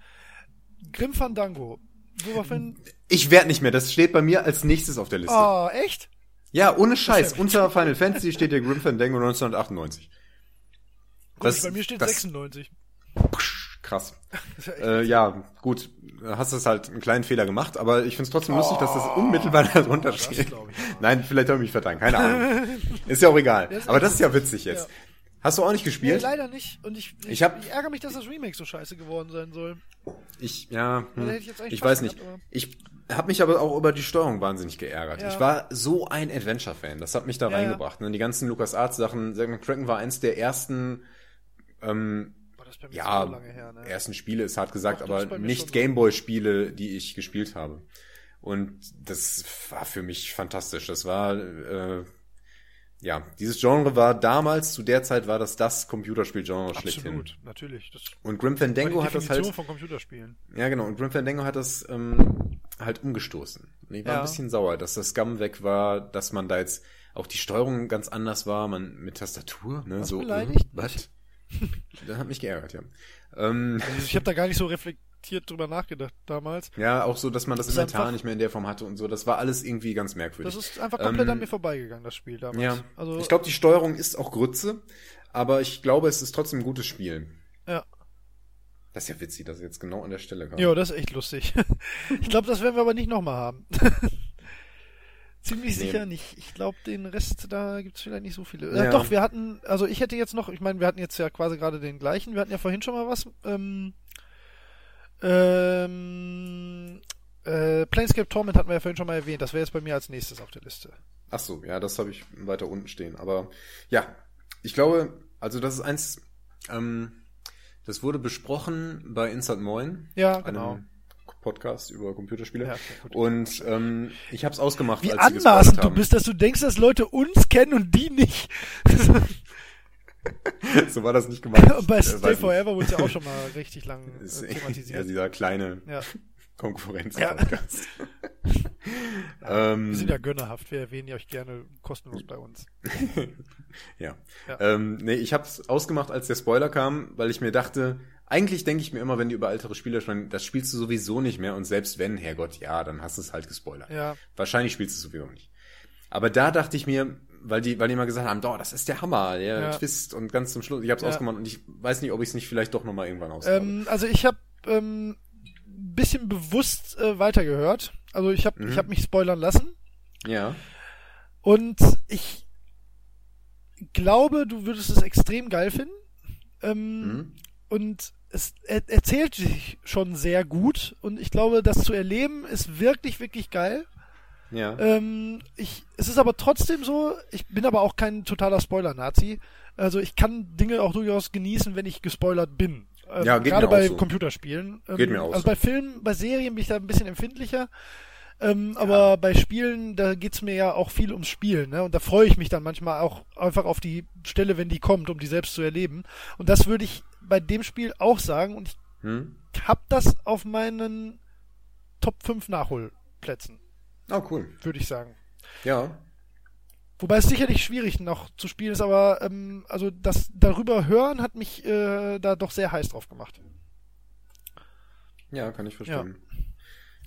Grim Fandango. Woraufhin. Ich werde nicht mehr, das steht bei mir als nächstes auf der Liste. Oh, echt? Ja, ohne Scheiß. Unter Final Fantasy steht der Grim Fandango 1998. Gut, bei mir steht das, 96. Krass. Das Äh, ja, gut, hast es halt einen kleinen Fehler gemacht, aber ich find's trotzdem lustig, dass das unmittelbar darunter das steht. Nein, vielleicht habe ich mich vertan, keine Ahnung. Ist ja auch egal. ist aber das ist ja witzig jetzt. Ja. Hast du auch nicht Nee, gespielt? leider nicht. Und ich, ich, Ich hab- ich ärgere mich, dass das Remake so scheiße geworden sein soll. Ich, ja, hm, ich ich weiß nicht. aber- Ich habe mich aber auch über die Steuerung wahnsinnig geärgert. Ja. Ich war so ein Adventure-Fan. Das hat mich da Ja, reingebracht. Ne? Die ganzen LucasArts-Sachen. Zack McCracken war eins der ersten, ähm, das ist bei mir ja, so lange her, ne? ersten Spiele ist hart gesagt, ist aber nicht. Gameboy-Spiele, die ich gespielt habe. Und das war für mich fantastisch. Das war, äh, ja, dieses Genre war damals, zu der Zeit war das das Computerspiel-Genre schlechthin. Absolut, natürlich. Das Und Grim Fandango hat das halt von Computerspielen. ja, genau. Und Grim Fandango hat das ähm, halt umgestoßen. Und ich war Ja. ein bisschen sauer, dass das Scum weg war, dass man da jetzt auch die Steuerung ganz anders war, man mit Tastatur, ne, Was so. beleidigt? äh, Was? das hat mich geärgert, ja. Ähm, Also ich habe da gar nicht so reflekt reflektiert drüber nachgedacht damals. Ja, auch so, dass man das Das Inventar nicht mehr in der Form hatte und so. Das war alles irgendwie ganz merkwürdig. Das ist einfach komplett Ähm, an mir vorbeigegangen, das Spiel damals. ja, Also, ich glaube, die Steuerung ist auch Grütze, aber ich glaube, es ist trotzdem ein gutes Spiel. ja. Das ist ja witzig, dass jetzt genau an der Stelle kam. Ja, das ist echt lustig. ich glaube, das werden wir aber nicht nochmal haben. Ziemlich Nee. sicher nicht. Ich glaube, den Rest, da gibt's vielleicht nicht so viele. Ja. Äh, doch, wir hatten, also ich hätte jetzt noch, ich meine, wir hatten jetzt ja quasi gerade den gleichen. Wir hatten ja vorhin schon mal was. Ähm, ähm, äh, Planescape Torment hatten wir ja vorhin schon mal erwähnt. Das wäre jetzt bei mir als nächstes auf der Liste. Ach so, ja, das habe ich weiter unten stehen. Aber ja, ich glaube, also das ist eins, ähm, das wurde besprochen bei Instant Moin, Ja, genau. einem Podcast über Computerspiele. Ja, und ähm, ich habe es ausgemacht, Wie anmaßend du bist, dass du denkst, dass Leute uns kennen und die nicht. so war das nicht gemeint. Und bei Äh, Stay. Forever wurde es ja auch schon mal richtig lang Ist- äh, ja, thematisiert. dieser kleine Ja. Konkurrenz-Podcast. ähm, Wir sind ja gönnerhaft, wir erwähnen ja euch gerne kostenlos bei uns. Ja. Ja. Ähm, nee, ich hab's ausgemacht, als der Spoiler kam, weil ich mir dachte, eigentlich denke ich mir immer, wenn die über ältere Spiele sprechen, das spielst du sowieso nicht mehr und selbst wenn, Herrgott, ja, dann hast du es halt gespoilert. Ja. Wahrscheinlich spielst du es sowieso nicht. Aber da dachte ich mir, weil die, weil die immer gesagt haben, oh, das ist der Hammer, der Ja. Twist und ganz zum Schluss, ich hab's Ja. ausgemacht und ich weiß nicht, ob ich es nicht vielleicht doch nochmal irgendwann ausgabe. Ähm, also ich habe ähm, ein bisschen bewusst äh, weitergehört. Also ich habe Mhm. ich hab mich spoilern lassen ja. und ich glaube, du würdest es extrem geil finden. Ähm, Mhm. Und es er, erzählt sich schon sehr gut und ich glaube, das zu erleben ist wirklich, wirklich geil. Ja. Ähm, ich, es ist aber trotzdem so, ich bin aber auch kein totaler Spoiler-Nazi. Also ich kann Dinge auch durchaus genießen, wenn ich gespoilert bin. Ähm, Ja, geht Gerade mir auch bei so. Computerspielen. Ähm, Geht mir auch Also so. bei Filmen, bei Serien bin ich da ein bisschen empfindlicher. Ähm, aber bei Spielen, da geht's mir ja auch viel ums Spielen. Ne? Und da freue ich mich dann manchmal auch einfach auf die Stelle, wenn die kommt, um die selbst zu erleben. Und das würde ich bei dem Spiel auch sagen. Und ich Hm? hab das auf meinen Top 5 Nachholplätzen, Oh, cool. würde ich sagen. Ja. Wobei es sicherlich schwierig noch zu spielen ist, aber ähm, also das darüber hören hat mich äh, da doch sehr heiß drauf gemacht. Ja, kann ich verstehen.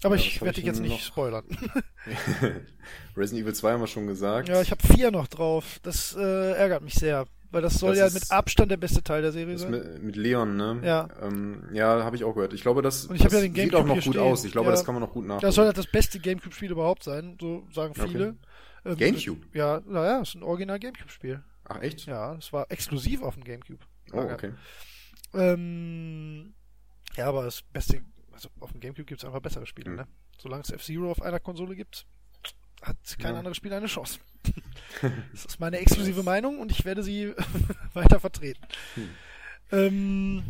Aber Ja, ich werde ich dich jetzt nicht noch? spoilern. Resident Evil 2 haben wir schon gesagt. ja, ich habe vier noch drauf. Das äh, ärgert mich sehr, weil das soll Das ja mit Abstand der beste Teil der Serie sein. mit, mit Leon, ne? Ja. Ähm, ja, habe ich auch gehört. Ich glaube, das, Und ich das ja den sieht auch noch gut stehen. aus. Ich glaube, Ja. das kann man noch gut nachholen. Das soll halt das beste Gamecube-Spiel überhaupt sein, so sagen Okay. viele. Ähm, Gamecube? Ja, naja, ist ein original Gamecube-Spiel. Ach, echt? Ja, das war exklusiv auf dem Gamecube. Oh, okay. Ähm, ja, aber das beste, also auf dem Gamecube gibt es einfach bessere Spiele, Mhm. ne? Solange es F-Zero auf einer Konsole gibt, hat kein Ja. anderes Spiel eine Chance. das ist meine exklusive Meinung und ich werde sie weiter vertreten. Hm. Ähm,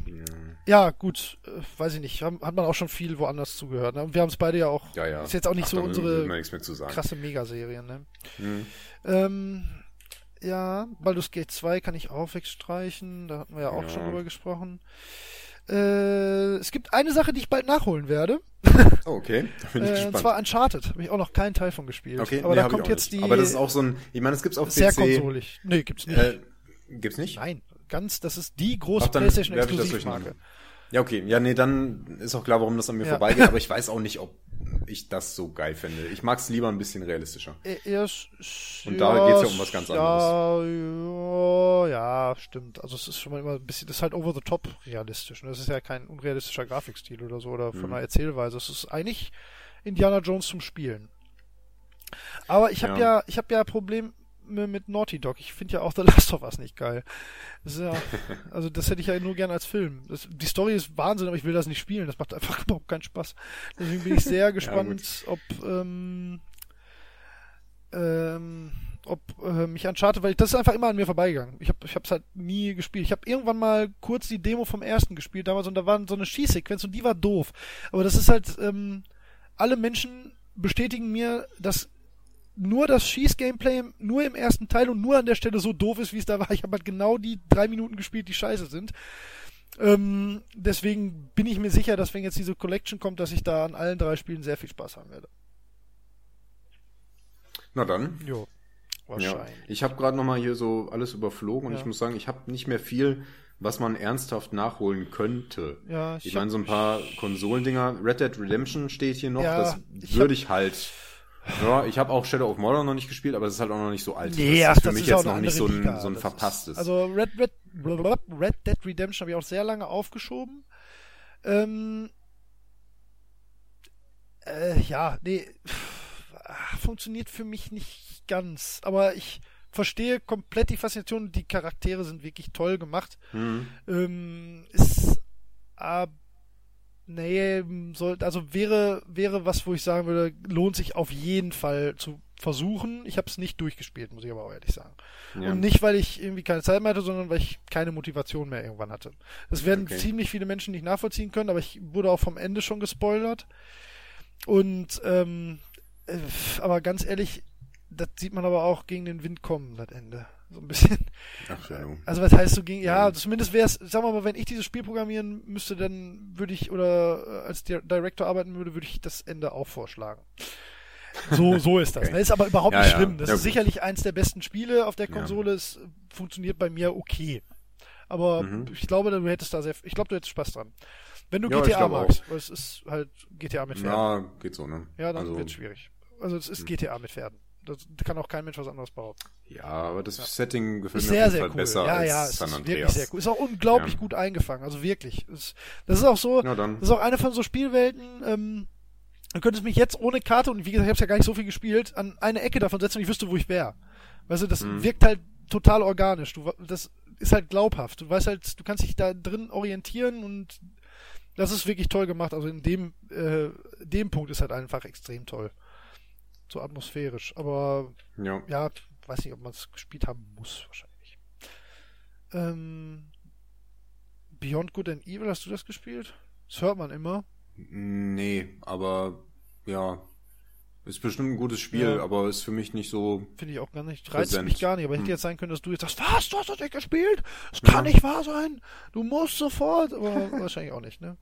ja, gut, äh, weiß ich nicht. Haben, hat man auch schon viel woanders zugehört. Ne? Und wir haben es beide ja auch. Ja, ja. Ist jetzt auch nicht Ach, so unsere krasse Megaserien, ne? Hm. Ähm, ja, Baldur's Gate 2 kann ich auch wegstreichen. Da hatten wir ja auch Ja. schon drüber gesprochen. Äh, es gibt eine Sache, die ich bald nachholen werde. Oh, okay. Bin ich Äh, und gespannt. zwar Uncharted. Habe ich auch noch keinen Teil von gespielt. okay, aber nee, da kommt jetzt die Aber das ist auch so ein, ich meine, es gibt's auf sehr PC. konsolig. Nee, gibt's nicht. Äh, gibt's nicht? Nein, ganz, das ist die große Ach, dann Ja, okay. Ja, nee, dann ist auch klar, warum das an mir Ja. vorbeigeht, aber ich weiß auch nicht, ob ich das so geil finde. Ich mag's lieber ein bisschen realistischer. Äh, ja, Und da geht's ja um was ganz ja, Ja, ja, stimmt. Also es ist schon mal immer ein bisschen, das ist halt over the top realistisch. Ne? Das ist ja kein unrealistischer Grafikstil oder so oder von Mhm. einer Erzählweise. Es ist eigentlich Indiana Jones zum Spielen. Aber ich habe ja. Ja. ich habe ja Probleme mit Naughty Dog. Ich finde ja auch The Last of Us nicht geil. Das ja, also das hätte ich ja nur gern als Film. Das, die Story ist Wahnsinn, aber ich will das nicht spielen. Das macht einfach überhaupt keinen Spaß. Deswegen bin ich sehr gespannt, ob ähm, ähm, ob äh, mich Uncharted, weil das ist einfach immer an mir vorbeigegangen. Ich habe ich hab's halt nie gespielt. Ich habe irgendwann mal kurz die Demo vom ersten gespielt damals und da war so eine Schießsequenz und die war doof. Aber das ist halt, ähm, alle Menschen bestätigen mir, dass nur das Schieß-Gameplay nur im ersten Teil und nur an der Stelle so doof ist, wie es da war. Ich habe halt genau die drei Minuten gespielt, die scheiße sind. Ähm, deswegen bin ich mir sicher, dass wenn jetzt diese Collection kommt, dass ich da an allen drei Spielen sehr viel Spaß haben werde. Na dann. Jo. Ja. Wahrscheinlich. Ich habe gerade noch mal hier so alles überflogen und Ja. ich muss sagen, ich habe nicht mehr viel, was man ernsthaft nachholen könnte. Ja, ich ich meine, so ein paar Konsolendinger. Red Dead Redemption steht hier noch. Ja, das ich würde ich halt. Ja, ich habe auch Shadow of Mordor noch nicht gespielt, aber es ist halt auch noch nicht so alt. Nee, das ach, ist für das mich ist jetzt noch nicht so ein, so ein verpasstes. Ist, also Red, Red, Red Dead Redemption habe ich auch sehr lange aufgeschoben. Ähm, äh, ja, nee, pff, funktioniert für mich nicht ganz. Aber ich verstehe komplett die Faszination. Die Charaktere sind wirklich toll gemacht. hm. Ähm, ist, äh, nee, soll, also wäre, wäre was, wo ich sagen würde, lohnt sich auf jeden Fall zu versuchen. Ich habe es nicht durchgespielt, muss ich aber auch ehrlich sagen. ja. Und nicht, weil ich irgendwie keine Zeit mehr hatte, sondern weil ich keine Motivation mehr irgendwann hatte. Das werden Okay. ziemlich viele Menschen nicht nachvollziehen können, aber ich wurde auch vom Ende schon gespoilert. Und, ähm, äh, aber ganz ehrlich, das sieht man aber auch gegen den Wind kommen, das Ende. So ein bisschen. Ach, ja. Also was heißt so gegen, ja, Ja. zumindest wäre es, sagen wir mal, wenn ich dieses Spiel programmieren müsste, dann würde ich oder äh, als Di- Director arbeiten würde, würde ich das Ende auch vorschlagen. So, so ist das. Okay. Ne? Ist aber überhaupt Ja, nicht schlimm. Das Ja, ist gut. sicherlich eins der besten Spiele auf der. Konsole. Es funktioniert bei mir okay. Aber Mhm. ich glaube, du hättest da sehr, ich glaube, du hättest Spaß dran. Wenn du GTA magst, weil es ist halt GTA mit Pferden. Ja, geht so, ne? Ja, dann also, wird's schwierig. Also es ist Hm. GTA mit Pferden. Das kann auch kein Mensch was anderes behaupten. Ja, aber das Setting gefällt Ist mir sehr, sehr cool. besser ja, als ja, es San ist Andreas. wirklich sehr cool. Ist auch unglaublich Ja. gut eingefangen. Also wirklich. Das ist auch so, Ja, das ist auch eine von so Spielwelten, ähm, du könntest mich jetzt ohne Karte, und wie gesagt, ich habe ja gar nicht so viel gespielt, an eine Ecke davon setzen und ich wüsste, wo ich wäre. Weißt du, das Mhm. wirkt halt total organisch. Du, das ist halt glaubhaft. Du weißt halt, du kannst dich da drin orientieren und das ist wirklich toll gemacht. Also in dem, äh, dem Punkt ist halt einfach extrem toll. So atmosphärisch. Aber Ja. ja, weiß nicht, ob man es gespielt haben muss, wahrscheinlich. Ähm, Beyond Good and Evil, hast du das gespielt? Das hört man immer. Nee, aber ja. Ist bestimmt ein gutes Spiel, Ja. aber ist für mich nicht so. Finde ich auch gar nicht. Reizt Präsent. mich gar nicht, aber hätte Hm. jetzt sein können, dass du jetzt sagst, was, du hast das nicht gespielt? Das kann Ja. nicht wahr sein. Du musst sofort. Aber wahrscheinlich auch nicht, ne?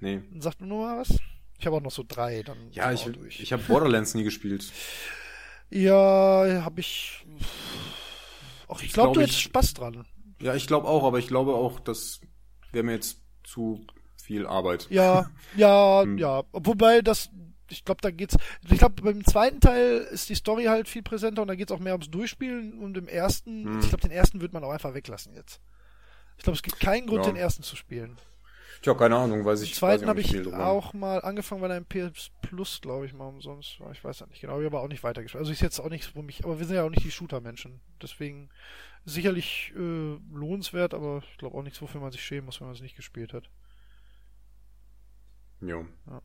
Nee. Dann sag du nur mal was. Ich habe auch noch so drei, dann Ja, ich, durch. ich habe Borderlands nie gespielt. Ja, habe ich. Ach, ich glaube, glaub, du ich- hättest Spaß dran. Ja, ich glaube auch, aber ich glaube auch, das wäre mir jetzt zu viel Arbeit. Ja, ja, Hm. ja. Wobei das, ich glaube, da geht's. Ich glaube, beim zweiten Teil ist die Story halt viel präsenter und da geht's auch mehr ums Durchspielen und im ersten, Hm. ich glaube, den ersten wird man auch einfach weglassen jetzt. Ich glaube, es gibt keinen Grund, Ja. den ersten zu spielen. Tja, keine Ahnung, weiß ich. Den zweiten habe ich auch mal angefangen, weil er im PS Plus, glaube ich, mal umsonst war. Ich weiß ja nicht genau, ich habe aber auch nicht weitergespielt. Also ist jetzt auch nichts, wo mich, aber wir sind ja auch nicht die Shooter-Menschen. Deswegen sicherlich äh, lohnenswert, aber ich glaube auch nichts, wofür man sich schämen muss, wenn man es nicht gespielt hat. Jo. Ja.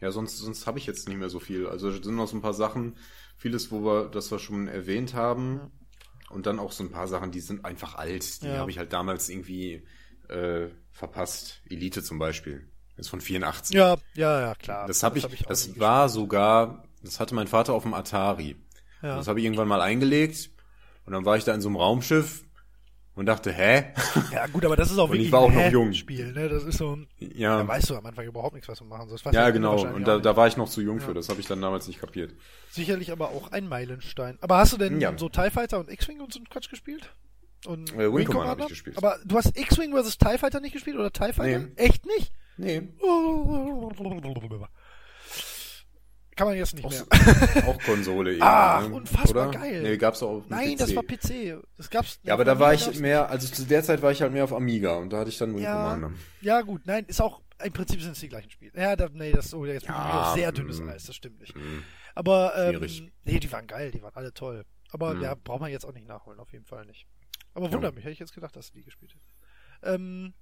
Ja, sonst, sonst habe ich jetzt nicht mehr so viel. Also es sind noch so ein paar Sachen, vieles, wo wir, das wir schon erwähnt haben. Ja. Und dann auch so ein paar Sachen, die sind einfach alt. Die Ja. habe ich halt damals irgendwie äh, verpasst. Elite zum Beispiel. Ist von 84. Ja, ja, ja, klar. Das habe ich, hab nie das war sogar, das hatte mein Vater auf dem Atari. Ja. Das habe ich irgendwann mal eingelegt. Und dann war ich da in so einem Raumschiff und dachte, hä? Ja, gut, aber das ist auch Und ich wirklich war auch ein noch jung. Spiel, ne? Das ist so ein, ja. da weißt du am Anfang überhaupt nichts, was du machen sollst. Ja, genau. Und da, da war ich noch zu jung Ja. für. Das habe ich dann damals nicht kapiert. Sicherlich aber auch ein Meilenstein. Aber hast du denn Ja. so TIE Fighter und X-Wing und so einen Quatsch gespielt? Und Äh, Wing Commander hab ich gespielt. Aber du hast X-Wing vs. TIE Fighter nicht gespielt oder TIE Fighter? Nee. Echt nicht? Nee. Kann man jetzt nicht Auch, mehr. auch Konsole irgendwie. Ach, ne? unfassbar Oder? geil. Nee, gab's auch auf Nein, PC. das war PC. Das gab's. Ja, aber da war ich mehr, also zu der Zeit war ich halt mehr auf Amiga und da hatte ich dann Wing Ja. Commander. Ja, gut, nein, ist auch, im Prinzip sind es die gleichen Spiele. Ja, da, nee, das ist oh, jetzt Ja, sehr dünnes mm. Eis, das stimmt nicht. Mhm. Aber, ähm, Schwierig. nee, die waren geil, die waren alle toll. Aber Mhm. ja, braucht man jetzt auch nicht nachholen, auf jeden Fall nicht. Aber Ja. wundert mich, hätte ich jetzt gedacht, dass du die gespielt hättest. Ähm,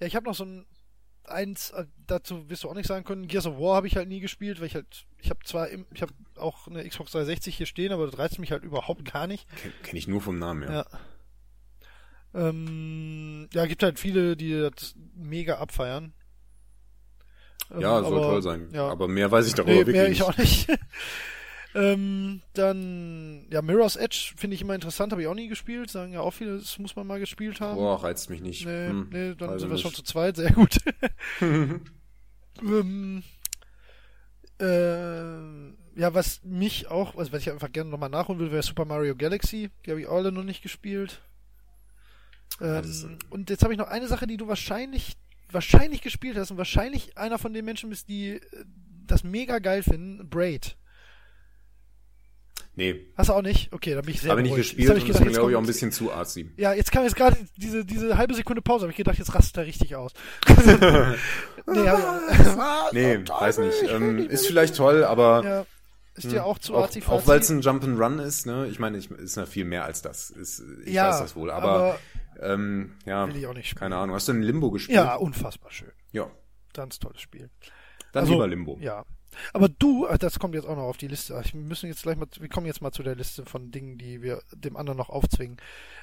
ja, ich habe noch so ein, eins, äh, dazu wirst du auch nicht sagen können, Gears of War habe ich halt nie gespielt, weil ich halt, ich habe zwar, im, ich habe auch eine Xbox 360 hier stehen, aber das reizt mich halt überhaupt gar nicht. Kenn, kenn ich nur vom Namen, ja. Ja. Ähm, ja, gibt halt viele, die das mega abfeiern. Ähm, Ja, soll aber- toll sein. Ja. Aber mehr weiß ich darüber nee, wirklich mehr nicht. ich auch nicht. ähm, dann, ja, Mirror's Edge finde ich immer interessant, habe ich auch nie gespielt. Sagen ja auch viele, das muss man mal gespielt haben. Boah, reizt mich nicht. nee, Hm, nee, dann weiß sind wir schon zu zweit, sehr gut. ähm, äh, ja, was mich auch, also was ich einfach gerne nochmal nachholen will, wäre Super Mario Galaxy. Die habe ich alle noch nicht gespielt. Ähm, und jetzt habe ich noch eine Sache, die du wahrscheinlich, wahrscheinlich gespielt hast und wahrscheinlich einer von den Menschen bist, die äh, das mega geil finden. Braid. Nee, Hast du auch nicht? Okay, da bin ich sehr habe ich nicht gespielt hab und ich ist gedacht, mir, glaube ich, auch ein bisschen zu artsy. Ja, jetzt kam jetzt gerade diese, diese halbe Sekunde Pause, habe ich gedacht, jetzt rastet er richtig aus. nee, ja, Nee, weiß nicht. Ähm, ist vielleicht toll, aber ja, ist dir auch zu auch, arzi auch weil es ein Jump'n'Run ist, ne? Ich meine, ich, ist ja viel mehr als das. Ist, ich Ja, weiß das wohl, aber, ähm, ja, will ich auch nicht spielen. keine Ahnung. Hast du ein Limbo gespielt? Ja, unfassbar schön. Ja, Ganz tolles Spiel. dann Also, lieber Limbo. Ja. Aber du, ach, das kommt jetzt auch noch auf die Liste. Ich müssen jetzt gleich mal, wir kommen jetzt mal zu der Liste von Dingen, die wir dem anderen noch aufzwingen.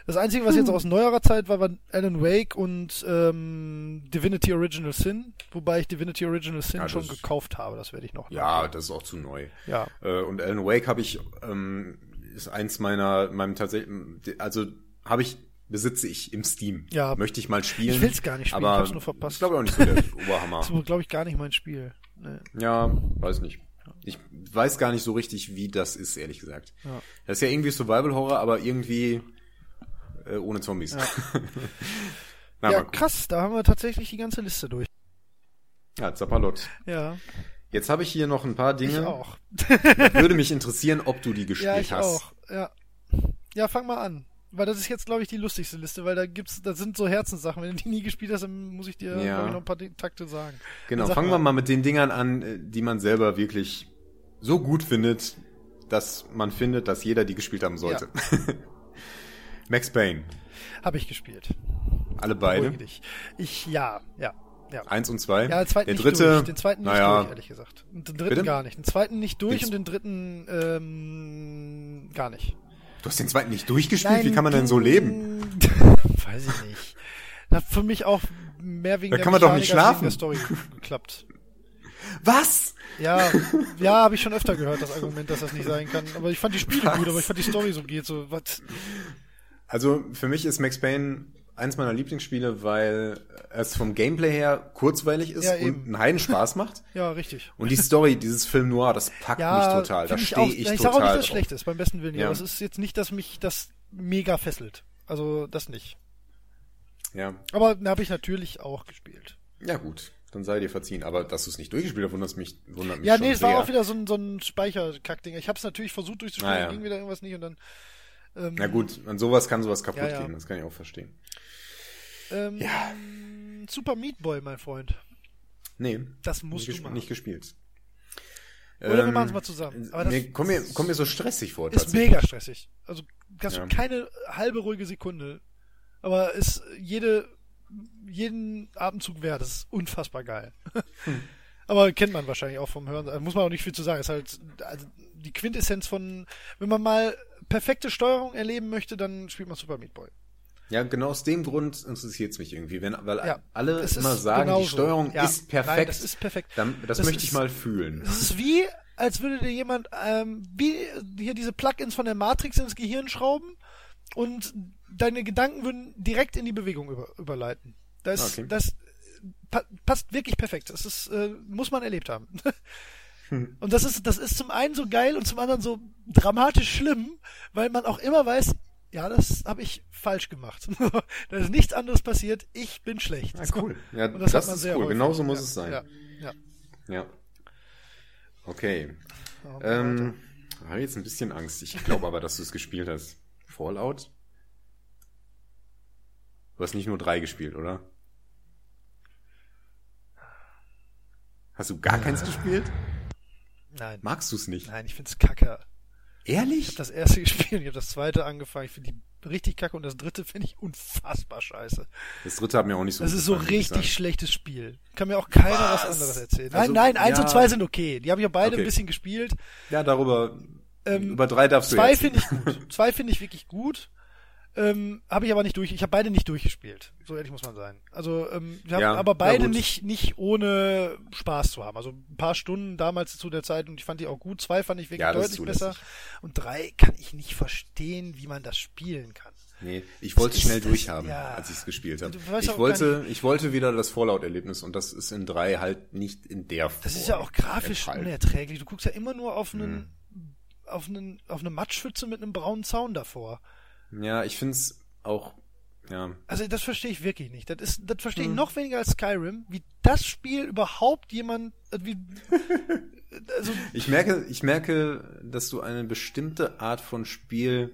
Das Einzige, was jetzt aus neuerer Zeit war, war Alan Wake und ähm, Divinity Original Sin, wobei ich Divinity Original Sin Ja, schon gekauft habe. Das werde ich noch. Ja, das ist auch zu neu. Ja. Äh, und Alan Wake habe ich, ähm, ist eins meiner, meinem tatsächlichen, also habe ich, besitze ich im Steam. Ja. Möchte ich mal spielen. Ich will's gar nicht spielen, aber ich hab's nur verpasst. Ist glaube ich auch nicht so der Oberhammer. Das war, glaube ich, gar nicht mein Spiel. Nee. Ja, weiß nicht. Ich weiß gar nicht so richtig, wie das ist, ehrlich gesagt. Ja. Das ist ja irgendwie Survival Horror, aber irgendwie äh, ohne Zombies. Na, ja, mal gucken. krass, da haben wir tatsächlich die ganze Liste durch. ja, Zappalott. Ja, Jetzt habe ich hier noch ein paar ich Dinge. auch. Würde mich interessieren, ob du die gespielt Ja, ich hast. auch. Ja. ja, fang mal an. Weil das ist jetzt, glaube ich, die lustigste Liste, weil da gibt's, da sind so Herzenssachen. Wenn du die nie gespielt hast, dann muss ich dir Ja. ich, noch ein paar Takte sagen. Genau, fangen mal. wir mal mit den Dingern an, äh, die man selber wirklich so gut findet, dass man findet, dass jeder die gespielt haben sollte. Max Payne. Habe ich gespielt. Alle beide. dich. Ich, ja, ja, ja. Eins und zwei. Ja, den zweiten Der nicht dritte, durch. Den zweiten nicht naja, durch, ehrlich gesagt. Und den dritten Bitte? gar nicht. Den zweiten nicht durch Den und den dritten ähm, gar nicht. Du hast den zweiten nicht durchgespielt? Wie kann man denn so leben? Weiß ich nicht. Das hat für mich auch mehr wegen Da der kann man doch nicht schlafen. wegen der Story geklappt. Was? Ja, ja, habe ich schon öfter gehört, das Argument, dass das nicht sein kann. Aber ich fand die Spiele gut, aber ich fand die Story so geht so, was? Also für mich ist Max Payne eins meiner Lieblingsspiele, weil es vom Gameplay her kurzweilig ist Ja, und eben. einen Heiden Spaß macht. Ja, richtig. Und die Story, dieses Film Noir, das packt Ja, mich total. Da stehe ich, ich total auch nicht, dass es schlecht ist, beim besten Willen. Ja. Aber es ist jetzt nicht, dass mich das mega fesselt. Also, das nicht. Ja. Aber habe ich natürlich auch gespielt. ja gut, dann sei dir verziehen. Aber dass du es nicht durchgespielt hast, wundert mich, wundert mich Ja, nee, es war auch wieder so ein, so ein Speicherkackding. Ich habe es natürlich versucht durchzuspielen, Ah, ja. ging wieder irgendwas nicht und dann. Ähm, Na gut, an sowas kann sowas kaputt Ja, ja. gehen, das kann ich auch verstehen. Ähm, Ja. Super Meat Boy, mein Freund. Nee, Das musst nicht, du machen. nicht gespielt. Oder wir Ähm, machen's mal zusammen. Aber das mir, kommt, mir, kommt mir so stressig vor, ist mega stressig. Also hast Ja. du keine halbe ruhige Sekunde. Aber ist jede, jeden Atemzug wert. Das ist unfassbar geil. Hm. Aber kennt man wahrscheinlich auch vom Hören. Muss man auch nicht viel zu sagen. Ist halt also die Quintessenz von, wenn man mal perfekte Steuerung erleben möchte, dann spielt man Super Meat Boy. Ja, genau aus dem Grund interessiert es mich irgendwie, wenn, weil Ja, alle immer sagen, die genauso. Steuerung Ja, ist perfekt. nein, das ist perfekt. Dann, das, Das möchte ist- ich mal fühlen. Es ist wie, als würde dir jemand ähm, wie hier diese Plugins von der Matrix ins Gehirn schrauben und deine Gedanken würden direkt in die Bewegung über, überleiten. Das, Okay. das pa passt wirklich perfekt. Das ist, äh, muss man erlebt haben. Und das ist, das ist zum einen so geil und zum anderen so dramatisch schlimm, weil man auch immer weiß, ja, das habe ich falsch gemacht. da ist nichts anderes passiert. Ich bin schlecht. Ah, cool. Ja, Und das, das hat man ist sehr cool. häufig. Genauso muss ja, es sein. Ja, ja. Ja. Okay. Ja, Ähm, habe jetzt ein bisschen Angst. Ich glaube aber, dass du es gespielt hast. Fallout? Du hast nicht nur drei gespielt, oder? Hast du gar keins gespielt? Nein. Magst du es nicht? Nein, ich find's kacke. Ich Ehrlich? habe das erste gespielt, ich habe das zweite angefangen. Ich finde die richtig kacke und das dritte finde ich unfassbar scheiße. Das dritte hat mir auch nicht so Das ist so ich richtig schlechtes Spiel. Kann mir auch keiner was, Was? anderes erzählen. Nein, Also, nein, eins ja. und zwei sind okay. Die habe ich auch beide Okay. ein bisschen gespielt. Ja, darüber. Ähm, über drei darfst du Zwei finde ich gut. Zwei finde ich wirklich gut. Ähm, habe ich aber nicht durch. Ich habe beide nicht durchgespielt. So ehrlich muss man sein. Also ähm, wir haben Ja, aber beide nicht nicht ohne Spaß zu haben. Also ein paar Stunden damals zu der Zeit und ich fand die auch gut. Zwei fand ich wirklich Ja, deutlich besser. Und drei kann ich nicht verstehen, wie man das spielen kann. Nee, ich wollte es schnell durchhaben, ja. als ich es gespielt habe. Ich wollte, ich wollte wieder das Fallout-Erlebnis und das ist in drei halt nicht in der Form. Das ist ja auch grafisch enthalten. unerträglich. Du guckst ja immer nur auf einen Mhm. auf einen auf eine Matschpfütze mit einem braunen Zaun davor. Ja, ich find's auch Ja. Also das verstehe ich wirklich nicht. Das ist, das verstehe ich Hm. noch weniger als Skyrim, wie das Spiel überhaupt jemand, äh, wie, also Ich merke, ich merke, dass du eine bestimmte Art von Spiel,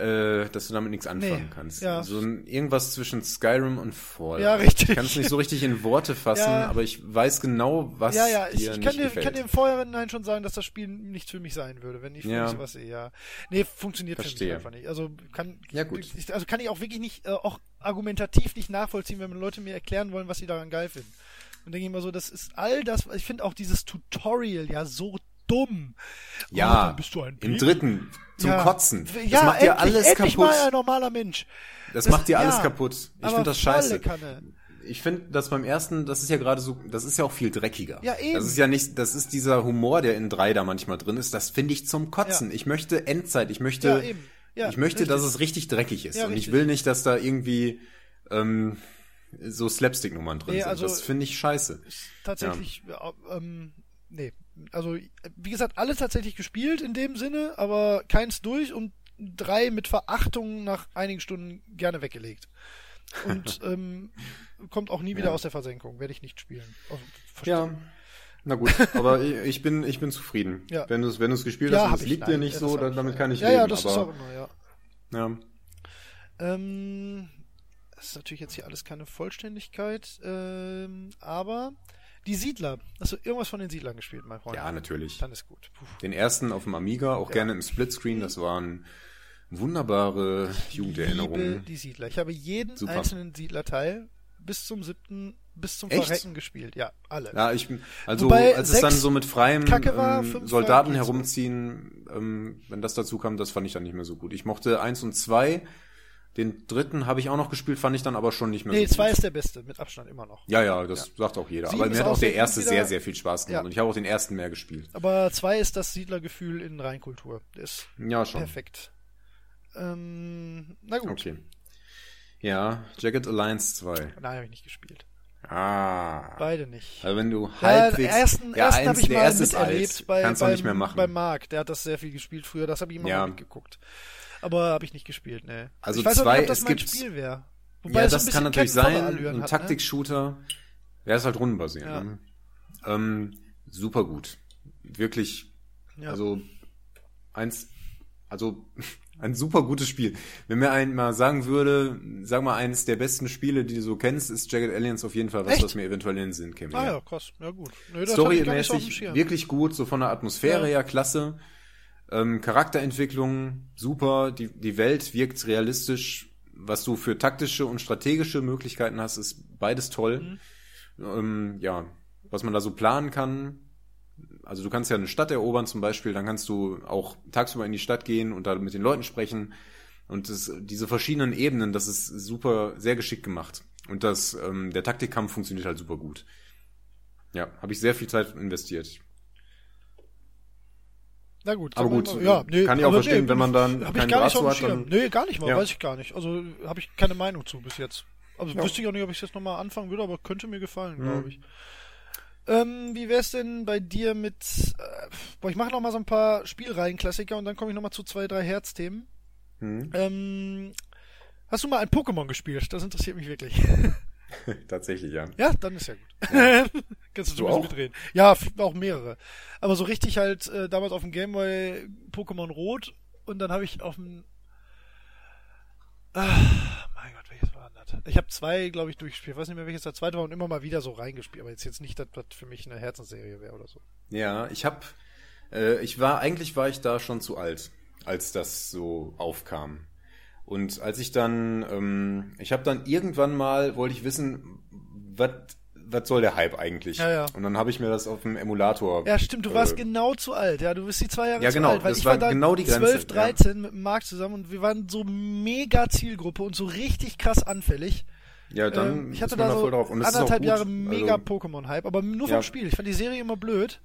äh, dass du damit nichts anfangen Nee, kannst. ja. So ein, irgendwas zwischen Skyrim und Fallout. Ja, richtig. Ich kann es nicht so richtig in Worte fassen, Ja. aber ich weiß genau, was ja, ja, ich, dir ich nicht kann dir, gefällt. kann dir im Vorhinein schon sagen, dass das Spiel nichts für mich sein würde, wenn ich für Ja. mich sowas sehe, ja. Nee, funktioniert für Verstehe. mich einfach nicht. Also kann Ja, gut. Ich, also kann ich auch wirklich nicht, äh, auch argumentativ nicht nachvollziehen, wenn Leute mir erklären wollen, was sie daran geil finden. Und denke ich immer so, das ist all das, ich finde auch dieses Tutorial ja so dumm. Oh, ja, dann bist du ein im dritten zum Ja. Kotzen. Das ja, macht dir alles endlich kaputt. mal ein normaler Mensch. Das, Das- macht dir alles ja, kaputt. Ich finde das scheiße. Ich finde das beim ersten, das ist ja gerade so, das ist ja auch viel dreckiger. Ja, eben. Das ist ja nicht, das ist dieser Humor, der in drei da manchmal drin ist, das finde ich zum Kotzen. Ja. Ich möchte Endzeit, ich möchte, Ja, eben. Ja, ich möchte, richtig. dass es richtig dreckig ist. Ja, Und ich richtig. will nicht, dass da irgendwie ähm, so Slapstick-Nummern drin Nee, sind. also- das finde ich scheiße. tatsächlich, äh, ähm, nee. Also, wie gesagt, alles tatsächlich gespielt in dem Sinne, aber keins durch und drei mit Verachtung nach einigen Stunden gerne weggelegt. Und ähm, kommt auch nie wieder Ja. aus der Versenkung, werde ich nicht spielen. Also, Ja. Na gut, aber ich, ich bin, ich bin zufrieden. Ja. Wenn du es, wenn du es gespielt Ja, hast und es liegt nein, dir nicht ja, so, dann, ich, damit kann ich ja, leben. Ja, das ist aber, auch immer, ja. ja. Ähm, das ist natürlich jetzt hier alles keine Vollständigkeit, ähm, aber die Siedler. Hast du irgendwas von den Siedlern gespielt, mein Freund? ja, natürlich. Dann ist gut. Puh. Den ersten auf dem Amiga, auch Ja. gerne im Splitscreen, das waren wunderbare Liebe Jugenderinnerungen. die Siedler. Ich habe jeden Super. einzelnen Siedlerteil bis zum siebten, bis zum Echt? Verrecken gespielt. Ja, alle. Ja, ich bin, also Wobei als es dann so mit freiem war, ähm, Soldaten herumziehen, ähm, wenn das dazu kam, das fand ich dann nicht mehr so gut. Ich mochte eins und zwei, den dritten habe ich auch noch gespielt, fand ich dann aber schon nicht mehr nee, so zwei gut. ist der beste, mit Abstand immer noch. Ja, ja, das sagt auch jeder. Sieben aber mir hat auch der erste wieder. sehr, sehr viel Spaß gemacht Ja. und ich habe auch den ersten mehr gespielt. Aber zwei ist das Siedlergefühl in Reinkultur. Der ist Ja, schon. perfekt. Ähm, na gut. Okay. Ja, Jagged Alliance 2. Nein, habe ich nicht gespielt. Ah. Beide nicht. Also wenn du Ja, halbwegs... den ersten, ja, ersten habe ich der mal erste ist miterlebt bei, Kannst du beim, nicht mehr machen. bei Marc. Der hat das sehr viel gespielt früher. Das habe ich immer Ja. mal mitgeguckt. Aber habe ich nicht gespielt, ne. Also ich weiß auch zwei, nicht, ob das es mein gibt- Spiel wäre. ja, es das kann natürlich sein. Ein ne? Taktik-Shooter. Der ist halt rundenbasiert. Ja. Ne? Ähm, super gut. Wirklich, Ne? Ja. also eins, also ein super gutes Spiel. Wenn mir ein mal sagen würde, sag mal, eines der besten Spiele, die du so kennst, ist Jagged Aliens auf jeden Fall was, Echt? was mir eventuell in den Sinn käme. ah ja. ja, krass. Ja gut. Nee, Storymäßig wirklich gut, so von der Atmosphäre Ja. her klasse. Ähm, Charakterentwicklung super, die, die Welt wirkt realistisch. Was du für taktische und strategische Möglichkeiten hast, ist beides toll. Mhm. Ähm, ja, was man da so planen kann. Also du kannst ja eine Stadt erobern zum Beispiel, dann kannst du auch tagsüber in die Stadt gehen und da mit den Leuten sprechen. Und das, diese verschiedenen Ebenen, das ist super, sehr geschickt gemacht. Und das, ähm, der Taktikkampf funktioniert halt super gut. Ja, habe ich sehr viel Zeit investiert. Na gut. Aber gut, mal- ja, nee, kann ich auch verstehen, wenn man dann hab ich keinen gar Draht nicht auf dem hat, dann- Nee, gar nicht mal, Ja. weiß ich gar nicht. Also habe ich keine Meinung zu bis jetzt. Also Ja. wüsste ich auch nicht, ob ich das nochmal anfangen würde, aber könnte mir gefallen, Mhm. glaube ich. Ähm, wie wär's denn bei dir mit. Äh, boah, ich mache noch mal so ein paar Spielreihen-Klassiker und dann komme ich noch mal zu zwei, drei Herzthemen. Hm? Ähm, hast du mal ein Pokémon gespielt? Das interessiert mich wirklich. Tatsächlich, ja. Ja, dann ist ja gut. Kannst du, Du auch? mitreden. Ja, auch mehrere. Aber so richtig halt äh, damals auf dem Gameboy Pokémon Rot und dann habe ich auf dem ah, mein Gott, welches war das? Ich habe zwei, glaube ich, durchgespielt. Ich weiß nicht mehr, welches der zweite war und immer mal wieder so reingespielt. Aber jetzt jetzt nicht, dass das für mich eine Herzensserie wäre oder so. Ja, ich hab, äh, ich war, eigentlich war ich da schon zu alt, als das so aufkam. Und als ich dann, ähm, ich habe dann irgendwann mal, wollte ich wissen, was was soll der Hype eigentlich? Ja, ja. Und dann habe ich mir das auf dem Emulator. Ja, stimmt, du warst äh, genau zu alt. Ja, du bist die zwei Jahre Ja, zu genau, alt. Weil das ich war war genau die Grenze, 12, 13 mit dem Marc zusammen und wir waren so mega Zielgruppe und so richtig krass anfällig. Ja, dann Ähm, ich hatte da so anderthalb. Jahre mega Also, Pokémon-Hype, aber nur vom Ja. Spiel. Ich fand die Serie immer blöd.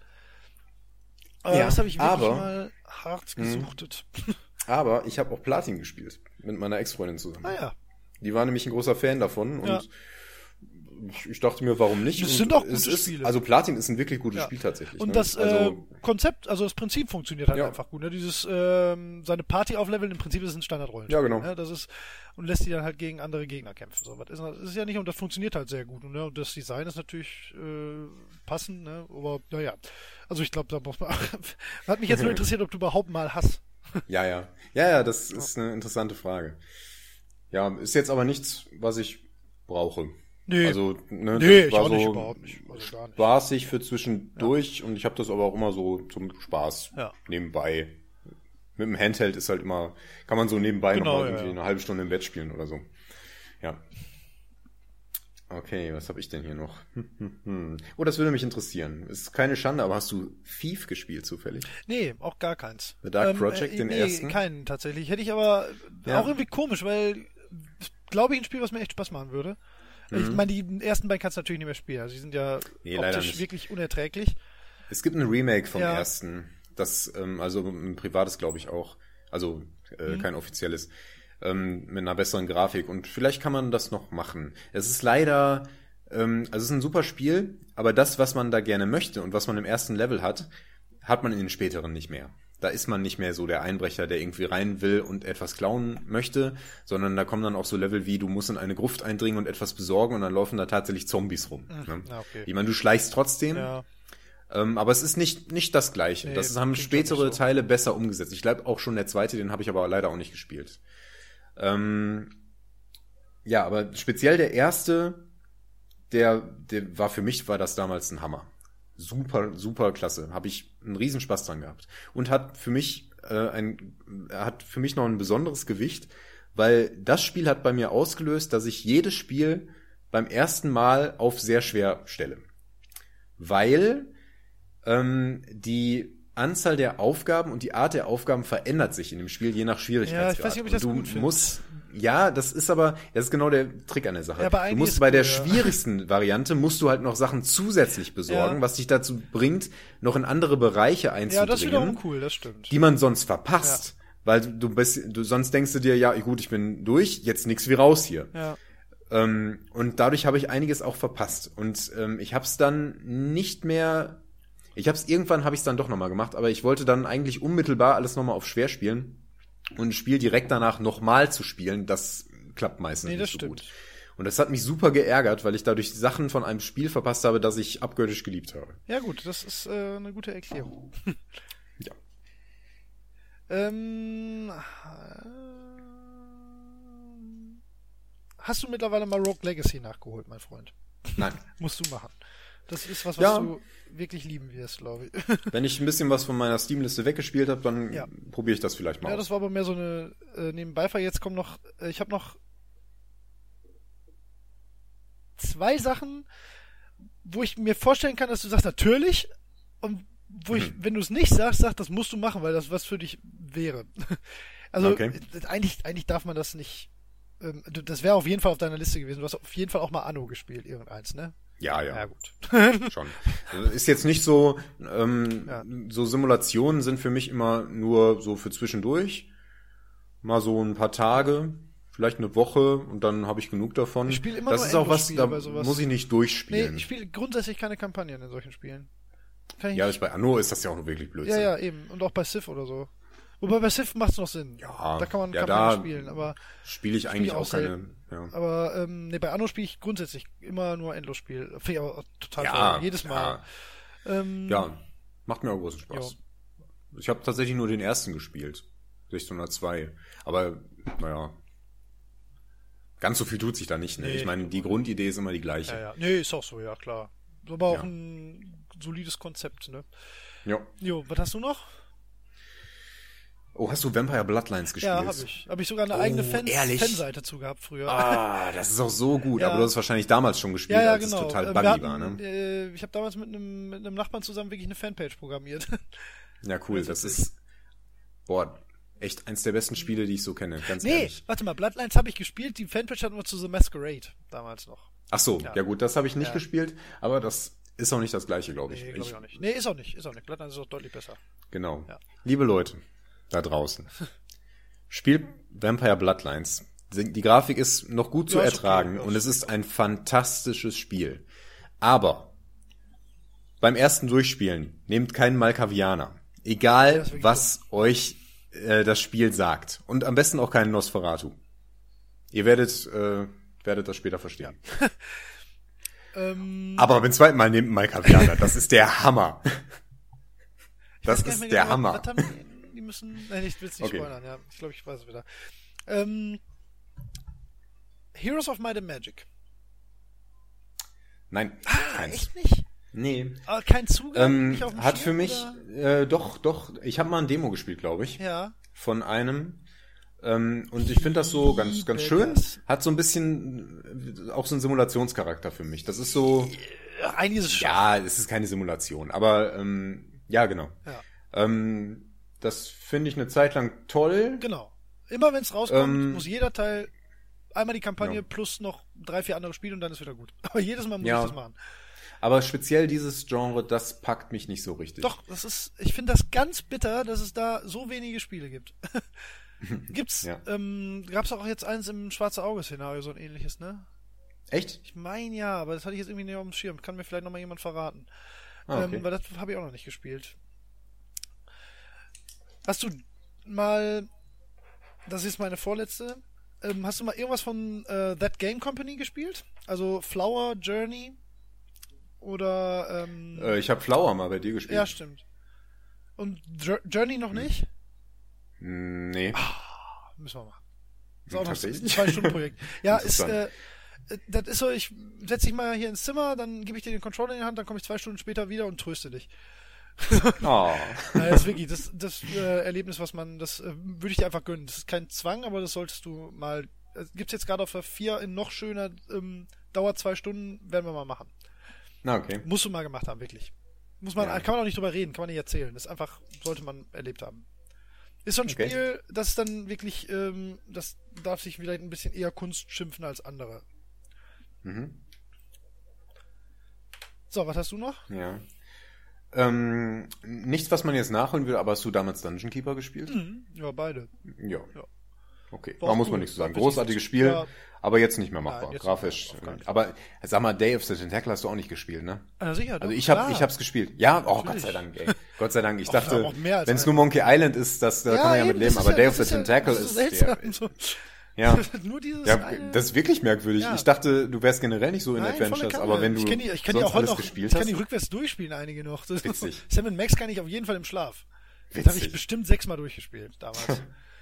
Aber Ja, das habe ich wirklich aber- mal hart Mhm. gesuchtet. aber ich habe auch Platin gespielt mit meiner Ex-Freundin zusammen. Naja, Die war nämlich ein großer Fan davon und Ja. ich, dachte mir, warum nicht? Das Und sind auch gute ist, Spiele. Also Platin ist ein wirklich gutes Ja. Spiel tatsächlich. Und ne? das äh, also, Konzept, also das Prinzip funktioniert halt Ja. einfach gut. Ne? Dieses ähm, seine Party aufleveln, im Prinzip ist es ein Standardrollenspiel. Ja, genau. Ne? Das ist und lässt die dann halt gegen andere Gegner kämpfen. So was ist, das ist ja nicht und das funktioniert halt sehr gut. Ne? Und das Design ist natürlich äh, passend. Ne? Aber naja, also ich glaube, da muss man. Hat mich jetzt nur interessiert, ob du überhaupt mal hast. Ja, ja. Ja, ja, das ist eine interessante Frage. Ja, ist jetzt aber nichts, was ich brauche. Nee. Also, ne, Nee, ich war auch nicht, so überhaupt nicht. Also gar nicht. spaßig für zwischendurch und ich habe das aber auch immer so zum Spaß Ja. nebenbei. Mit dem Handheld ist halt immer, kann man so nebenbei Genau, nochmal ja, irgendwie ja. eine halbe Stunde im Bett spielen oder so. Ja. Okay, was habe ich denn hier noch? Oh, das würde mich interessieren. Ist keine Schande, aber hast du Thief gespielt zufällig? Nee, auch gar keins. The Dark Project, den nee, ersten? keinen tatsächlich. Hätte ich aber Ja. auch irgendwie komisch, weil glaube ich ein Spiel, was mir echt Spaß machen würde. Ich meine, die ersten beiden kannst du natürlich nicht mehr spielen. Also die sind ja Mhm. Nee, optisch wirklich unerträglich. Es gibt ein Remake vom Ja. ersten. Das, ähm, also ein privates, glaube ich, auch. Also äh, Mhm. kein offizielles. Ähm, mit einer besseren Grafik. Und vielleicht kann man das noch machen. Es ist leider, ähm, also es ist ein super Spiel, aber das, was man da gerne möchte und was man im ersten Level hat, hat man in den späteren nicht mehr. Da ist man nicht mehr so der Einbrecher, der irgendwie rein will und etwas klauen möchte, sondern da kommen dann auch so Level wie, du musst in eine Gruft eindringen und etwas besorgen und dann laufen da tatsächlich Zombies rum. Ne? ja, okay. Ich meine, du schleichst trotzdem, Ja. ähm, aber es ist nicht, nicht das Gleiche. Nee, das haben spätere so. Teile besser umgesetzt. Ich glaube auch schon der zweite, den habe ich aber leider auch nicht gespielt. Ähm, ja, aber speziell der erste, der, der war für mich, war das damals ein Hammer. Super, super klasse. Habe ich einen Riesenspaß dran gehabt. Und hat für mich äh, ein, hat für mich noch ein besonderes Gewicht, weil das Spiel hat bei mir ausgelöst, dass ich jedes Spiel beim ersten Mal auf sehr schwer stelle weil ähm, die Anzahl der Aufgaben und die Art der Aufgaben verändert sich in dem Spiel je nach Schwierigkeitsgrad. Ja, ich weiß nicht, ob ich das Und du gut musst, ja, das ist aber, das ist genau der Trick an der Sache. Ja, bei du musst bei der ja. schwierigsten Variante musst du halt noch Sachen zusätzlich besorgen, Ja. was dich dazu bringt, noch in andere Bereiche ja, einzudringen das ist wiederum cool, das stimmt. die man sonst verpasst. Weil du bist, du sonst denkst du dir, ja, gut, ich bin durch, jetzt nix wie raus hier. ja. Ähm, und dadurch habe ich einiges auch verpasst. Und ähm, ich habe es dann nicht mehr. Ich habe es irgendwann habe ich es dann doch nochmal gemacht, aber ich wollte dann eigentlich unmittelbar alles nochmal auf schwer spielen und ein Spiel direkt danach nochmal zu spielen. Das klappt meistens Nee, das nicht so stimmt. gut. Und das hat mich super geärgert, weil ich dadurch Sachen von einem Spiel verpasst habe, das ich abgöttisch geliebt habe. Ja gut, das ist äh, eine gute Erklärung. Ja. ähm, äh, hast du mittlerweile mal Rogue Legacy nachgeholt, mein Freund? Nein. Musst du machen. Das ist was, was Ja. du wirklich lieben wirst, glaube ich. Wenn ich ein bisschen was von meiner Steam-Liste weggespielt habe, dann Ja. probiere ich das vielleicht mal Ja, aus. das war aber mehr so eine äh, Nebenbeifall. Jetzt kommen noch, äh, ich habe noch zwei Sachen, wo ich mir vorstellen kann, dass du sagst, natürlich, und wo ich, Mhm. wenn du es nicht sagst, sagst, das musst du machen, weil das was für dich wäre. Also Okay. äh, eigentlich, eigentlich darf man das nicht. Ähm, das wäre auf jeden Fall auf deiner Liste gewesen. Du hast auf jeden Fall auch mal Anno gespielt, irgendeins, ne? Ja, ja. Ja, gut. Schon. Also Ist jetzt nicht so, ähm, Ja. so Simulationen sind für mich immer nur so für zwischendurch. Mal so ein paar Tage, vielleicht eine Woche und dann habe ich genug davon. Ich spiele immer das nur ist auch was, da muss ich nicht Nee, durchspielen. ich spiele grundsätzlich keine Kampagnen in solchen Spielen. Kann ich ja, nicht. ich, bei Anno ist das ja auch nur wirklich blöd. Ja, ja, eben. Und auch bei Civ oder so. Wobei bei Civ macht es noch Sinn. Ja, da kann man ja, Kampagnen spielen, aber, Spiele ich eigentlich auch auch keine. Ja. aber ähm, nee, bei Anno spiele ich grundsätzlich immer nur Endlosspiel. Finde ich aber total Ja, toll. Jedes Mal. Ähm, Ja, macht mir auch großen Spaß. Ich habe tatsächlich nur den ersten gespielt. 1602. Aber, naja. Ganz so viel tut sich da nicht. Ne? Nee, ich meine, die Grundidee ist immer die gleiche. ja, ja. Nee, ist auch so, ja, klar. Aber auch Ja. ein solides Konzept, ne? Ja. Jo, was hast du noch? Oh, hast du Vampire Bloodlines gespielt? Ja, habe ich. Habe ich sogar eine Oh, eigene Fan ehrlich? Fanseite zu gehabt früher. Ah, das ist auch so gut. Ja. Aber du hast es wahrscheinlich damals schon gespielt, ja, ja, als genau. es total Äh, buggy hatten, war, ne? äh, ich habe damals mit einem, mit einem Nachbarn zusammen wirklich eine Fanpage programmiert. Ja, cool. Das ist, boah, echt eins der besten Spiele, die ich so kenne, ganz nee, ehrlich. warte mal, Bloodlines habe ich gespielt, die Fanpage hatten wir zu The Masquerade damals noch. Ach so, Ja. ja, gut, das habe ich nicht gespielt, aber das ist auch nicht das gleiche, glaube ich. Nee, glaube ich ich auch nicht. Nee, ist auch nicht, ist auch nicht. Bloodlines ist auch deutlich besser. Genau. Liebe Leute da draußen, spielt Vampire Bloodlines. Die Grafik ist noch gut zu Ja, okay, ertragen ja, und es ist ein fantastisches Spiel. Aber beim ersten Durchspielen nehmt keinen Malkavianer. Egal, was euch äh, das Spiel sagt. Und am besten auch keinen Nosferatu. Ihr werdet, äh, werdet das später verstehen. Ähm, Aber beim zweiten Mal nehmt Malkavianer. Das ist der Hammer. Das ist der genau, Hammer. Haben müssen. Nein, ich will es nicht Okay. spoilern, ja. Ich glaube, ich weiß es wieder. Ähm, Heroes of Might and Magic. Nein, Ah, keins. echt nicht? Nee. Ah, kein Zugang? Ähm, hat Schirm, für mich, äh, doch, doch, ich habe mal ein Demo gespielt, glaube ich, Ja. von einem. Ähm, und ich finde das so ganz, ganz schön. Hat so ein bisschen äh, auch so einen Simulationscharakter für mich. Das ist so, Ja, Einiges schon. ja, es ist keine Simulation, aber ähm, ja, genau. Ja. Ähm, das finde ich eine Zeit lang toll. Genau. Immer wenn es rauskommt, Ähm, muss jeder Teil einmal die Kampagne Ja. plus noch drei, vier andere Spiele und dann ist wieder gut. Aber jedes Mal muss Ja. ich das machen. Aber speziell dieses Genre, das packt mich nicht so richtig. Doch, das ist, ich finde das ganz bitter, dass es da so wenige Spiele gibt. Gibt's, Ja. ähm, gab's auch jetzt eins im Schwarze Auge-Szenario, so ein ähnliches, ne? Echt? Ich meine ja, aber das hatte ich jetzt irgendwie nicht auf dem Schirm. Kann mir vielleicht noch mal jemand verraten. Ah, okay. ähm, weil das habe ich auch noch nicht gespielt. Hast du mal, das ist meine vorletzte, ähm, hast du mal irgendwas von äh, That Game Company gespielt? Also Flower Journey oder ähm, äh, ich habe Flower mal bei dir gespielt. ja stimmt. Und Jour- Journey noch nicht? Mm, Nee. Müssen wir machen. Ist auch noch ein Tatsächlich? zwei Stunden Projekt. Ja, ist äh, äh, das ist so, ich setz dich mal hier ins Zimmer, dann gebe ich dir den Controller in die Hand, dann komme ich zwei Stunden später wieder und tröste dich. Oh. Das ist wirklich das, das äh, Erlebnis, was man, das äh, würde ich dir einfach gönnen. Das ist kein Zwang, aber das solltest du mal. Äh, gibt's jetzt gerade auf der 4 in noch schöner, ähm, dauert zwei Stunden, werden wir mal machen. Na, okay. Musst du mal gemacht haben, wirklich. Muss man, Ja. kann man auch nicht drüber reden, kann man nicht erzählen. Das ist einfach, sollte man erlebt haben. Ist so ein Okay. Spiel, das ist dann wirklich, ähm, das darf sich vielleicht ein bisschen eher Kunst schimpfen als andere. Mhm. So, was hast du noch? Ja. Ähm, nichts, was man jetzt nachholen will, aber hast du damals Dungeon Keeper gespielt? Mhm. Ja, beide. Ja. Ja. Okay, da muss man nichts zu sagen. Großartiges Spiel, ja. aber jetzt nicht mehr machbar. Nein, Grafisch. aber sag mal, Day of the Tentacle hast du auch nicht gespielt, ne? Ah, sicher, Also ich hab, klar. ich hab's gespielt. Ja, oh Gott Natürlich. sei Dank, ey. Gott sei Dank. Ich Ach, dachte, wenn es nur Monkey Island ist, das, da kann man ja mit eben, leben. das Aber Day ja- of the ja- Tentacle ist, so So. Ja. Nur dieses Ja, eine. das ist wirklich merkwürdig. Ja. Ich dachte, du wärst generell nicht so in Nein, Adventures, aber wenn du ich kenn die, ich kenn die sonst auch heute noch, gespielt ich kann hast. die rückwärts durchspielen, einige noch. Das Witzig. Sam Max kann ich auf jeden Fall im Schlaf. Das habe ich Witzig. bestimmt sechsmal durchgespielt damals.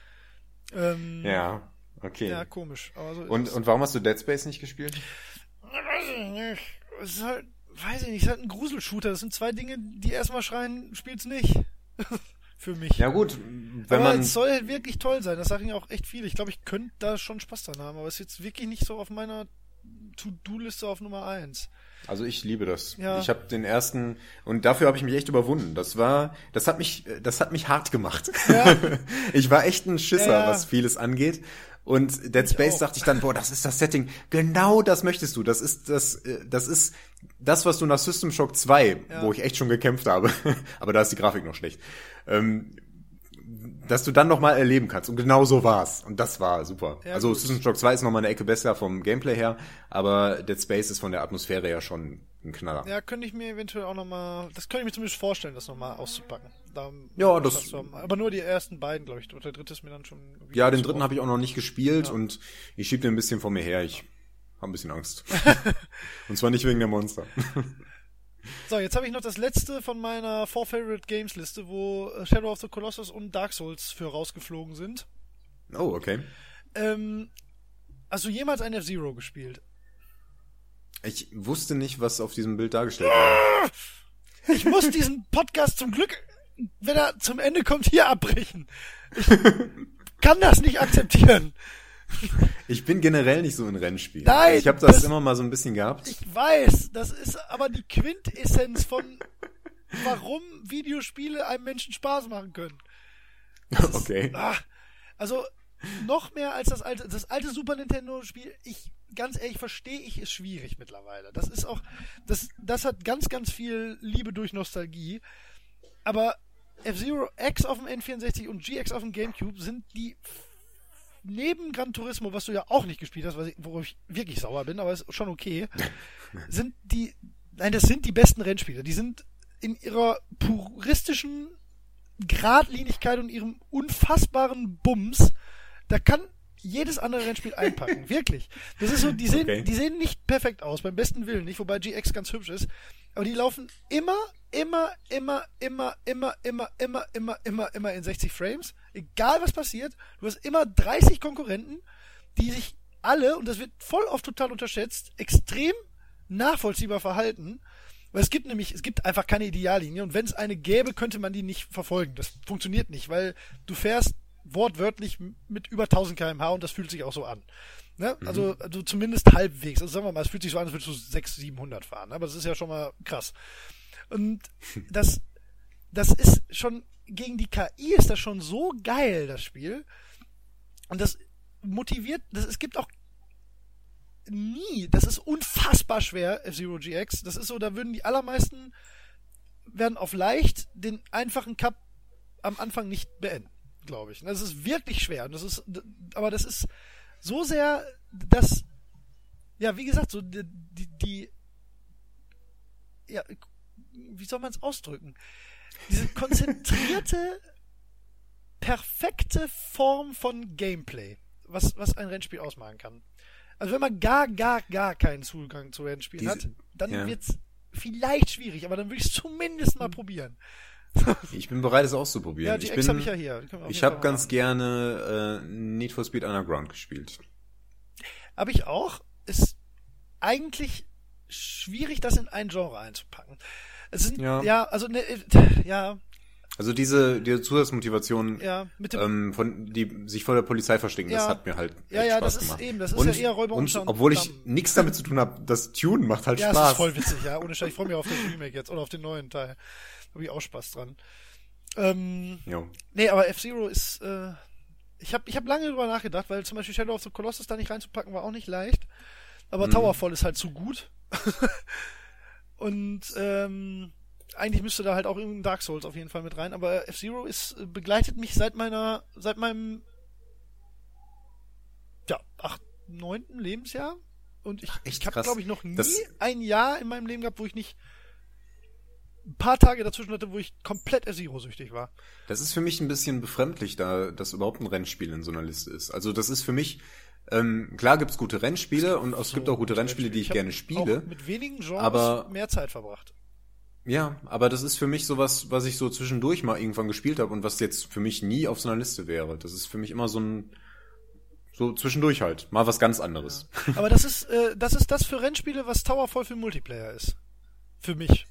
ähm, Ja, okay. ja, komisch. So und, und warum hast du Dead Space nicht gespielt? weiß ich nicht. Es ist halt, weiß ich nicht, es ist halt ein Gruselshooter. Das sind zwei Dinge, die erstmal schreien, spielt's nicht. Für mich. Ja gut, wenn aber man es soll wirklich toll sein. Das sagen ja auch echt viele. Ich glaube, ich könnte da schon Spaß dran haben, aber es ist jetzt wirklich nicht so auf meiner To-Do-Liste auf Nummer eins. Also ich liebe das. Ja. Ich habe den ersten und dafür habe ich mich echt überwunden. Das war, das hat mich, das hat mich hart gemacht. Ja. ich war echt ein Schisser, Ja, was vieles angeht. Und Dead Space auch. dachte ich dann, boah, das ist das Setting. Genau das möchtest du. Das ist das, äh, das ist das, was du nach System Shock 2, Ja. wo ich echt schon gekämpft habe. Aber da ist die Grafik noch schlecht. Ähm, dass du dann noch mal erleben kannst. Und genau so war's. Und das war super. Ja, also gut. System Shock 2 ist noch mal eine Ecke besser vom Gameplay her, aber Dead Space ist von der Atmosphäre ja schon ein Knaller. Ja, könnte ich mir eventuell auch nochmal, das könnte ich mir zumindest vorstellen, das nochmal auszupacken. Da, Ja, das-. Aber nur die ersten beiden, glaube ich. Und der dritte ist mir dann schon. Ja, den dritten habe ich auch noch nicht gespielt und ich schieb den ein bisschen vor mir her. Ich habe ein bisschen Angst. und zwar nicht wegen der Monster. So, jetzt habe ich noch das letzte von meiner Four Favorite Games Liste, wo äh, Shadow of the Colossus und Dark Souls für rausgeflogen sind. Oh, okay. Ähm, hast du jemals ein F-Zero gespielt? Ich wusste nicht, was auf diesem Bild dargestellt war. Ich muss diesen Podcast zum Glück, wenn er zum Ende kommt, hier abbrechen. Ich kann das nicht akzeptieren. Ich bin generell nicht so in Rennspielen. Nein, ich habe das, das- immer mal so ein bisschen gehabt. Ich weiß, das ist aber die Quintessenz von, warum Videospiele einem Menschen Spaß machen können. okay. Ah, also noch mehr als das alte, das alte Super Nintendo Spiel. Ich ganz ehrlich verstehe ich ist schwierig mittlerweile. Das ist auch, das, das hat ganz, ganz viel Liebe durch Nostalgie. Aber F-Zero X auf dem N64 und GX auf dem GameCube sind die neben Gran Turismo, was du ja auch nicht gespielt hast, ich, worauf ich wirklich sauer bin, aber ist schon okay, sind die, nein, das sind die besten Rennspiele. Die sind in ihrer puristischen Gradlinigkeit und ihrem unfassbaren Bums, da kann jedes andere Rennspiel einpacken. Wirklich. Das ist so, die sehen, Okay. die sehen nicht perfekt aus, beim besten Willen nicht, wobei GX ganz hübsch ist. Aber die laufen immer, immer, immer, immer, immer, immer, immer, immer, immer, immer in 60 Frames. Egal was passiert. Du hast immer 30 Konkurrenten, die sich alle, und das wird voll oft total unterschätzt, extrem nachvollziehbar verhalten. Weil es gibt nämlich, es gibt einfach keine Ideallinie und wenn es eine gäbe, könnte man die nicht verfolgen. Das funktioniert nicht, weil du fährst wortwörtlich mit über 1000 km/h und das fühlt sich auch so an. Ne? Also, also zumindest halbwegs. Also sagen wir mal, es fühlt sich so an, als würdest du 600, 700 fahren. ne? Aber das ist ja schon mal krass. Und das, das ist schon, gegen die KI ist das schon so geil, das Spiel. Und das motiviert, das, es gibt auch nie, das ist unfassbar schwer, F-Zero GX. Das ist so, da würden die allermeisten werden auf leicht den einfachen Cup am Anfang nicht beenden, glaube ich. Das ist wirklich schwer. Das ist, aber das ist so sehr, dass, ja, wie gesagt, so die, die, die ja, wie soll man es ausdrücken? Diese konzentrierte, perfekte Form von Gameplay, was, was ein Rennspiel ausmachen kann. Also wenn man gar, gar, gar keinen Zugang zu Rennspielen Diese- hat, dann ja. wird's vielleicht schwierig, aber dann würde ich es zumindest mal probieren. Ich bin bereit, es auszuprobieren. Ja, ich GX bin, habe ich ja hier. Die ich habe ganz machen. gerne äh, Need for Speed Underground gespielt. Habe ich auch. Ist eigentlich schwierig, das in ein Genre einzupacken. Es sind, ja, Ja. also, ne, äh, ja, Also diese, diese Zusatzmotivation, ja, mit dem, ähm, von, die sich vor der Polizei verstecken, das Ja. hat mir halt Ja, ja, Spaß das ist gemacht. eben, das ist und, ja eher Räuber und und obwohl ich nichts damit zu tun habe, das Tune macht halt ja, Spaß. ist voll witzig, ja, ohne Scheiß. Ich freue mich auf das Remake jetzt oder auf den neuen Teil. Da habe ich auch Spaß dran. Ähm, Ja. nee, aber F-Zero ist, äh, ich habe ich hab lange drüber nachgedacht, weil zum Beispiel Shadow of the Colossus da nicht reinzupacken war auch nicht leicht. Aber Mhm. Towerfall ist halt zu gut. Und ähm, eigentlich müsste da halt auch irgendein Dark Souls auf jeden Fall mit rein. Aber F-Zero ist äh, begleitet mich seit meiner, seit meinem ja, acht, neunten Lebensjahr. Und ich, ich habe, glaube ich, noch nie Das- ein Jahr in meinem Leben gehabt, wo ich nicht ein paar Tage dazwischen hatte, wo ich komplett F-Zero-süchtig war. Das ist für mich ein bisschen befremdlich, da das überhaupt ein Rennspiel in so einer Liste ist. Also das ist für mich, ähm, klar gibt's gute Rennspiele und es gibt auch gute Rennspiele, die ich hab gerne spiele. Auch mit wenigen Genres aber- mehr Zeit verbracht. Ja, aber das ist für mich sowas, was ich so zwischendurch mal irgendwann gespielt habe und was jetzt für mich nie auf so einer Liste wäre. Das ist für mich immer so ein so zwischendurch halt, mal was ganz anderes. Aber das ist, äh, das ist das für Rennspiele, was Towerfall für Multiplayer ist. Für mich.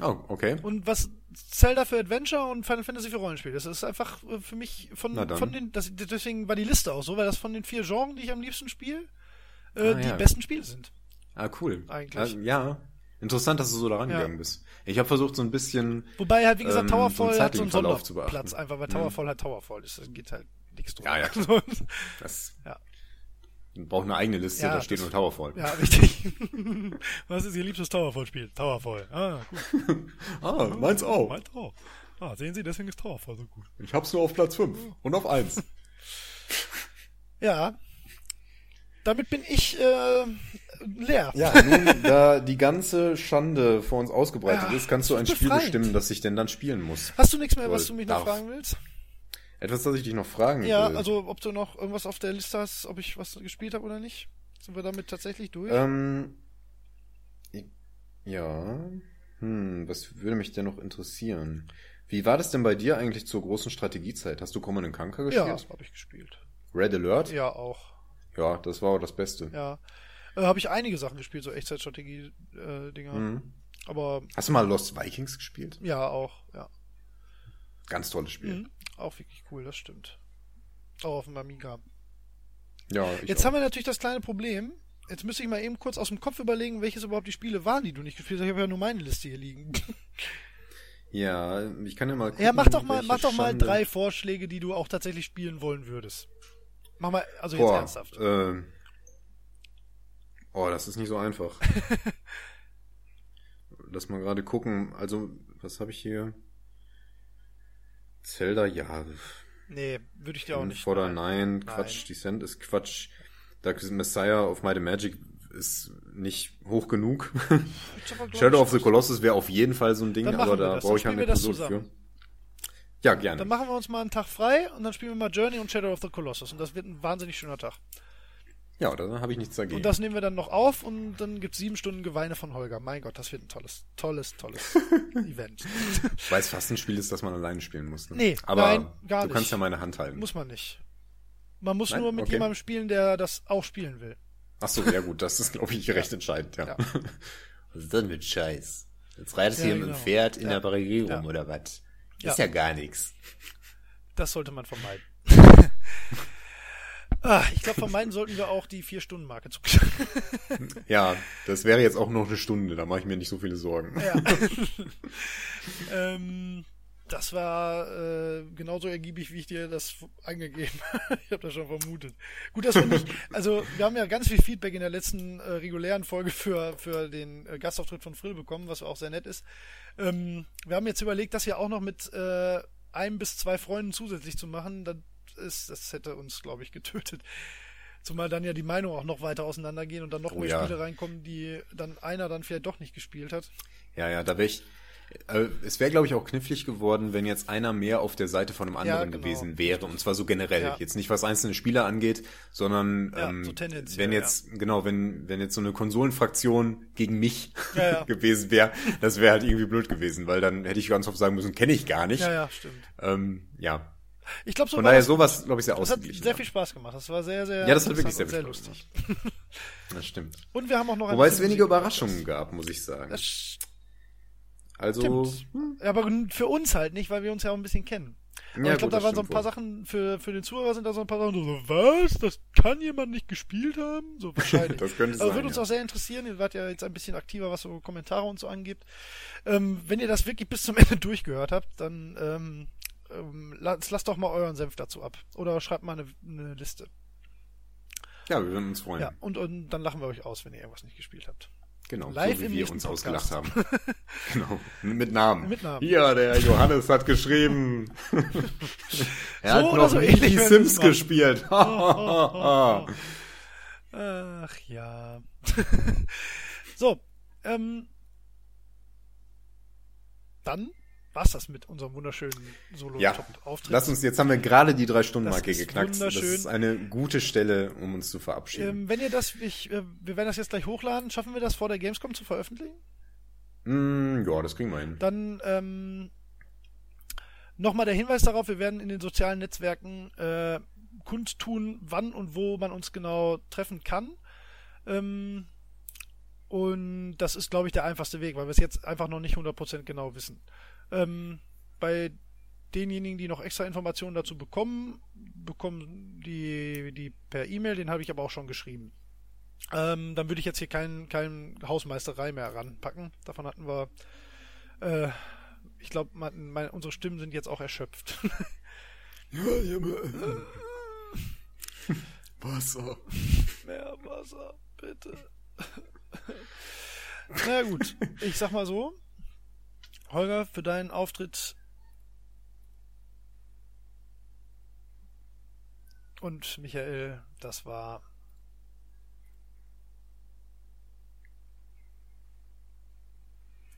Oh, okay. Und was Zelda für Adventure und Final Fantasy für Rollenspiele. Das ist einfach äh, für mich von, von den, das, deswegen war die Liste auch so, weil das von den vier Genres, die ich am liebsten spiele, äh, Ah, die ja. besten Spiele sind. Ah, cool. Eigentlich. Ah, ja. Interessant, dass du so da rangegangen Ja. bist. Ich habe versucht, so ein bisschen. Wobei halt, wie gesagt, Ähm, so Towerfall hat so einen. Sonderplatz, einfach weil Towerfall halt Towerfall ist. Das geht halt nichts drum. Ja, ja, So. Das Ja. Braucht eine eigene Liste, Ja, da steht nur Towerfall. ja, richtig. Was ist Ihr liebstes Towerfall-Spiel? Towerfall. Ah, gut. Ah, meins auch. Meint auch. Ah, sehen Sie, deswegen ist Towerfall so gut. Ich hab's nur auf Platz 5 und auf 1. Ja. Damit bin ich äh, leer. Ja, nun, da die ganze Schande vor uns ausgebreitet Ja, ist, kannst du ein Spiel bestimmen, das ich denn dann spielen muss. Hast du nichts mehr, was du mich noch fragen willst? Etwas, das ich dich noch fragen Ja, will. also ob du noch irgendwas auf der Liste hast, ob ich was gespielt habe oder nicht? Sind wir damit tatsächlich durch? Ähm, ja. Hm, was würde mich denn noch interessieren? Wie war das denn bei dir eigentlich zur großen Strategiezeit? Hast du Command Conquer ja, gespielt? habe ich gespielt. Red Alert? Ja, auch. Ja, das war auch das Beste. Ja. Äh, habe ich einige Sachen gespielt, so Echtzeitstrategie-Dinger. Mhm. Aber Hast du mal Lost Vikings gespielt? ja, auch, ja. Ganz tolles Spiel. Mhm. Auch wirklich cool, das stimmt. Auch auf dem Amiga. Ja, Jetzt auch. haben wir natürlich das kleine Problem. Jetzt müsste ich mal eben kurz aus dem Kopf überlegen, welches überhaupt die Spiele waren, die du nicht gespielt hast. Ich habe ja nur meine Liste hier liegen. Ja, ich kann ja mal gucken, Ja, mach doch mal, mach doch mal Schande- drei Vorschläge, die du auch tatsächlich spielen wollen würdest. Mach mal, also jetzt Boah, ernsthaft. äh, oh, das ist nicht so einfach. Lass mal gerade gucken. Also, was habe ich hier? Zelda, ja. Nee, würde ich dir auch nicht. Fodder, nein, Quatsch. Nein. Descent ist Quatsch. Dark Messiah of Might and Magic ist nicht hoch genug. Shadow of the Colossus wäre auf jeden Fall so ein Ding, aber da brauche ich halt eine Konsole für. Ja, gerne. Dann machen wir uns mal einen Tag frei und dann spielen wir mal Journey und Shadow of the Colossus. Und das wird ein wahnsinnig schöner Tag. Ja, da habe ich nichts dagegen. Und das nehmen wir dann noch auf und dann gibt's sieben Stunden Geweine von Holger. Mein Gott, das wird ein tolles, tolles, tolles Event. Weil es fast ein Spiel ist, das man alleine spielen muss. Ne? Nee, aber nein, gar du nicht. kannst ja meine Hand halten. Muss man nicht. Man muss Nein? nur mit Okay. jemandem spielen, der das auch spielen will. Ach so, ja gut, das ist, glaube ich, recht entscheidend, ja. Ja. Was ist denn mit Scheiß? Jetzt reitest du Ja, hier mit dem genau. Pferd in Ja. der Barriere rum oder was? Ist ja gar nichts. Das sollte man vermeiden. Ah, ich glaube, vermeiden sollten wir auch die Vier-Stunden-Marke zu Ja, das wäre jetzt auch noch eine Stunde, da mache ich mir nicht so viele Sorgen. Ja. ähm, das war äh, genauso ergiebig, wie ich dir das angegeben habe. ich habe das schon vermutet. Gut, dass wir nicht, also wir haben ja ganz viel Feedback in der letzten äh, regulären Folge für, für den äh, Gastauftritt von Frill bekommen, was auch sehr nett ist. Ähm, wir haben jetzt überlegt, das ja auch noch mit äh, einem bis zwei Freunden zusätzlich zu machen. Das, ist, das hätte uns, glaube ich, getötet. Zumal dann ja die Meinungen auch noch weiter auseinandergehen und dann noch Oh mehr ja. Spiele reinkommen, die dann einer dann vielleicht doch nicht gespielt hat. Ja, ja, da wäre ich. Äh, es wäre, glaube ich, auch knifflig geworden, wenn jetzt einer mehr auf der Seite von einem Ja, anderen genau. gewesen wäre. Und zwar so generell. Ja. Jetzt nicht was einzelne Spieler angeht, sondern Ja, ähm, so wenn jetzt, genau, wenn, wenn jetzt so eine Konsolenfraktion gegen mich Ja, ja. gewesen wäre, das wäre halt irgendwie blöd gewesen, weil dann hätte ich ganz oft sagen müssen, kenne ich gar nicht. Ja, ja, stimmt. Ähm, ja. Ich glaube, so Von daher das- sowas, glaube ich, sehr Das hat ausgeglichen. sehr viel Spaß gemacht. Das war sehr, sehr Ja, das hat wirklich sehr Spaß lustig. Das stimmt. Und wir haben auch noch ein Wobei es bisschen wenige Musik- Überraschungen gab, muss ich sagen. Das Also, stimmt. Aber für uns halt nicht, weil wir uns ja auch ein bisschen kennen. Aber Ja, ich glaube, da waren so ein paar wohl. Sachen, für, für den Zuhörer sind da so ein paar Sachen, so, was? Das kann jemand nicht gespielt haben? So wahrscheinlich. Das könnte Aber sein, würde uns ja. auch sehr interessieren. Ihr wart ja jetzt ein bisschen aktiver, was so Kommentare und so angeht. Ähm, wenn ihr das wirklich bis zum Ende durchgehört habt, dann ähm, ähm, lasst, lasst doch mal euren Senf dazu ab. Oder schreibt mal eine, eine Liste. ja, wir würden uns freuen. Ja, und, und dann lachen wir euch aus, wenn ihr irgendwas nicht gespielt habt. Genau, Live so wie wir uns Podcast. ausgelacht haben. genau, mit Namen. Mit Namen. Ja, der Johannes hat geschrieben. er hat So oder noch so ähnlich die Sims wir's machen. gespielt. Ach ja. so, ähm, dann war's das mit unserem wunderschönen ja, Solo-Auftritt. lass uns, jetzt haben wir gerade die drei Stunden Marke geknackt. Das ist eine gute Stelle, um uns zu verabschieden. ähm, wenn ihr das, ich, äh, wir werden das jetzt gleich hochladen, schaffen wir das vor der Gamescom zu veröffentlichen? Mm, ja, das kriegen wir hin. Dann ähm, nochmal der Hinweis darauf, wir werden in den sozialen Netzwerken äh, kundtun, wann und wo man uns genau treffen kann. Ähm, und das ist, glaube ich, der einfachste Weg, weil wir es jetzt einfach noch nicht 100% genau wissen. Ähm, bei denjenigen, die noch extra Informationen dazu bekommen, bekommen die, die per E-Mail, den habe ich aber auch schon geschrieben. Ähm, dann würde ich jetzt hier keinen kein Hausmeisterei mehr ranpacken. Davon hatten wir äh, ich glaube, unsere Stimmen sind jetzt auch erschöpft. Wasser. Mehr Wasser, bitte. Na gut, ich sag mal so. Holger, für deinen Auftritt und Michael, das war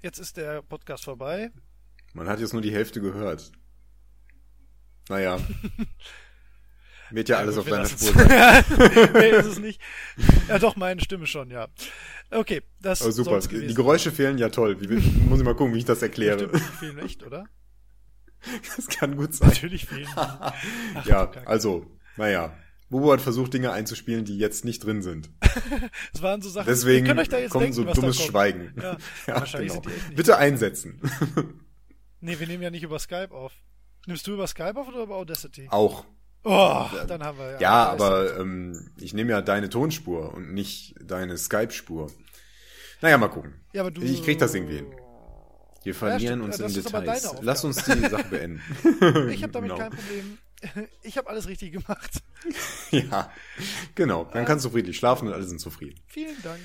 Jetzt ist der Podcast vorbei. Man hat jetzt nur die Hälfte gehört. Naja. Wird ja, alles gut, auf deiner. Spur sein. nee, ist es nicht. Ja, doch, meine Stimme schon, ja. Okay, das Oh, super. Die Geräusche fehlen ja toll. Wie, muss ich mal gucken, wie ich das erkläre. Stimmt, die fehlen echt, oder? Das kann gut sein. Natürlich fehlen. Ach, Ja, also, naja. Bobo hat versucht, Dinge einzuspielen, die jetzt nicht drin sind. Es waren so Sachen, Deswegen ihr könnt euch da jetzt kommt denken, so dummes. Schweigen. Ja, Ja, wahrscheinlich genau. Bitte einsetzen. Nee, wir nehmen ja nicht über Skype auf. Nimmst du über Skype auf oder über Audacity? Auch. Oh, dann haben wir ja. Ja, aber ähm, ich nehme ja deine Tonspur und nicht deine Skype-Spur. Naja, mal gucken. Ja, aber du. Ich krieg das irgendwie hin. Wir verlieren stimmt. uns Ja, in Details. Lass uns die Sache beenden. Ich habe damit Genau. kein Problem. Ich habe alles richtig gemacht. Ja, genau. Dann kannst du friedlich schlafen und alle sind zufrieden. Vielen Dank.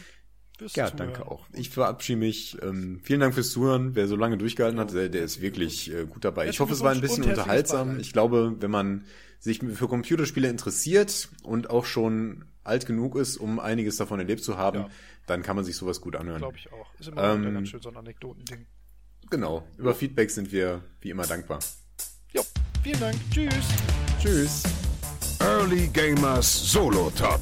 fürs Ja, Zuhören. danke auch. Ich verabschiede mich. Ähm, vielen Dank fürs Zuhören. Wer so lange durchgehalten hat, der, der ist wirklich äh, gut dabei. Ich hoffe, es war ein bisschen unterhaltsam. Ich glaube, wenn man sich für Computerspiele interessiert und auch schon alt genug ist, um einiges davon erlebt zu haben, Ja. dann kann man sich sowas gut anhören. Glaube ich auch. Ist immer Ähm, ganz schön so ein Anekdotending. Genau. Über Feedback sind wir wie immer dankbar. Jo, vielen Dank. Tschüss. Tschüss. Early Gamers Solo Top.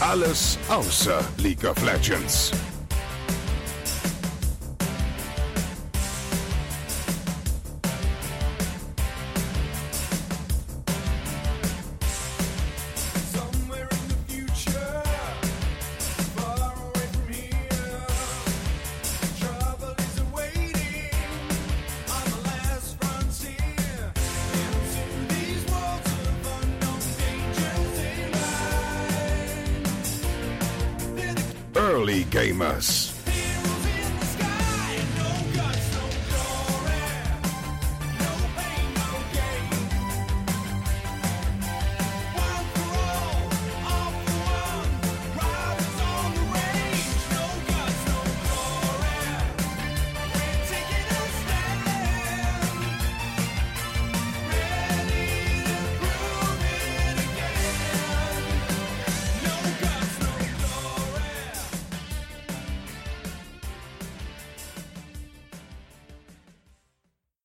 Alles außer League of Legends. Us.